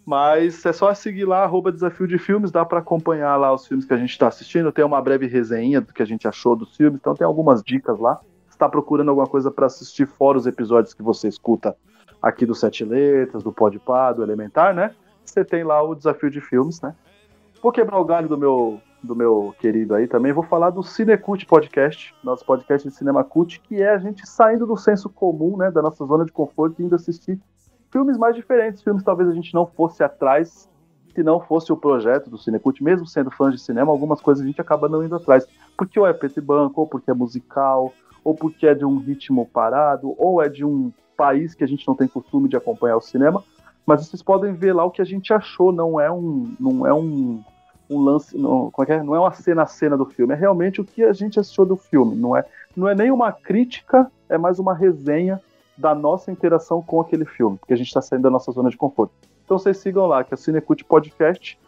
Mas é só seguir lá, arroba Desafio de Filmes, dá pra acompanhar lá os filmes que a gente está assistindo. Tem uma breve resenha do que a gente achou dos filmes, então tem algumas dicas lá. Se tá procurando alguma coisa pra assistir fora os episódios que você escuta aqui do Sete Letras, do Podpah, do Elementar, né? Você tem lá o Desafio de Filmes, né? Vou quebrar o galho do meu, do meu querido aí também. Vou falar do Cinecult Podcast, nosso podcast de cinema cult, que é a gente saindo do senso comum, né, da nossa zona de conforto e indo assistir filmes mais diferentes, filmes talvez a gente não fosse atrás se não fosse o projeto do Cinecult, mesmo sendo fãs de cinema, algumas coisas a gente acaba não indo atrás. Porque ou é preto e branco, ou porque é musical, ou porque é de um ritmo parado, ou é de um país que a gente não tem costume de acompanhar o cinema. Mas vocês podem ver lá o que a gente achou, não é um, não é um, um lance, não, como é é? não é uma cena a cena do filme, é realmente o que a gente assistiu do filme, não é, não é nem uma crítica, é mais uma resenha da nossa interação com aquele filme, porque a gente está saindo da nossa zona de conforto. Então vocês sigam lá, que é Cinecult Podcast.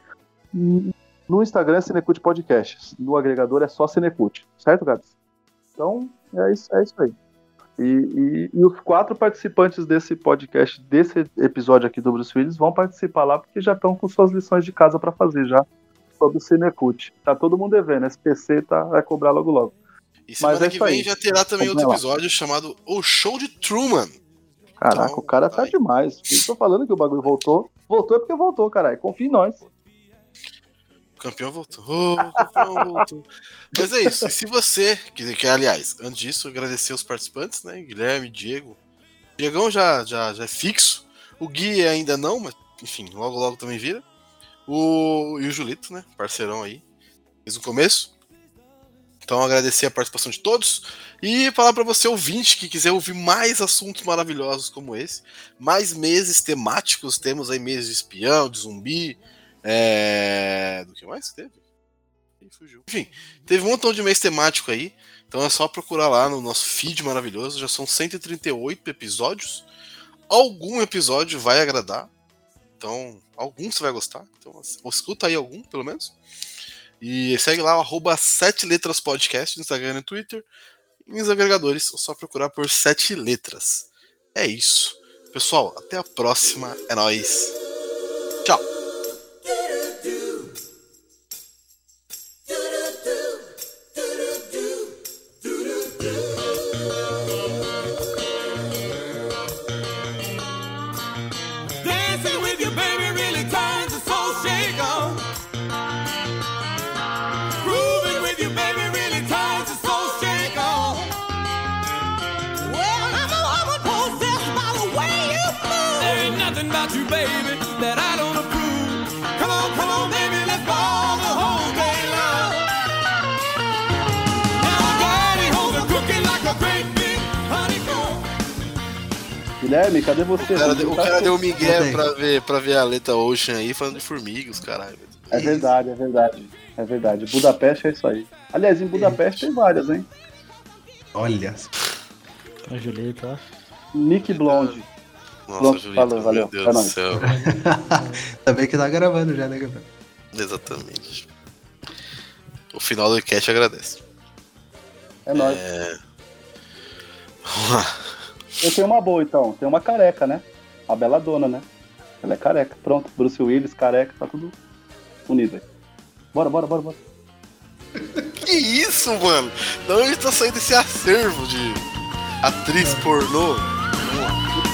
No Instagram é Cinecult Podcast. No agregador é só Cinecult. Certo, Gabs? Então, é isso, é isso aí. E, e- e os quatro participantes desse podcast, desse episódio aqui do Bruce Willis, vão participar lá porque já estão com suas lições de casa para fazer já sobre o Cinecult. Tá todo mundo devendo, SPC tá, vai cobrar logo logo. E semana Mas é que vem aí. já terá também Vamos outro lá. episódio chamado O Show de Truman. Caraca, Então, o cara tá demais. Eu tô falando que o bagulho voltou. Voltou é porque voltou, caralho. Confia em nós. O campeão voltou. O campeão voltou. Mas é isso. E se você, que, que aliás, antes disso, agradecer os participantes, né? Guilherme, Diego. Diegão já, já, já é fixo. O Gui ainda não, mas enfim, logo logo também vira. O, e o Julito, né? Parceirão aí. Fez o começo. Então agradecer a participação de todos. E falar para você, ouvinte, que quiser ouvir mais assuntos maravilhosos como esse, mais meses temáticos, temos aí meses de espião, de zumbi, é... do que mais teve? Enfim, teve um montão de mês temático aí, então é só procurar lá no nosso feed maravilhoso, já são 138 episódios, algum episódio vai agradar, então algum você vai gostar, então ou escuta aí algum, pelo menos. E segue lá, o arroba 7 letras podcast no Instagram e Twitter. E nos agregadores, é só procurar por 7 letras. É isso. Pessoal, até a próxima. É nóis. Tchau. Guilherme, cadê você? O cara, deu- o cara deu um migué pra ver, pra ver a letra Ocean aí falando de formigas, caralho. É verdade, é verdade. É verdade. Budapeste é isso aí. Aliás, em Budapeste tem várias, hein? Olha. A Julieta, ó. Nick Blonde. Nossa, Julito, falou, valeu. meu Deus É do nóis. céu. Ainda bem que tá gravando já, né, Gabriel? Exatamente. O final do cast agradece. É nóis. Vamos lá. Eu tenho uma boa, então. Tem uma careca, né? A bela dona, né? Ela é careca. Pronto. Bruce Willis, careca, tá tudo unido aí. Bora, bora, bora, bora. Que isso, mano? Da onde tá saindo esse acervo de atriz pornô? Vamos lá.